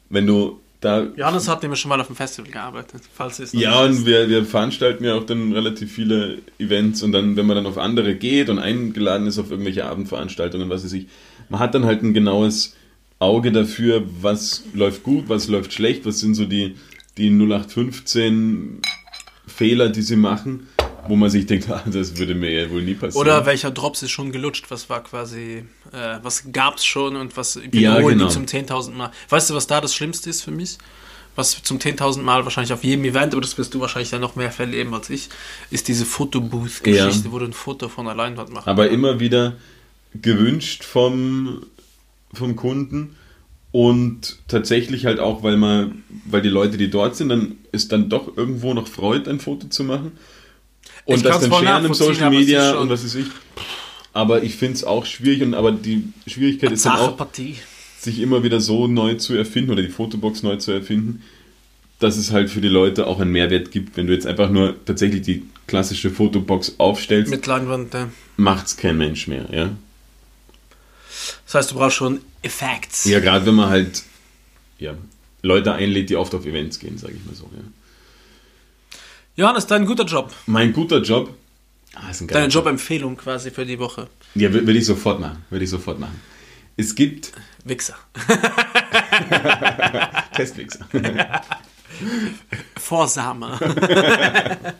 S3: Wenn du da
S4: Johannes hat nämlich schon mal auf dem Festival gearbeitet, falls es
S3: Ja,
S4: nicht
S3: und
S4: ist.
S3: wir, wir veranstalten ja auch dann relativ viele Events und dann, wenn man dann auf andere geht und eingeladen ist auf irgendwelche Abendveranstaltungen, was weiß ich, man hat dann halt ein genaues Auge dafür, was läuft gut, was läuft schlecht, was sind so die, die 0815 Fehler, die sie machen, wo man sich denkt, ah, das würde mir ja wohl nie passieren.
S4: Oder welcher Drops ist schon gelutscht? Was war quasi, äh, was gab's schon und was
S3: Ja,
S4: wiederholen
S3: genau.
S4: die zum 10.000 Mal? Weißt du, was da das Schlimmste ist für mich? Was zum 10.000 Mal wahrscheinlich auf jedem Event, aber das wirst du wahrscheinlich dann noch mehr verleben als ich, ist diese Fotobooth-Geschichte,
S3: Ja.
S4: wo du ein Foto von der Leinwand machst.
S3: aber immer wieder gewünscht vom, vom Kunden und tatsächlich halt auch, weil man, weil die Leute, die dort sind, dann ist dann doch irgendwo noch freut, ein Foto zu machen. Und
S4: Ich
S3: das dann scheren im Social Media und was weiß ich. Aber ich finde es auch schwierig und aber die Schwierigkeit ist dann auch,
S4: Partie.
S3: sich immer wieder so neu zu erfinden oder die Fotobox neu zu erfinden, dass es halt für die Leute auch einen Mehrwert gibt. Wenn du jetzt einfach nur tatsächlich die klassische Fotobox aufstellst,
S4: Mit Leinwand, ja.
S3: macht es kein Mensch mehr. Ja,
S4: Das heißt, du brauchst schon Effects.
S3: ja gerade wenn man halt ja, Leute einlädt, die oft auf Events gehen, sage ich mal so. Ja.
S4: Johannes, dein guter Job.
S3: Mein guter Job. Ah, ist ein
S4: Deine Jobempfehlung quasi für die Woche.
S3: Ja, wür- würde ich sofort machen. Würde ich sofort machen. Es gibt
S4: Wichser.
S3: Testwichser.
S4: Vorsame.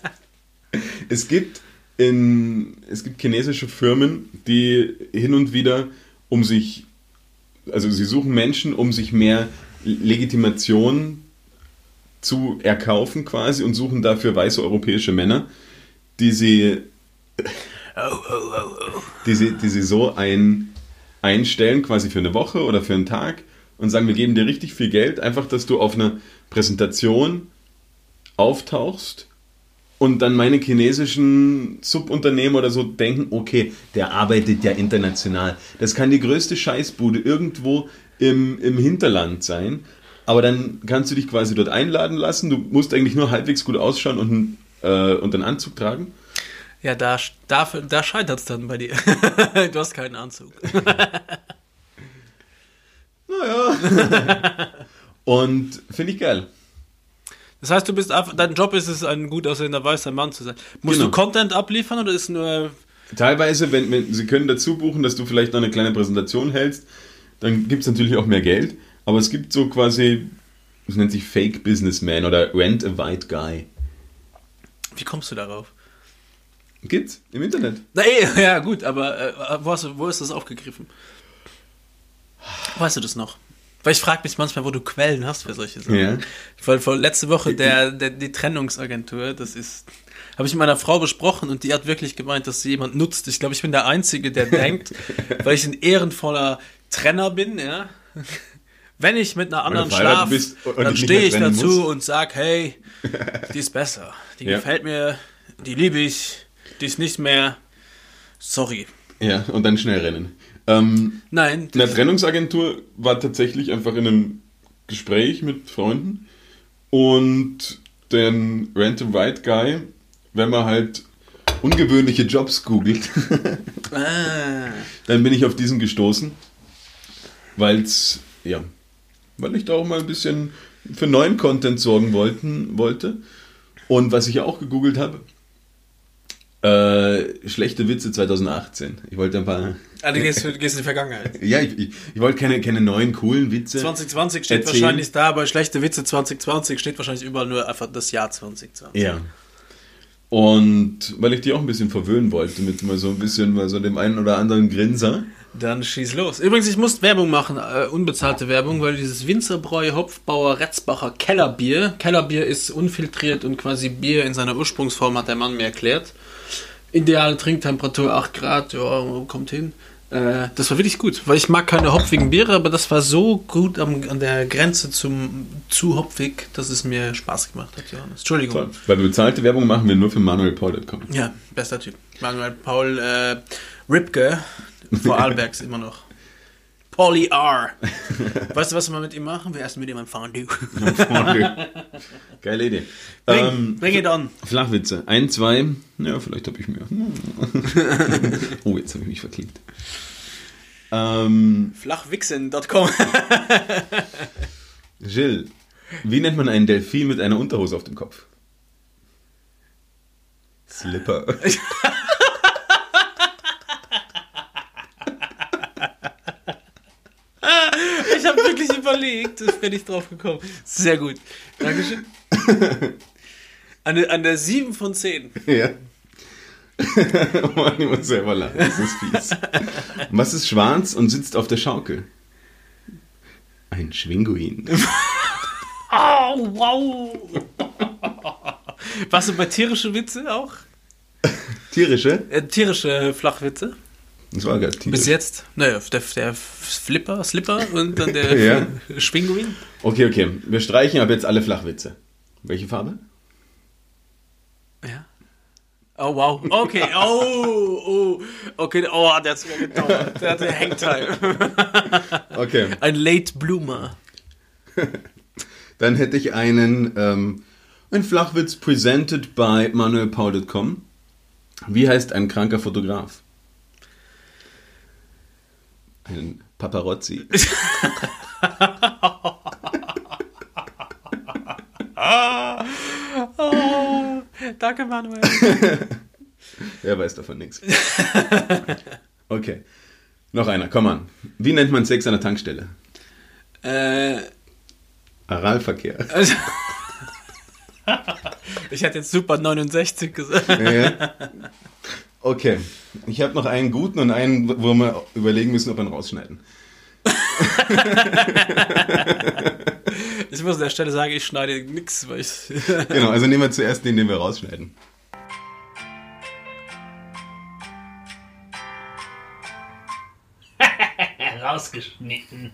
S3: Es gibt, in, es gibt chinesische Firmen, die hin und wieder um sich, also sie suchen Menschen, um sich mehr Legitimation zu erkaufen quasi und suchen dafür weiße europäische Männer, die sie, die sie, die sie so ein, einstellen, quasi für eine Woche oder für einen Tag und sagen, wir geben dir richtig viel Geld, einfach, dass du auf einer Präsentation auftauchst und dann meine chinesischen Subunternehmen oder so denken, okay, der arbeitet ja international. Das kann die größte Scheißbude irgendwo im, im Hinterland sein. Aber dann kannst du dich quasi dort einladen lassen. Du musst eigentlich nur halbwegs gut ausschauen und, einen, äh, und einen Anzug tragen.
S4: Ja, da, da, da scheitert es dann bei dir. du hast keinen Anzug.
S3: Und finde ich geil.
S4: Das heißt, du bist einfach, dein Job ist es, ein gut aussehender weißer Mann zu sein. Musst
S3: Genau.
S4: du Content abliefern oder ist nur.
S3: Teilweise, wenn, wenn sie können dazu buchen, dass du vielleicht noch eine kleine Präsentation hältst, dann gibt es natürlich auch mehr Geld. Aber es gibt so quasi, das nennt sich Fake Businessman oder Rent a White Guy.
S4: Wie kommst du darauf?
S3: Gibt's im Internet.
S4: Na, eh, ja, gut, aber äh, wo, hast du, wo ist das aufgegriffen? Weißt du das noch? Weil ich frage mich manchmal, wo du Quellen hast für solche Sachen.
S3: Ja.
S4: Weil vor letzte Woche der, der, die Trennungsagentur, das ist. Habe ich mit meiner Frau besprochen und die hat wirklich gemeint, dass sie jemand nutzt. Ich glaube, ich bin der Einzige, der denkt, weil ich ein ehrenvoller Trenner bin, ja. Wenn ich mit einer anderen schlafe, dann stehe ich dazu
S3: musst.
S4: und sag, hey, die ist besser. Die
S3: Ja.
S4: gefällt mir, die liebe ich, die ist nicht mehr. Sorry.
S3: Ja, und dann schnell rennen. Ähm,
S4: Nein,
S3: in der Trennungsagentur war tatsächlich einfach in einem Gespräch mit Freunden und den a White Guy, wenn man halt ungewöhnliche Jobs googelt,
S4: ah,
S3: dann bin ich auf diesen gestoßen, weil's, ja, weil ich da auch mal ein bisschen für neuen Content sorgen wollten, wollte. Und was ich auch gegoogelt habe, äh, schlechte Witze 2018. Ich wollte ein paar.
S4: ah, du gehst, du gehst in die Vergangenheit.
S3: Ja, ich, ich, ich wollte keine, keine neuen coolen Witze.
S4: 2020 steht
S3: Erzählen.
S4: wahrscheinlich da, bei schlechte Witze 2020 steht wahrscheinlich überall nur einfach das Jahr 2020.
S3: Ja. Und weil ich die auch ein bisschen verwöhnen wollte, mit mal so ein bisschen mal so dem einen oder anderen Grinser.
S4: Dann schieß los. Übrigens, ich muss Werbung machen, äh, unbezahlte Werbung, weil dieses Winzerbräu Hopfbauer Retzbacher Kellerbier, Kellerbier ist unfiltriert und quasi Bier in seiner Ursprungsform, hat der Mann mir erklärt. Ideale Trinktemperatur 8 Grad, ja, kommt hin. Äh, das war wirklich gut, weil ich mag keine hopfigen Biere, aber das war so gut am, an der Grenze zum zu hopfig, dass es mir Spaß gemacht hat, Johannes. Entschuldigung.
S3: Toll. Weil bezahlte Werbung machen wir nur für manuelpaul.com.
S4: Ja, bester Typ. Manuel Paul äh, Ripke, Vorarlbergs immer noch. Polly R. weißt du, was wir mit ihm machen? Wir essen mit ihm ein Fondue.
S3: Geile Idee.
S4: Bring,
S3: Ähm,
S4: bring it on.
S3: Flachwitze. Ein, zwei. Ja, vielleicht habe ich mehr. oh, jetzt habe ich mich verklickt. Ähm,
S4: Flachwichsen.com.
S3: Jill, wie nennt man einen Delfin mit einer Unterhose auf dem Kopf? Slipper.
S4: Ich wirklich überlegt, ich bin nicht drauf gekommen. Sehr gut. Dankeschön. An der, an der 7 von 10.
S3: ja. oh Mann, ich muss selber lachen. Das ist fies. Was ist schwarz und sitzt auf der Schaukel? Ein Schwinguin.
S4: Oh, wow. Was sind bei tierische Witze auch?
S3: Tierische?
S4: Äh, tierische Flachwitze?
S3: Das war tierisch.
S4: Bis jetzt? Naja, der, der Flipper, Slipper und dann der
S3: Ja.
S4: Schwinguin.
S3: Okay, okay. Wir streichen aber jetzt alle Flachwitze. Welche Farbe?
S4: Ja. Oh, wow. Okay. Oh, oh. Okay, oh, der hat sogar gedauert. Der hatte Hangtime.
S3: Okay.
S4: Ein Late Bloomer.
S3: Dann hätte ich einen, ähm, ein Flachwitz presented by manuelpaul.com. Wie heißt ein kranker Fotograf? Ein Paparazzi.
S4: Oh, danke, Manuel.
S3: Wer weiß davon nichts. Okay. Noch einer, komm an. Wie nennt man Sex an der Tankstelle?
S4: Äh,
S3: Aralverkehr.
S4: also, ich hätte jetzt Super 69 gesagt.
S3: Ja. Okay. Ich habe noch einen guten und einen, wo wir überlegen müssen, ob wir ihn rausschneiden.
S4: Ich muss an der Stelle sagen, ich schneide nichts, weil ich.
S3: Genau, also nehmen wir zuerst den, den wir rausschneiden.
S1: Rausgeschnitten.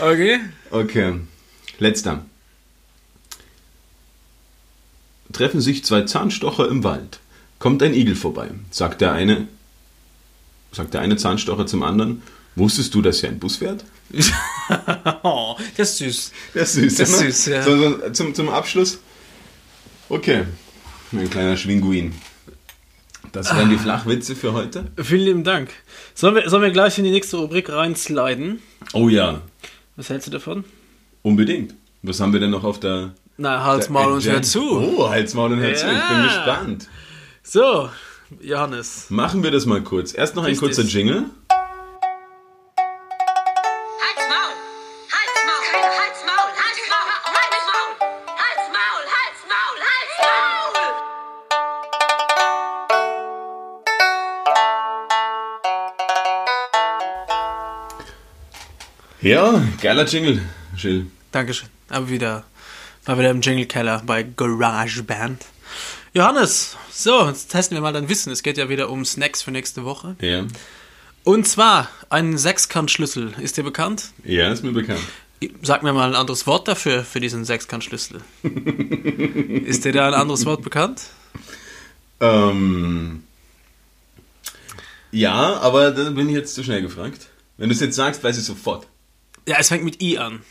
S4: Okay.
S3: Okay. Letzter. Treffen sich zwei Zahnstocher im Wald. Kommt ein Igel vorbei. Sagt der eine, sagt der eine Zahnstocher zum anderen, wusstest du, dass hier ein Bus fährt?
S4: Oh, das ist süß.
S3: Das ist süß.
S4: Das ist
S3: ne?
S4: süß, ja.
S3: So, so, zum, zum Abschluss. Okay. Ein kleiner Schwinguin. Das wären die Flachwitze für heute.
S4: Vielen lieben Dank. Sollen wir, sollen wir gleich in die nächste Rubrik reinsliden?
S3: Oh ja,
S4: Was hältst du davon?
S3: unbedingt. Was haben wir denn noch auf der...
S4: Na, Hals,
S3: der
S4: Maul und hör zu.
S3: Oh, Hals, Maul und hör zu. Ich bin
S4: Ja.
S3: gespannt.
S4: So, Johannes.
S3: Machen wir das mal kurz. Erst noch ein
S4: Richtig.
S3: kurzer Jingle. Ja, geiler Jingle, Jill.
S4: Dankeschön. Aber wieder, mal wieder im Jingle-Keller bei GarageBand. Johannes, so, jetzt testen wir mal dein Wissen. Es geht ja wieder um Snacks für nächste Woche.
S3: Ja,
S4: Und zwar ein Sechskantschlüssel. Ist dir bekannt?
S3: ja, ist mir bekannt.
S4: Sag mir mal ein anderes Wort dafür, für diesen Sechskantschlüssel. Ist dir da ein anderes Wort bekannt?
S3: Ähm, ja, aber da bin ich jetzt zu schnell gefragt. Wenn du es jetzt sagst, weiß ich sofort.
S4: Ja, es fängt mit I an.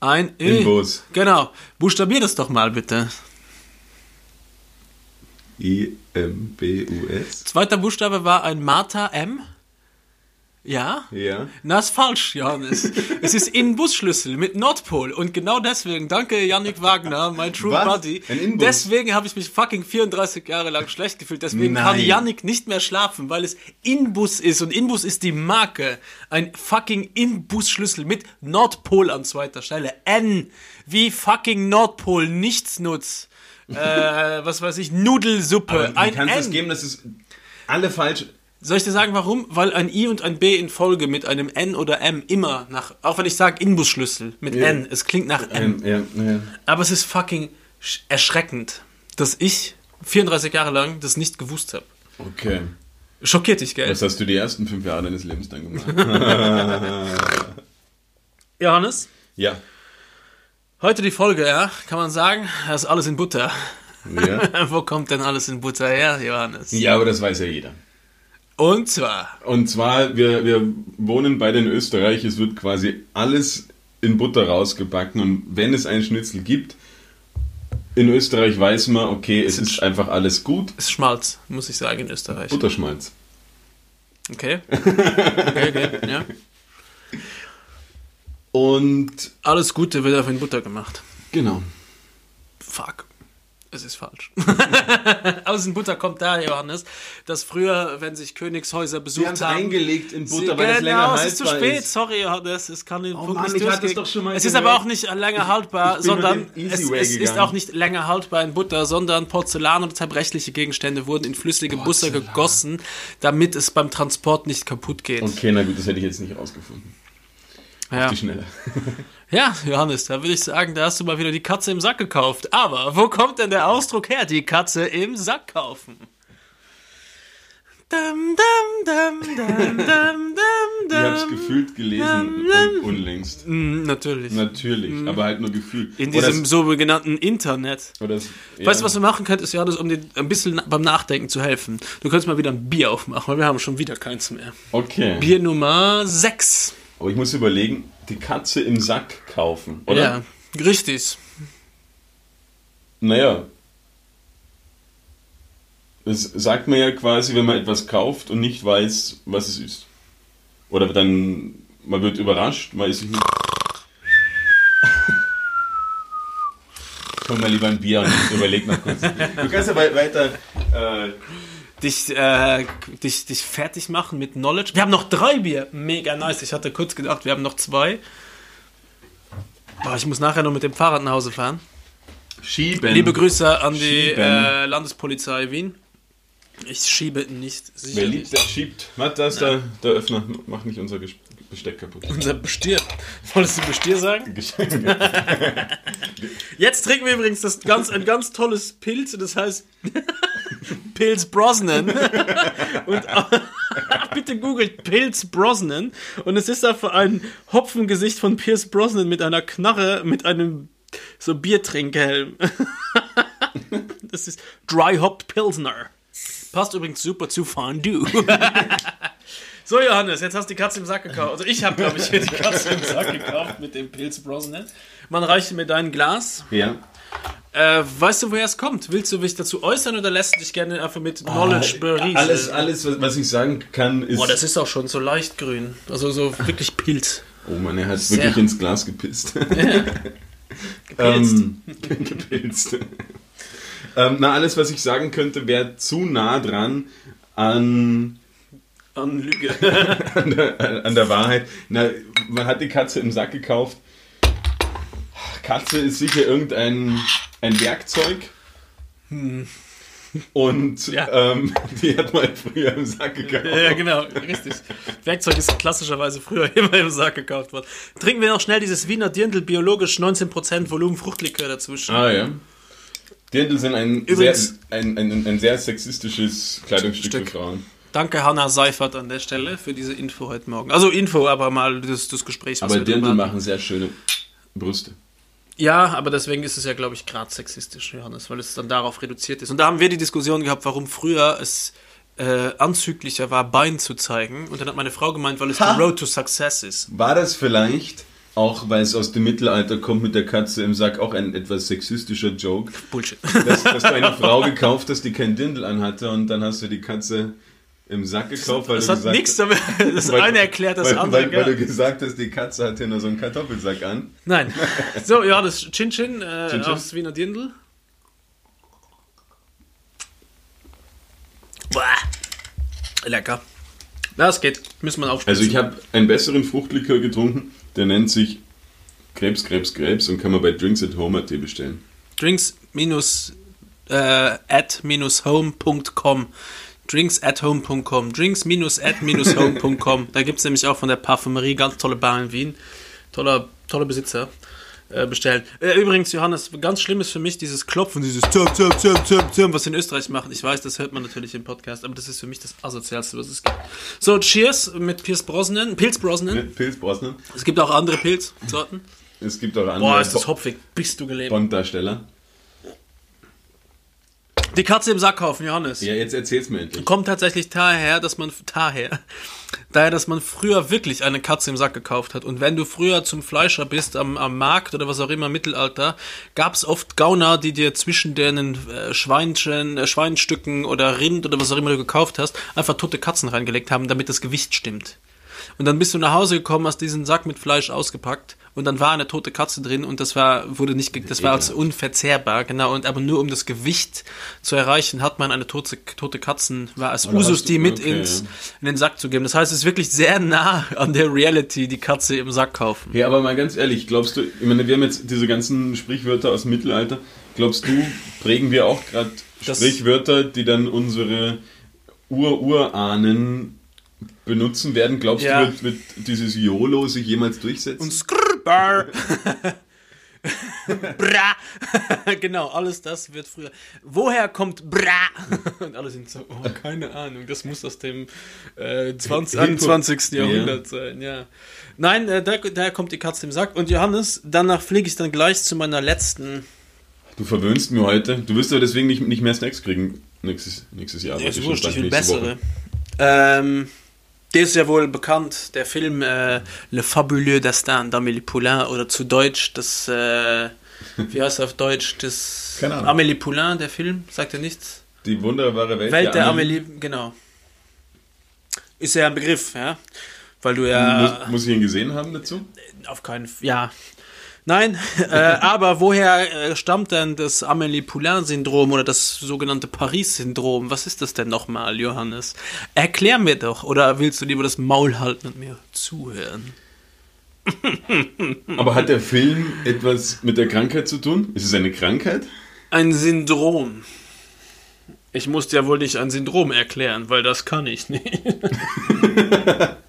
S4: Ein I.
S3: Bus.
S4: Genau. Buchstabier das doch mal bitte.
S3: I-M-B-U-S.
S4: Zweiter Buchstabe war ein Martha M. Ja?
S3: Ja.
S4: Na, ist falsch, Johannes. es ist Inbusschlüssel mit Nordpol. Und genau deswegen, danke Yannick Wagner, mein True
S3: Was?
S4: Buddy. Deswegen habe ich mich fucking 34 Jahre lang schlecht gefühlt. Deswegen kann
S3: Nein.
S4: Yannick nicht mehr schlafen, weil es Inbus ist. Und Inbus ist die Marke. Ein fucking Inbusschlüssel mit Nordpol an zweiter Stelle. N. Wie fucking Nordpol. Nichtsnutz. Äh, was weiß ich, Nudelsuppe.
S3: Aber
S4: ein
S3: du kannst
S4: N.
S3: es geben, das ist alle falsch.
S4: Soll ich dir sagen, warum? Weil ein I und ein B in Folge mit einem N oder M immer nach, auch wenn ich sage Inbusschlüssel mit
S3: Ja.
S4: N, es klingt nach M.
S3: Ja, ja.
S4: Aber es ist fucking sch- erschreckend, dass ich 34 Jahre lang das nicht gewusst habe.
S3: Okay.
S4: Schockiert dich, gell?
S3: Was hast du die ersten fünf Jahre deines Lebens dann gemacht?
S4: Johannes,
S3: ja.
S4: Heute die Folge, ja, kann man sagen, das ist alles in Butter.
S3: ja.
S4: Wo kommt denn alles in Butter her, Johannes?
S3: Ja, aber das weiß ja jeder.
S4: Und zwar,
S3: Und zwar, wir, wir wohnen beide in Österreich, es wird quasi alles in Butter rausgebacken und wenn es einen Schnitzel gibt, in Österreich weiß man, okay, es ist einfach alles gut.
S4: ist Schmalz, muss ich sagen, in Österreich.
S3: Butterschmalz.
S4: Okay. Okay, okay, ja.
S3: Und
S4: Alles Gute wird auf in Butter gemacht.
S3: genau.
S4: Fuck. Es ist falsch. Aus in Butter kommt da, Johannes, dass früher, wenn sich Königshäuser besucht haben.
S3: eingelegt in
S4: Sie- genau, es ist zu spät, sorry, Johannes, es kann den
S3: Oh
S4: Punkt
S3: Mann,
S4: nicht
S3: ich hatte es
S4: durchgehen.
S3: doch schon mal
S4: Es ist aber auch nicht länger haltbar, sondern es, es ist auch nicht länger haltbar in Butter, sondern Porzellan oder zerbrechliche Gegenstände wurden in flüssige Butter gegossen, damit es beim Transport nicht kaputt geht.
S3: Okay, na gut, das hätte ich jetzt nicht rausgefunden.
S4: Ja. Ja, Johannes, da würde ich sagen, da hast du mal wieder die Katze im Sack gekauft. Aber wo kommt denn der Ausdruck her, die Katze im Sack kaufen? Dum, dum, dum,
S3: Ich habe es gefühlt gelesen un unlängst.
S4: Mm, Natürlich.
S3: Natürlich, aber halt nur gefühlt.
S4: In diesem
S3: es-
S4: sogenannten Internet.
S3: es- ja.
S4: Weißt du, was du machen könntest, Johannes, um dir ein bisschen beim Nachdenken zu helfen? Du könntest mal wieder ein Bier aufmachen, weil wir haben schon wieder keins mehr.
S3: Okay.
S4: Bier Nummer 6.
S3: Aber ich muss überlegen, die Katze im Sack kaufen, oder?
S4: Ja, richtig.
S3: Naja. Das sagt man ja quasi, wenn man etwas kauft und nicht weiß, was es ist. Oder dann, man wird überrascht, man ist nicht. Komm mal lieber ein Bier und überleg noch kurz. Du kannst ja wei- weiter. Äh,
S4: dich, äh, dich, dich fertig machen mit Knowledge. Wir haben noch drei Bier. Mega nice. Ich hatte kurz gedacht, wir haben noch zwei. Boah, ich muss nachher noch mit dem Fahrrad nach Hause fahren.
S3: schieben.
S4: Liebe Grüße an die äh, Landespolizei Wien. Ich schiebe nicht.
S3: Wer liebt, der schiebt. Warte, da ist der, der Öffner. Mach nicht unser Ges- Besteck kaputt.
S4: Unser Bestier. Wolltest du Bestier sagen? Jetzt trinken wir übrigens das ganz, ein ganz tolles Pilz, das heißt Pilz Brosnan. Und bitte googelt Pilz Brosnan. Und es ist einfach ein Hopfengesicht von Pierce Brosnan mit einer Knarre, mit einem so Biertrinkhelm. Das ist Dry Hopped Pilsner. Passt übrigens super zu Fondue. So, Johannes, jetzt hast du die Katze im Sack gekauft. Also ich habe, glaube ich, hier die Katze im Sack gekauft mit dem Pilz Brosnan. Man reicht mir dein Glas.
S3: Ja.
S4: Äh, weißt du, woher es kommt? Willst du dich dazu äußern oder lässt du dich gerne einfach mit Knowledge berieseln?
S3: Ah, Alles, alles, was- ich sagen kann, ist.
S4: Boah, das ist auch schon so leicht grün. Also so wirklich Pilz.
S3: oh Mann, er hat
S4: Sehr.
S3: wirklich ins Glas gepisst.
S4: Gepilzt.
S3: ähm, gepilzt. ähm, na, alles, was ich sagen könnte, wäre zu nah dran an,
S4: An Lüge.
S3: an, der, an der Wahrheit. Na, man hat die Katze im Sack gekauft. Katze ist sicher irgendein ein Werkzeug. Und
S4: Ja.
S3: ähm, die hat man früher im Sack gekauft.
S4: ja, genau, richtig. Werkzeug ist klassischerweise früher immer im Sack gekauft worden. Trinken wir noch schnell dieses Wiener Dirndl biologisch 19% Volumen Fruchtlikör dazwischen.
S3: Ah ja. Dirndl sind ein, sehr,
S4: Übrigens-
S3: ein, ein, ein sehr sexistisches Kleidungsstück
S4: Stück.
S3: für Frauen.
S4: Danke Hanna Seifert an der Stelle für diese Info heute Morgen. Also Info, aber mal das, das Gespräch.
S3: Aber Dirndl machen sehr schöne Brüste.
S4: Ja, aber deswegen ist es ja, glaube ich, gerade sexistisch, Johannes, weil es dann darauf reduziert ist. Und da haben wir die Diskussion gehabt, warum früher es äh, anzüglicher war, Bein zu zeigen. Und dann hat meine Frau gemeint, weil es
S3: Ha!
S4: die Road to Success ist.
S3: War das vielleicht, auch weil es aus dem Mittelalter kommt mit der Katze im Sack, auch ein etwas sexistischer Joke,
S4: Bullshit.
S3: dass, dass du eine Frau gekauft hast, die kein Dirndl anhatte und dann hast du die Katze im Sack gekauft, weil
S4: Das
S3: du
S4: hat
S3: gesagt
S4: nichts damit. Das
S3: weil-
S4: eine erklärt das
S3: weil,
S4: andere.
S3: weil, weil du gesagt hast, die Katze hat hier nur so einen Kartoffelsack an.
S4: Nein. So, ja, das Chin Chin, äh,
S3: Chin Chin.
S4: aus Wiener Dirndl. Boah. Lecker. Das geht. Müssen wir aufspielen.
S3: Also ich habe einen besseren Fruchtlikör getrunken, der nennt sich Krebs, Krebs, Krebs und kann man bei Drinks at Home AT bestellen.
S4: Drinks minus äh, at minus home.com. Drinks at home.com. Drinks minus at minus home.com. Da gibt es nämlich auch von der Parfümerie ganz tolle Bar in Wien. Toller, toller Besitzer. äh, bestellen. Äh, übrigens, Johannes, ganz schlimm ist für mich dieses Klopfen, dieses Zirp, Zirp, Zirp, Zirp, Zirp, was in Österreich machen. Ich weiß, das hört man natürlich im Podcast, aber das ist für mich das Asozialste, was es gibt. So, Cheers mit Pierce Brosnan, Pilz Brosnan.
S3: Mit Pilz Brosnan.
S4: Es gibt auch andere Pilzsorten.
S3: Es gibt auch andere
S4: Boah, ist das hopfig. Bist du gelebt.
S3: Bond-Darsteller.
S4: Die Katze im Sack kaufen, Johannes.
S3: Ja, jetzt erzähl's mir endlich.
S4: Kommt tatsächlich daher, dass man daher, daher, dass man früher wirklich eine Katze im Sack gekauft hat. Und wenn du früher zum Fleischer bist am, am Markt oder was auch immer im Mittelalter, gab es oft Gauner, die dir zwischen denen äh, Schweinchen, äh, Schweinstücken oder Rind oder was auch immer du gekauft hast, einfach tote Katzen reingelegt haben, damit das Gewicht stimmt. Und dann bist du nach Hause gekommen, hast diesen Sack mit Fleisch ausgepackt und dann war eine tote Katze drin und das war, wurde nicht, das war als unverzehrbar, genau. Und aber nur um das Gewicht zu erreichen, hat man eine tote, tote Katzen, war als
S3: Oder
S4: Usus, die
S3: du-
S4: mit
S3: okay,
S4: ins, in den Sack zu geben. Das heißt, es ist wirklich sehr nah an der Reality, die Katze im Sack kaufen.
S3: Ja, aber mal ganz ehrlich, glaubst du, ich meine, wir haben jetzt diese ganzen Sprichwörter aus dem Mittelalter, glaubst du, prägen wir auch gerade Sprichwörter, die dann unsere Ur-Urahnen benutzen werden? Glaubst
S4: Ja.
S3: du, wird, wird dieses YOLO sich jemals durchsetzen?
S4: Und Skrrbar. Bra. genau, alles das wird früher. Woher kommt Bra? Und alle sind so, oh, keine Ahnung, das muss aus dem äh, 20,
S3: Hip-Hop.
S4: 21.
S3: Ja.
S4: Jahrhundert sein, ja. Nein, äh, da, daher kommt die Katze im Sack. Und Johannes, danach fliege ich dann gleich zu meiner letzten.
S3: Du verwöhnst mir heute. Du wirst aber deswegen nicht, nicht mehr Snacks kriegen nächstes, nächstes Jahr.
S4: Ja, ist wurscht, ich will bessere. Ähm, der ist ja wohl bekannt, der Film äh, Le Fabuleux Destin d'Amélie Poulain oder zu Deutsch das, äh, wie heißt er auf Deutsch, das. Amélie Poulain, der Film, sagt er nichts?
S3: Die wunderbare Welt,
S4: Welt der Amélie, genau. Ist ja ein Begriff, ja. Weil du ja
S3: Muss, muss ich ihn gesehen haben dazu?
S4: auf keinen F ja. Nein, äh, aber woher äh, stammt denn das Amélie Poulain-Syndrom oder das sogenannte Paris-Syndrom? Was ist das denn nochmal, Johannes? Erklär mir doch. Oder willst du lieber das Maul halten und mir zuhören?
S3: Aber hat der Film etwas mit der Krankheit zu tun? Ist es eine Krankheit?
S4: Ein Syndrom. Ich muss dir wohl nicht ein Syndrom erklären, weil das kann ich nicht.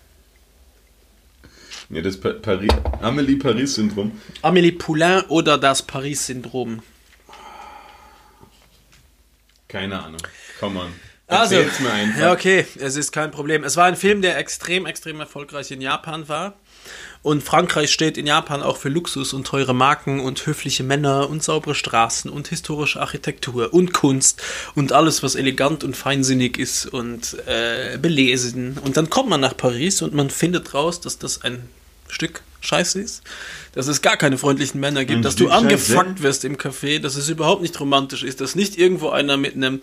S3: Ja, das pa Paris, Amélie-Paris-Syndrom.
S4: Amélie Poulain oder das Paris-Syndrom?
S3: Keine Ahnung. Come on.
S4: Also,
S3: mir einfach.
S4: ja, okay, es ist kein Problem. Es war ein Film, der extrem, extrem erfolgreich in Japan war. Und Frankreich steht in Japan auch für Luxus und teure Marken und höfliche Männer und saubere Straßen und historische Architektur und Kunst und alles, was elegant und feinsinnig ist und äh, belesen. Und dann kommt man nach Paris und man findet raus, dass das ein Stück Scheiße ist, dass es gar keine freundlichen Männer gibt,
S3: Ein
S4: dass du
S3: Stück Scheiße?
S4: angefuckt wirst im Café, dass es überhaupt nicht romantisch ist, dass nicht irgendwo einer mit einem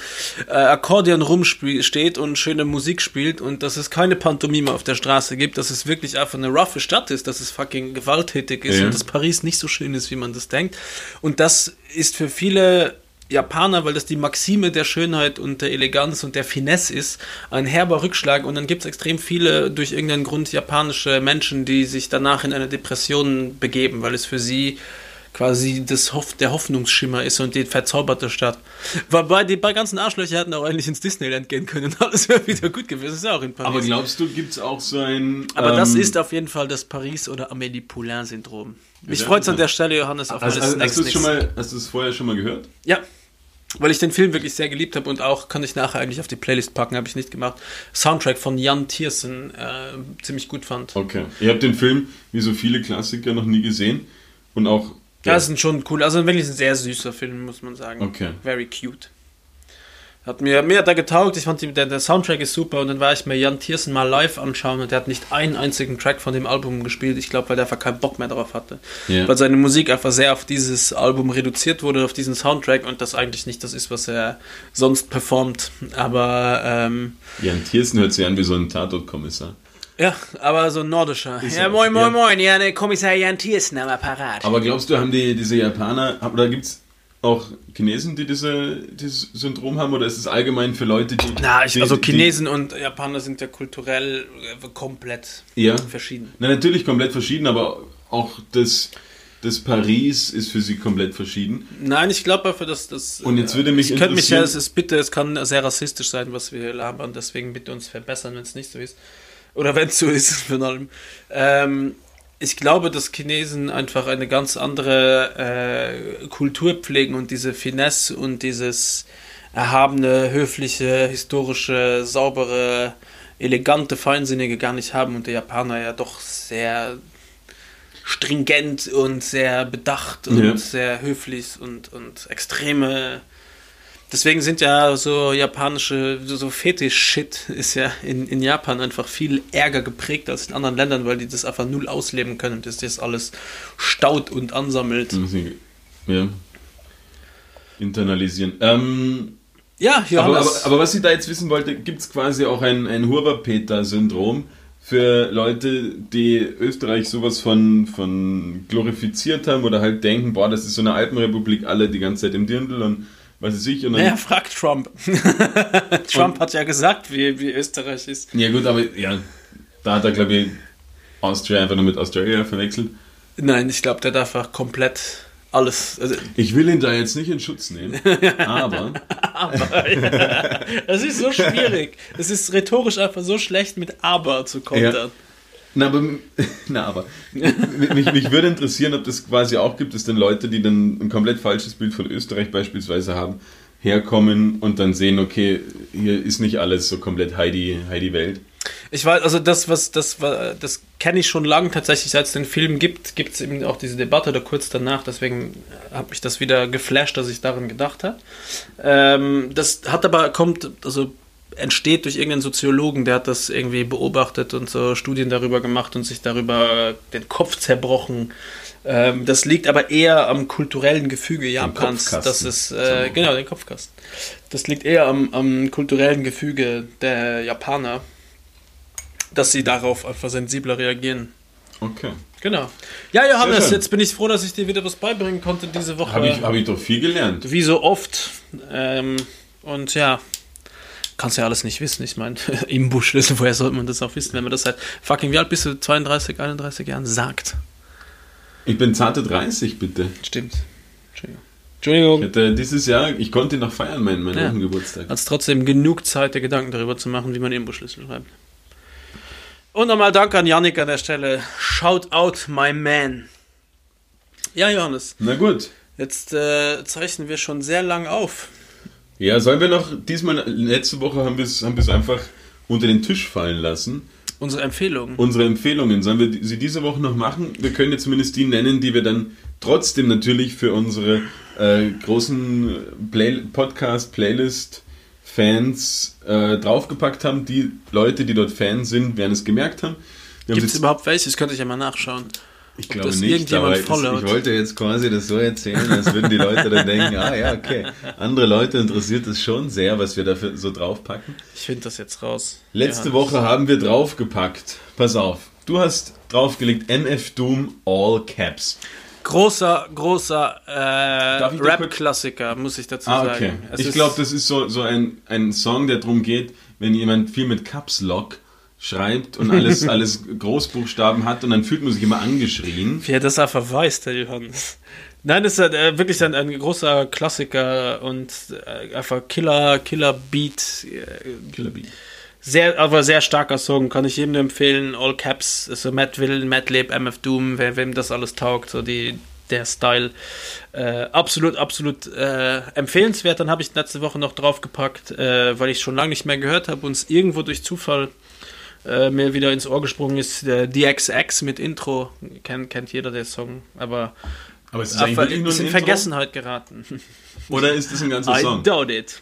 S4: äh, Akkordeon rumsteht und schöne Musik spielt und dass es keine Pantomime auf der Straße gibt, dass es wirklich einfach eine roughe Stadt ist, dass es fucking gewalttätig ist
S3: Ja.
S4: und dass Paris nicht so schön ist, wie man das denkt. Und das ist für viele Japaner, weil das die Maxime der Schönheit und der Eleganz und der Finesse ist, ein herber Rückschlag. Und dann gibt es extrem viele, durch irgendeinen Grund, japanische Menschen, die sich danach in eine Depression begeben, weil es für sie quasi das Hoff der Hoffnungsschimmer ist und die verzauberte Stadt. Wobei die bei ganzen Arschlöcher hätten auch eigentlich ins Disneyland gehen können und alles wäre wieder gut gewesen. Das ist ja auch in Paris.
S3: Aber glaubst du, gibt es auch so ein.
S4: Aber das
S3: ähm,
S4: ist auf jeden Fall das Paris- oder Amélie Poulain-Syndrom. Mich freut es an der Stelle, Johannes, auf
S3: Hast,
S4: meine
S3: hast, hast du es
S4: Snacks.
S3: schon mal, hast du es vorher schon mal gehört?
S4: Ja, weil ich den Film wirklich sehr geliebt habe und auch kann ich nachher eigentlich auf die Playlist packen, habe ich nicht gemacht. Soundtrack von Jan Tiersen äh, ziemlich gut fand.
S3: Okay. Ihr habt den Film, wie so viele Klassiker, noch nie gesehen. Und auch.
S4: Ja, das ist schon cool, also wirklich ein sehr süßer Film, muss man sagen.
S3: Okay.
S4: Very cute. Hat mir, mir hat er getaugt, ich fand die, der, der Soundtrack ist super und dann war ich mir Jan Tiersen mal live anschauen und der hat nicht einen einzigen Track von dem Album gespielt. Ich glaube, weil der einfach keinen Bock mehr drauf hatte.
S3: Ja.
S4: Weil seine Musik einfach sehr auf dieses Album reduziert wurde, auf diesen Soundtrack und das eigentlich nicht das ist, was er sonst performt. Aber ähm,
S3: Jan Thiersen hört sich an wie so ein Tatortkommissar.
S4: ja, aber so ein nordischer.
S3: Ist
S4: ja, moin, moin,
S3: Ja.
S4: moin, ja, der Kommissar Jan Tiersen am Apparat.
S3: Aber glaubst du, haben die diese Japaner, oder gibt es auch Chinesen, die diese, dieses Syndrom haben, oder ist es allgemein für Leute, die.
S4: Na, ich,
S3: die,
S4: also
S3: die-
S4: Chinesen und Japaner sind ja kulturell äh, komplett
S3: Ja.
S4: verschieden.
S3: Na, natürlich komplett verschieden, aber auch das, das Paris ist für sie komplett verschieden.
S4: Nein, ich glaube einfach, dass das.
S3: Und jetzt würde mich
S4: ich könnte mich ja, es ist bitte, es kann sehr rassistisch sein, was wir hier labern, deswegen bitte uns verbessern, wenn es nicht so ist. Oder wenn es so ist, von allem. Ähm, ich glaube, dass Chinesen einfach eine ganz andere äh, Kultur pflegen und diese Finesse und dieses erhabene, höfliche, historische, saubere, elegante, feinsinnige gar nicht haben und der Japaner ja doch sehr stringent und sehr bedacht und
S3: Ja.
S4: sehr höflich und, und extreme. Deswegen sind ja so japanische, so- Fetisch-Shit ist ja in, in Japan einfach viel ärger geprägt als in anderen Ländern, weil die das einfach null ausleben können und das das alles staut und ansammelt.
S3: Ja. Internalisieren. Ähm,
S4: Ja,
S3: aber,
S4: Johannes.
S3: aber, aber was ich da jetzt wissen wollte, gibt es quasi auch ein, ein Hurwa-Peter-Syndrom für Leute, die Österreich sowas von, von glorifiziert haben oder halt denken, boah, das ist so eine Alpenrepublik, alle die ganze Zeit im Dirndl und was weiß ich. Und dann,
S4: naja, fragt Trump. Trump hat ja gesagt, wie, wie Österreich ist.
S3: Ja gut, aber ja, da hat er glaube ich Austria einfach nur mit Australia verwechselt.
S4: Nein, ich glaube, der darf einfach komplett alles. Also,
S3: Ich will ihn da jetzt nicht in Schutz nehmen, aber
S4: Es ist so schwierig. Es ist rhetorisch einfach so schlecht, mit aber zu kontern.
S3: Ja. Na, aber, na, aber mich, mich würde interessieren, ob das quasi auch gibt, dass dann Leute, die dann ein komplett falsches Bild von Österreich beispielsweise haben, herkommen und dann sehen, okay, hier ist nicht alles so komplett Heidi, Heidi Welt.
S4: Ich weiß, also das, was das das kenne ich schon lange tatsächlich, seit es den Film gibt, gibt es eben auch diese Debatte da kurz danach, deswegen hat mich das wieder geflasht, dass ich daran gedacht habe. Ähm, das hat aber, kommt, also entsteht durch irgendeinen Soziologen, der hat das irgendwie beobachtet und so Studien darüber gemacht und sich darüber den Kopf zerbrochen. Ähm, das liegt aber eher am kulturellen Gefüge Japans. Das ist, äh, genau, den Kopfkasten. Das liegt eher am, am kulturellen Gefüge der Japaner dass sie darauf einfach sensibler reagieren.
S3: Okay.
S4: Genau. Ja, Johannes, jetzt bin ich froh, dass ich dir wieder was beibringen konnte diese Woche.
S3: Habe ich, hab ich doch viel gelernt.
S4: Wie so oft. Ähm, und ja, kannst ja alles nicht wissen. Ich meine, im Buschlüssel, woher sollte man das auch wissen, wenn man das seit fucking, wie alt bist du? 32, 31 Jahren sagt.
S3: Ich bin zarte 30, bitte.
S4: Stimmt. Entschuldigung.
S3: Ich
S4: Entschuldigung.
S3: hatte dieses Jahr, ich konnte noch feiern, meinen, meinen
S4: Ja.
S3: Geburtstag.
S4: Hat trotzdem genug Zeit, dir Gedanken darüber zu machen, wie man Imbusschlüssel schreibt. Und nochmal Danke an Yannick an der Stelle. Shout out, my man. Ja, Johannes,
S3: Na gut.
S4: jetzt äh, zeichnen wir schon sehr lang auf.
S3: Ja, sollen wir noch, diesmal, letzte Woche haben wir es haben wir es einfach unter den Tisch fallen lassen.
S4: Unsere Empfehlung.
S3: Unsere Empfehlungen, sollen wir sie diese Woche noch machen? Wir können jetzt zumindest die nennen, die wir dann trotzdem natürlich für unsere äh, großen Play Podcast-Playlist-Fans äh, draufgepackt haben. Die Leute, die dort Fans sind, werden es gemerkt haben.
S4: Gibt es überhaupt welche? Das könnte ich ja mal nachschauen.
S3: Ich glaube
S4: das
S3: nicht, aber
S4: followt?
S3: ich wollte jetzt quasi das so erzählen, als würden die Leute dann denken, ah ja, okay. Andere Leute interessiert es schon sehr, was wir dafür so draufpacken.
S4: Ich finde das jetzt raus.
S3: Letzte
S4: Johannes.
S3: Woche haben wir draufgepackt. Pass auf. Du hast draufgelegt MF Doom All Caps.
S4: Großer, großer äh,
S3: ich
S4: Rap-Klassiker, muss ich dazu
S3: Ah, okay.
S4: sagen. Es
S3: Ich glaube, das ist so, so ein, ein Song, der darum geht, wenn jemand viel mit Caps Lock schreibt und alles, alles Großbuchstaben hat und dann fühlt man sich immer angeschrien.
S4: Wie er das einfach weiß, der Johannes. Nein, das ist äh, wirklich ein, ein großer Klassiker und äh, einfach Killer, Killer Beat. Äh,
S3: Killer Bee.
S4: sehr, aber sehr starker Song, kann ich jedem nur empfehlen. All Caps, so Matt Will, Matt Leb, MF Doom, wer, wem das alles taugt, so die, der Style. Äh, absolut, absolut äh, empfehlenswert. Dann habe ich letzte Woche noch draufgepackt, äh, weil ich schon lange nicht mehr gehört habe und es irgendwo durch Zufall äh, mir wieder ins Ohr gesprungen ist. Der DXX mit Intro. Kennt, kennt jeder der Song, aber
S3: Aber es ist nur
S4: ist
S3: ein
S4: in? Vergessenheit geraten.
S3: Oder ist das ein ganzer
S4: I
S3: Song?
S4: doubt it.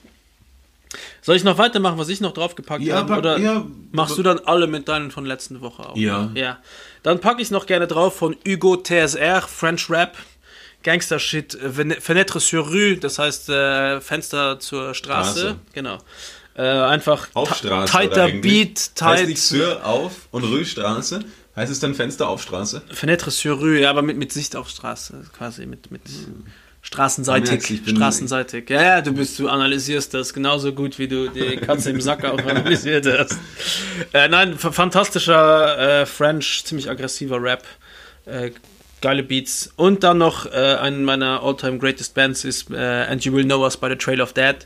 S4: Soll ich noch weitermachen, was ich noch draufgepackt
S3: Ja,
S4: habe? Oder
S3: ja,
S4: machst du dann alle mit deinen von letzten Woche auf?
S3: Ja.
S4: Ja. Dann packe ich noch gerne drauf von Hugo TSR, French Rap, Gangster Shit, Fenêtre sur Rue, das heißt äh, Fenster zur Straße.
S3: Straße.
S4: Genau. Äh, einfach
S3: Auf
S4: ti-
S3: Straße.
S4: tighter? Beat,
S3: Heißt
S4: tight.
S3: nicht Sur auf und Rühstraße? Heißt es dann Fenster auf Straße?
S4: Fenêtre sur Rue, ja, aber mit, mit Sicht auf Straße, quasi mit, mit
S3: Du
S4: straßenseitig. straßenseitig. Ja, ja, du bist, du analysierst das genauso gut, wie du die Katze im Sack auch analysiert hast. Äh, nein, fantastischer äh, French, ziemlich aggressiver Rap. Äh, geile Beats. Und dann noch äh, einen meiner all-time greatest Bands ist äh, And You Will Know Us by the Trail of Dead.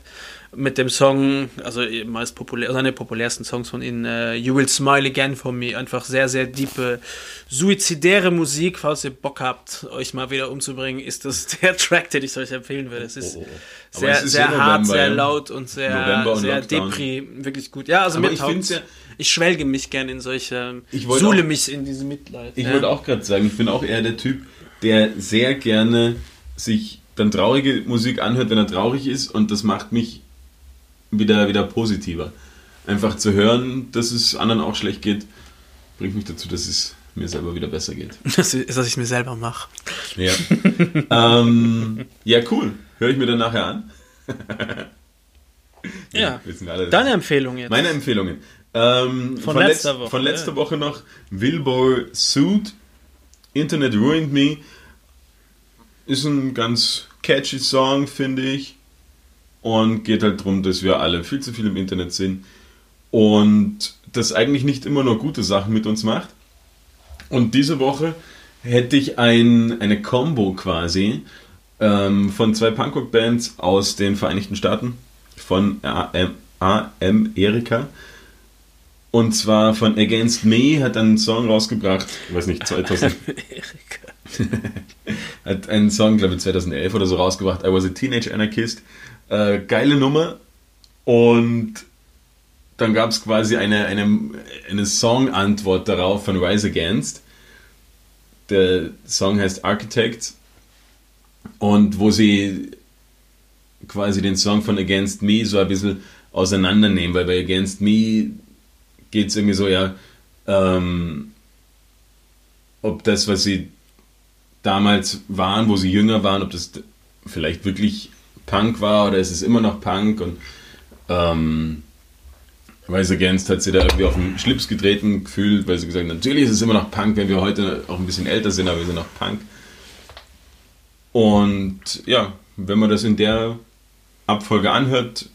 S4: Mit dem Song, also meist populär, seine populärsten Songs von ihnen, äh, You Will Smile Again for Me, einfach sehr, sehr diepe, suizidäre Musik. Falls ihr Bock habt, euch mal wieder umzubringen, ist das der Track, den ich euch empfehlen würde. Es ist
S3: Oh, oh. Aber
S4: sehr,
S3: ist
S4: sehr
S3: ja
S4: hart,
S3: November,
S4: sehr laut und sehr,
S3: und
S4: sehr
S3: Lockdown.
S4: Depri, wirklich gut. Ja, also
S3: Aber
S4: mir
S3: ich
S4: taugt's.
S3: ja-
S4: ich schwelge mich gerne in solche,
S3: Ich
S4: suhle
S3: auch-
S4: mich in diese Mitleid.
S3: Ich
S4: ja.
S3: wollte auch gerade sagen, ich bin auch eher der Typ, der sehr gerne sich dann traurige Musik anhört, wenn er traurig ist und das macht mich wieder, wieder positiver. Einfach zu hören, dass es anderen auch schlecht geht, bringt mich dazu, dass es mir selber wieder besser geht.
S4: Das ist, dass ich mir selber mache.
S3: Ja, ähm, ja cool. Höre ich mir dann nachher an.
S4: Ja.
S3: alle-
S4: Deine Empfehlung jetzt.
S3: Meine Empfehlungen. Ähm,
S4: Von
S3: letz-
S4: letzter Woche,
S3: Von letzter
S4: ja.
S3: Woche noch Wilbur Suit. Internet Ruined Me. Ist ein ganz catchy Song, finde ich. Und geht halt darum, dass wir alle viel zu viel im Internet sind. Und das eigentlich nicht immer nur gute Sachen mit uns macht. Und diese Woche hätte ich ein, eine Combo quasi ähm, von zwei Punkrock-Bands aus den Vereinigten Staaten. Von AM, AM Erika. Und zwar von Against Me hat einen Song rausgebracht, ich weiß nicht, 2000,
S4: Erika.
S3: hat einen Song, glaube ich, 2011 oder so rausgebracht, I Was a Teenage Anarchist. Äh, geile Nummer. Und dann gab es quasi eine, eine, eine Song-Antwort darauf von Rise Against. Der Song heißt Architects. Und wo sie quasi den Song von Against Me so ein bisschen auseinandernehmen, weil bei Against Me geht es irgendwie so, ja, ähm, ob das, was sie damals waren, wo sie jünger waren, ob das vielleicht wirklich Punk war oder ist es immer noch Punk und ähm, Rise Against hat sie da irgendwie auf den Schlips getreten gefühlt, weil sie gesagt hat, natürlich ist es immer noch Punk, wenn wir heute auch ein bisschen älter sind, aber wir sind noch Punk. Und ja, wenn man das in der Abfolge anhört,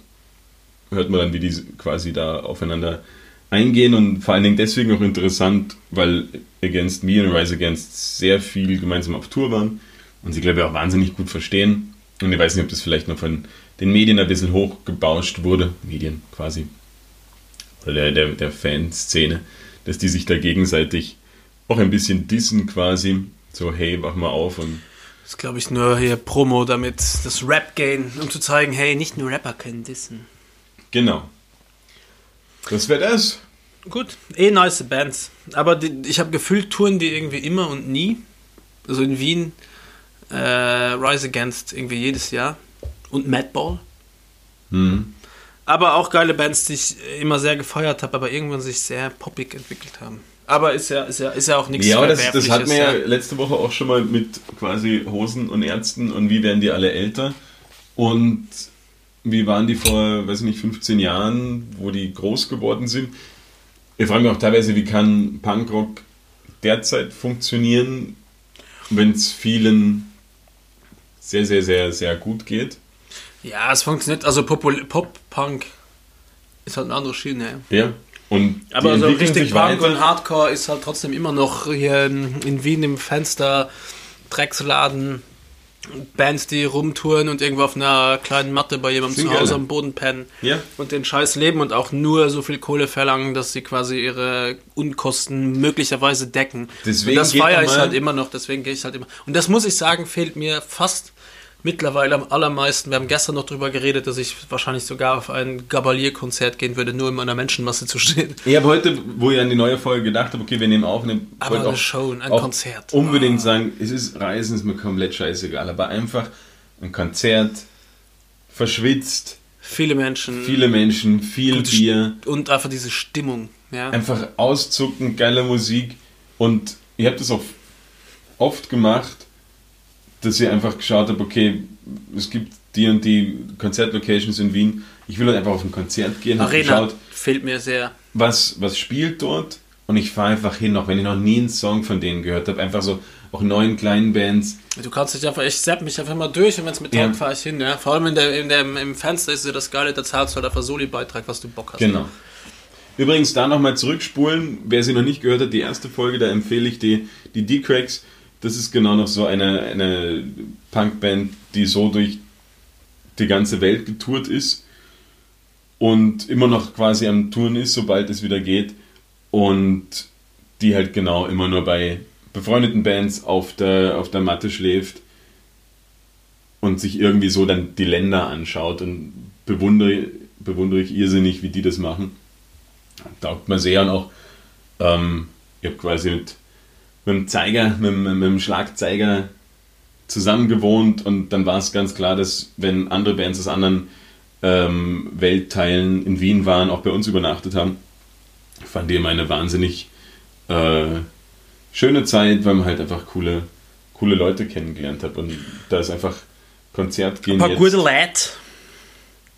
S3: hört man dann, wie die quasi da aufeinander eingehen und vor allen Dingen deswegen auch interessant, weil Against Me und Rise Against sehr viel gemeinsam auf Tour waren und sie, glaube ich, auch wahnsinnig gut verstehen. Und ich weiß nicht, ob das vielleicht noch von den Medien ein bisschen hochgebauscht wurde, Medien quasi, oder der, der, der Fanszene, dass die sich da gegenseitig auch ein bisschen dissen quasi, so hey, wach mal auf und
S4: Das ist, glaube ich, nur hier Promo, damit das Rap gehen, um zu zeigen, hey, nicht nur Rapper können dissen.
S3: genau. Das wäre das.
S4: Gut, eh nice Bands. Aber die, ich habe gefühlt, touren die irgendwie immer und nie. Also in Wien, äh, Rise Against irgendwie jedes Jahr. Und Madball.
S3: Mhm.
S4: Aber auch geile Bands, die ich immer sehr gefeiert habe, aber irgendwann sich sehr poppig entwickelt haben. Aber ist ja, ist ja, ist ja auch nichts
S3: Ja, das, das hat
S4: Verwerfliches,
S3: mir ja letzte Woche auch schon mal mit quasi Hosen und Ärzten und wie werden die alle älter und wie waren die vor, weiß ich nicht, 15 Jahren, wo die groß geworden sind. Ich frage mich auch teilweise, wie kann Punkrock derzeit funktionieren, wenn es vielen sehr, sehr, sehr, sehr gut geht.
S4: Ja, es funktioniert. Also Pop-Punk ist halt eine andere Schiene. ja.
S3: Und
S4: Aber
S3: die
S4: so
S3: entwickeln
S4: richtig Punk und Hardcore ist halt trotzdem immer noch hier in in Wien im Fenster, Drecksladen, Bands, die rumtouren und irgendwo auf einer kleinen Matte bei jemandem zu Hause am Boden pennen
S3: Ja.
S4: und den Scheiß leben und auch nur so viel Kohle verlangen, dass sie quasi ihre Unkosten möglicherweise decken.
S3: Deswegen
S4: und das feiere ich halt immer noch, deswegen gehe ich halt immer. Und das muss ich sagen, fehlt mir fast mittlerweile am allermeisten. Wir haben gestern noch drüber geredet, dass ich wahrscheinlich sogar auf ein Gabalier-Konzert gehen würde, nur in meiner Menschenmasse zu stehen.
S3: Ich habe heute, wo ich an die neue Folge gedacht habe, okay, wir nehmen auf, nehmen,
S4: Aber eine Show, ein
S3: auch
S4: Konzert.
S3: Unbedingt sagen, es ist Reisen, ist mir komplett scheißegal, aber einfach ein Konzert, verschwitzt,
S4: Viele Menschen.
S3: viele Menschen, viel Bier,
S4: Und einfach diese Stimmung. Ja.
S3: einfach auszucken, geile Musik und ich habe das auch oft gemacht, dass ich einfach geschaut habe, okay, es gibt die und die Konzertlocations in Wien, ich will halt einfach auf ein Konzert gehen,
S4: Arena
S3: geschaut,
S4: fehlt mir sehr.
S3: was, was spielt dort und ich fahre einfach hin, auch wenn ich noch nie einen Song von denen gehört habe, einfach so auch neuen kleinen Bands.
S4: Du kannst dich einfach, ich zapp mich einfach mal durch und wenn es mit
S3: Ja.
S4: taugt, fahre ich hin. Ja. Vor allem in der, in der, im Fenster ist ja das Geile, da zahlst du halt einfach Soli-Beitrag, was du Bock hast.
S3: Genau. Übrigens, da nochmal zurückspulen, wer sie noch nicht gehört hat, die erste Folge, da empfehle ich die, die D-Cracks. Das ist genau noch so eine, eine Punkband, die so durch die ganze Welt getourt ist und immer noch quasi am Touren ist, sobald es wieder geht. Und die halt genau immer nur bei befreundeten Bands auf der, auf der Matte schläft und sich irgendwie so dann die Länder anschaut und bewundere, bewundere ich irrsinnig, wie die das machen. Taugt mir sehr und auch, ähm, ich habe quasi mit, mit dem Zeiger, mit, mit, mit dem Schlagzeiger zusammen gewohnt und dann war es ganz klar, dass wenn andere Bands aus anderen ähm, Weltteilen in Wien waren, auch bei uns übernachtet haben, fand ich immer eine wahnsinnig äh, schöne Zeit, weil man halt einfach coole, coole Leute kennengelernt hat und da ist einfach Konzert gehen
S4: Ein paar
S3: jetzt,
S4: gute Lads.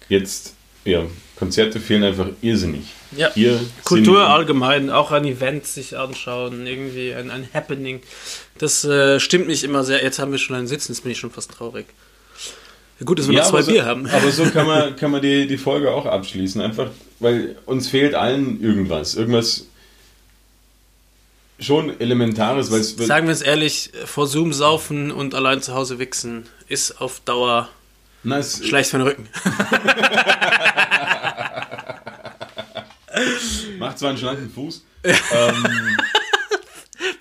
S3: jetzt, ja, Konzerte fehlen einfach irrsinnig.
S4: Ja.
S3: Hier
S4: Kultur
S3: sind-
S4: allgemein, auch ein Event sich anschauen, irgendwie ein, ein Happening. Das äh, stimmt mich immer sehr. Jetzt haben wir schon einen Sitzen, jetzt bin ich schon fast traurig. Gut, dass wir
S3: Ja,
S4: noch zwei
S3: so,
S4: Bier haben.
S3: Aber so kann man, kann man die, die Folge auch abschließen. Einfach, weil uns fehlt allen irgendwas. Irgendwas schon Elementares, weil.
S4: Sagen wir es ehrlich, vor Zoom saufen und allein zu Hause wichsen ist auf Dauer
S3: es,
S4: schlecht für den Rücken.
S3: macht zwar einen schlanken Fuß. ähm,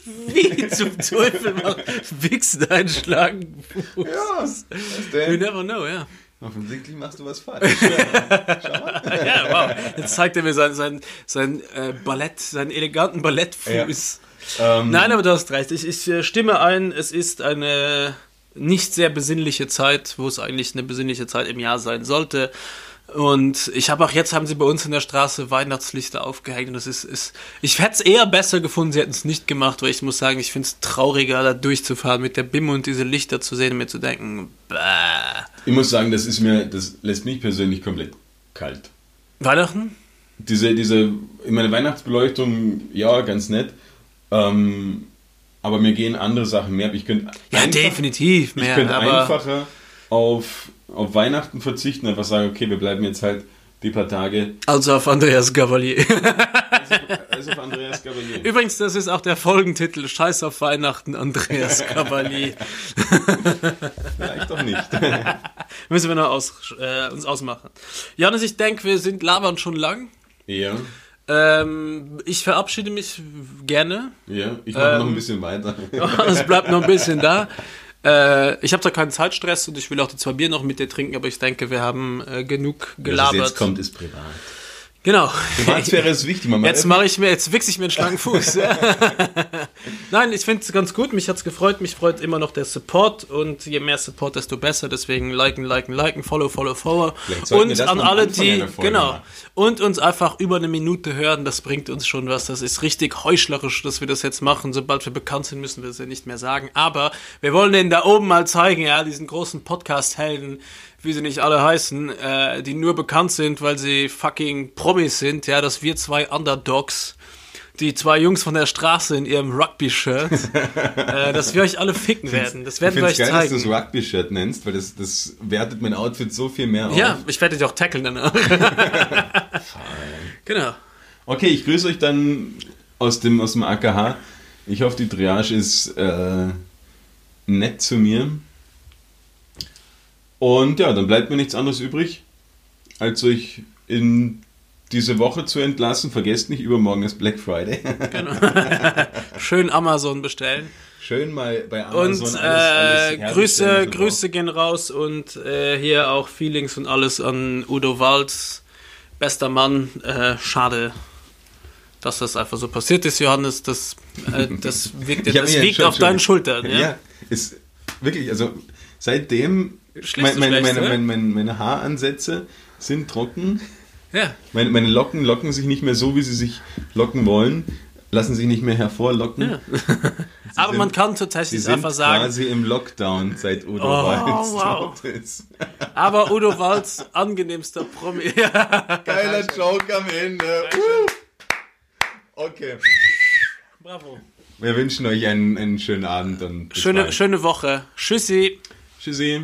S4: Wie zum Teufel macht Wichsen einen Schlangenfuß?
S3: ja, was
S4: You never know, ja.
S3: Offensichtlich machst du was falsch.
S4: Ja, wow. Jetzt zeigt er mir sein, sein, sein äh, Ballett, seinen eleganten Ballettfuß.
S3: ähm,
S4: Nein, aber du hast recht. Ich, ich äh, stimme ein, es ist eine nicht sehr besinnliche Zeit, wo es eigentlich eine besinnliche Zeit im Jahr sein sollte. Und ich habe auch jetzt, haben sie bei uns in der Straße Weihnachtslichter aufgehängt. Und das ist, ist ich hätte es eher besser gefunden, sie hätten es nicht gemacht, weil ich muss sagen, ich finde es trauriger, da durchzufahren mit der BIM und diese Lichter zu sehen und mir zu denken, bäh.
S3: ich muss sagen, das ist mir, das lässt mich persönlich komplett kalt.
S4: Weihnachten?
S3: Diese, diese, ich meine, Weihnachtsbeleuchtung, ja, ganz nett. Ähm, aber mir gehen andere Sachen mehr. Ich könnte
S4: Ja, definitiv
S3: Ich
S4: mehr.
S3: könnte
S4: aber
S3: einfacher auf, auf Weihnachten verzichten, einfach sagen, okay, wir bleiben jetzt halt die paar Tage.
S4: also auf Andreas Gavalier.
S3: Also auf Andreas Gabalier.
S4: Übrigens, das ist auch der Folgentitel. Scheiß auf Weihnachten, Andreas Gavalier.
S3: Vielleicht doch nicht.
S4: Müssen wir noch aus, äh, uns ausmachen. Janis, ich denke, wir sind labern schon lang.
S3: ja,
S4: Ähm, ich verabschiede mich gerne.
S3: ja. Ich mache noch
S4: Ähm,
S3: ein bisschen weiter.
S4: Es bleibt noch ein bisschen da. Äh, ich habe da keinen Zeitstress und ich will auch die zwei Bier noch mit dir trinken, aber ich denke, wir haben äh, genug
S3: Was
S4: gelabert.
S3: jetzt kommt, ist privat.
S4: Genau.
S3: Privatsphäre ist wichtig. Man
S4: Jetzt mache ich mir, jetzt wichse ich mir einen schlanken Fuß. Nein, ich finde es ganz gut. Mich hat's gefreut. Mich freut immer noch der Support und je mehr Support, desto besser. Deswegen liken, liken, liken, follow, follow, follow. Und an alle, die genau
S3: machen.
S4: und uns einfach über eine Minute hören, das bringt uns schon was. Das ist richtig heuchlerisch, dass wir das jetzt machen. Sobald wir bekannt sind, müssen wir das ja nicht mehr sagen. Aber wir wollen denen da oben mal zeigen, ja, diesen großen Podcast-Helden, wie sie nicht alle heißen, äh, die nur bekannt sind, weil sie fucking Promis sind, ja, dass wir zwei Underdogs, die zwei Jungs von der Straße in ihrem Rugby-Shirt, äh, dass wir euch alle ficken werden. Das
S3: Ich
S4: werden
S3: finde
S4: wir
S3: es
S4: euch
S3: geil, dass du
S4: zeigen.
S3: das Rugby-Shirt nennst, weil das, das wertet mein Outfit so viel mehr auf.
S4: Ja, ich werde dich auch tackeln danach. genau.
S3: Okay, ich grüße euch dann aus dem, aus dem AKH. Ich hoffe, die Triage ist äh, nett zu mir. Und ja, dann bleibt mir nichts anderes übrig, als euch in diese Woche zu entlassen. Vergesst nicht, übermorgen ist Black Friday.
S4: Schön Amazon bestellen.
S3: Schön mal bei
S4: Und
S3: Amazon
S4: äh,
S3: herzustellen
S4: Grüße, Grüße gehen raus und äh, hier auch Feelings und alles an Udo Walz. Bester Mann. Äh, schade, dass das einfach so passiert ist, Johannes. Das, äh, das, wirkt, das
S3: schon-
S4: auf deinen Schultern.
S3: Ja,
S4: Ja?
S3: ist wirklich, also seitdem Meine,
S4: schlecht,
S3: meine,
S4: oder?
S3: meine, meine, meine Haaransätze sind trocken.
S4: ja.
S3: Meine, meine Locken locken sich nicht mehr so, wie sie sich locken wollen, lassen sich nicht mehr hervorlocken.
S4: Ja. Aber
S3: sind-
S4: man kann
S3: Sie
S4: tatsächlich
S3: sind
S4: einfach sagen,
S3: quasi im Lockdown seit Udo
S4: Oh,
S3: Walz
S4: wow.
S3: tot ist.
S4: aber Udo Walz, angenehmster Promi. Ja.
S3: Geiler Joke am Ende. Uh. Okay.
S4: Bravo.
S3: Wir wünschen euch einen, einen schönen Abend und bis
S4: Schöne,
S3: bald.
S4: schöne Woche. Tschüssi.
S3: Tschüssi.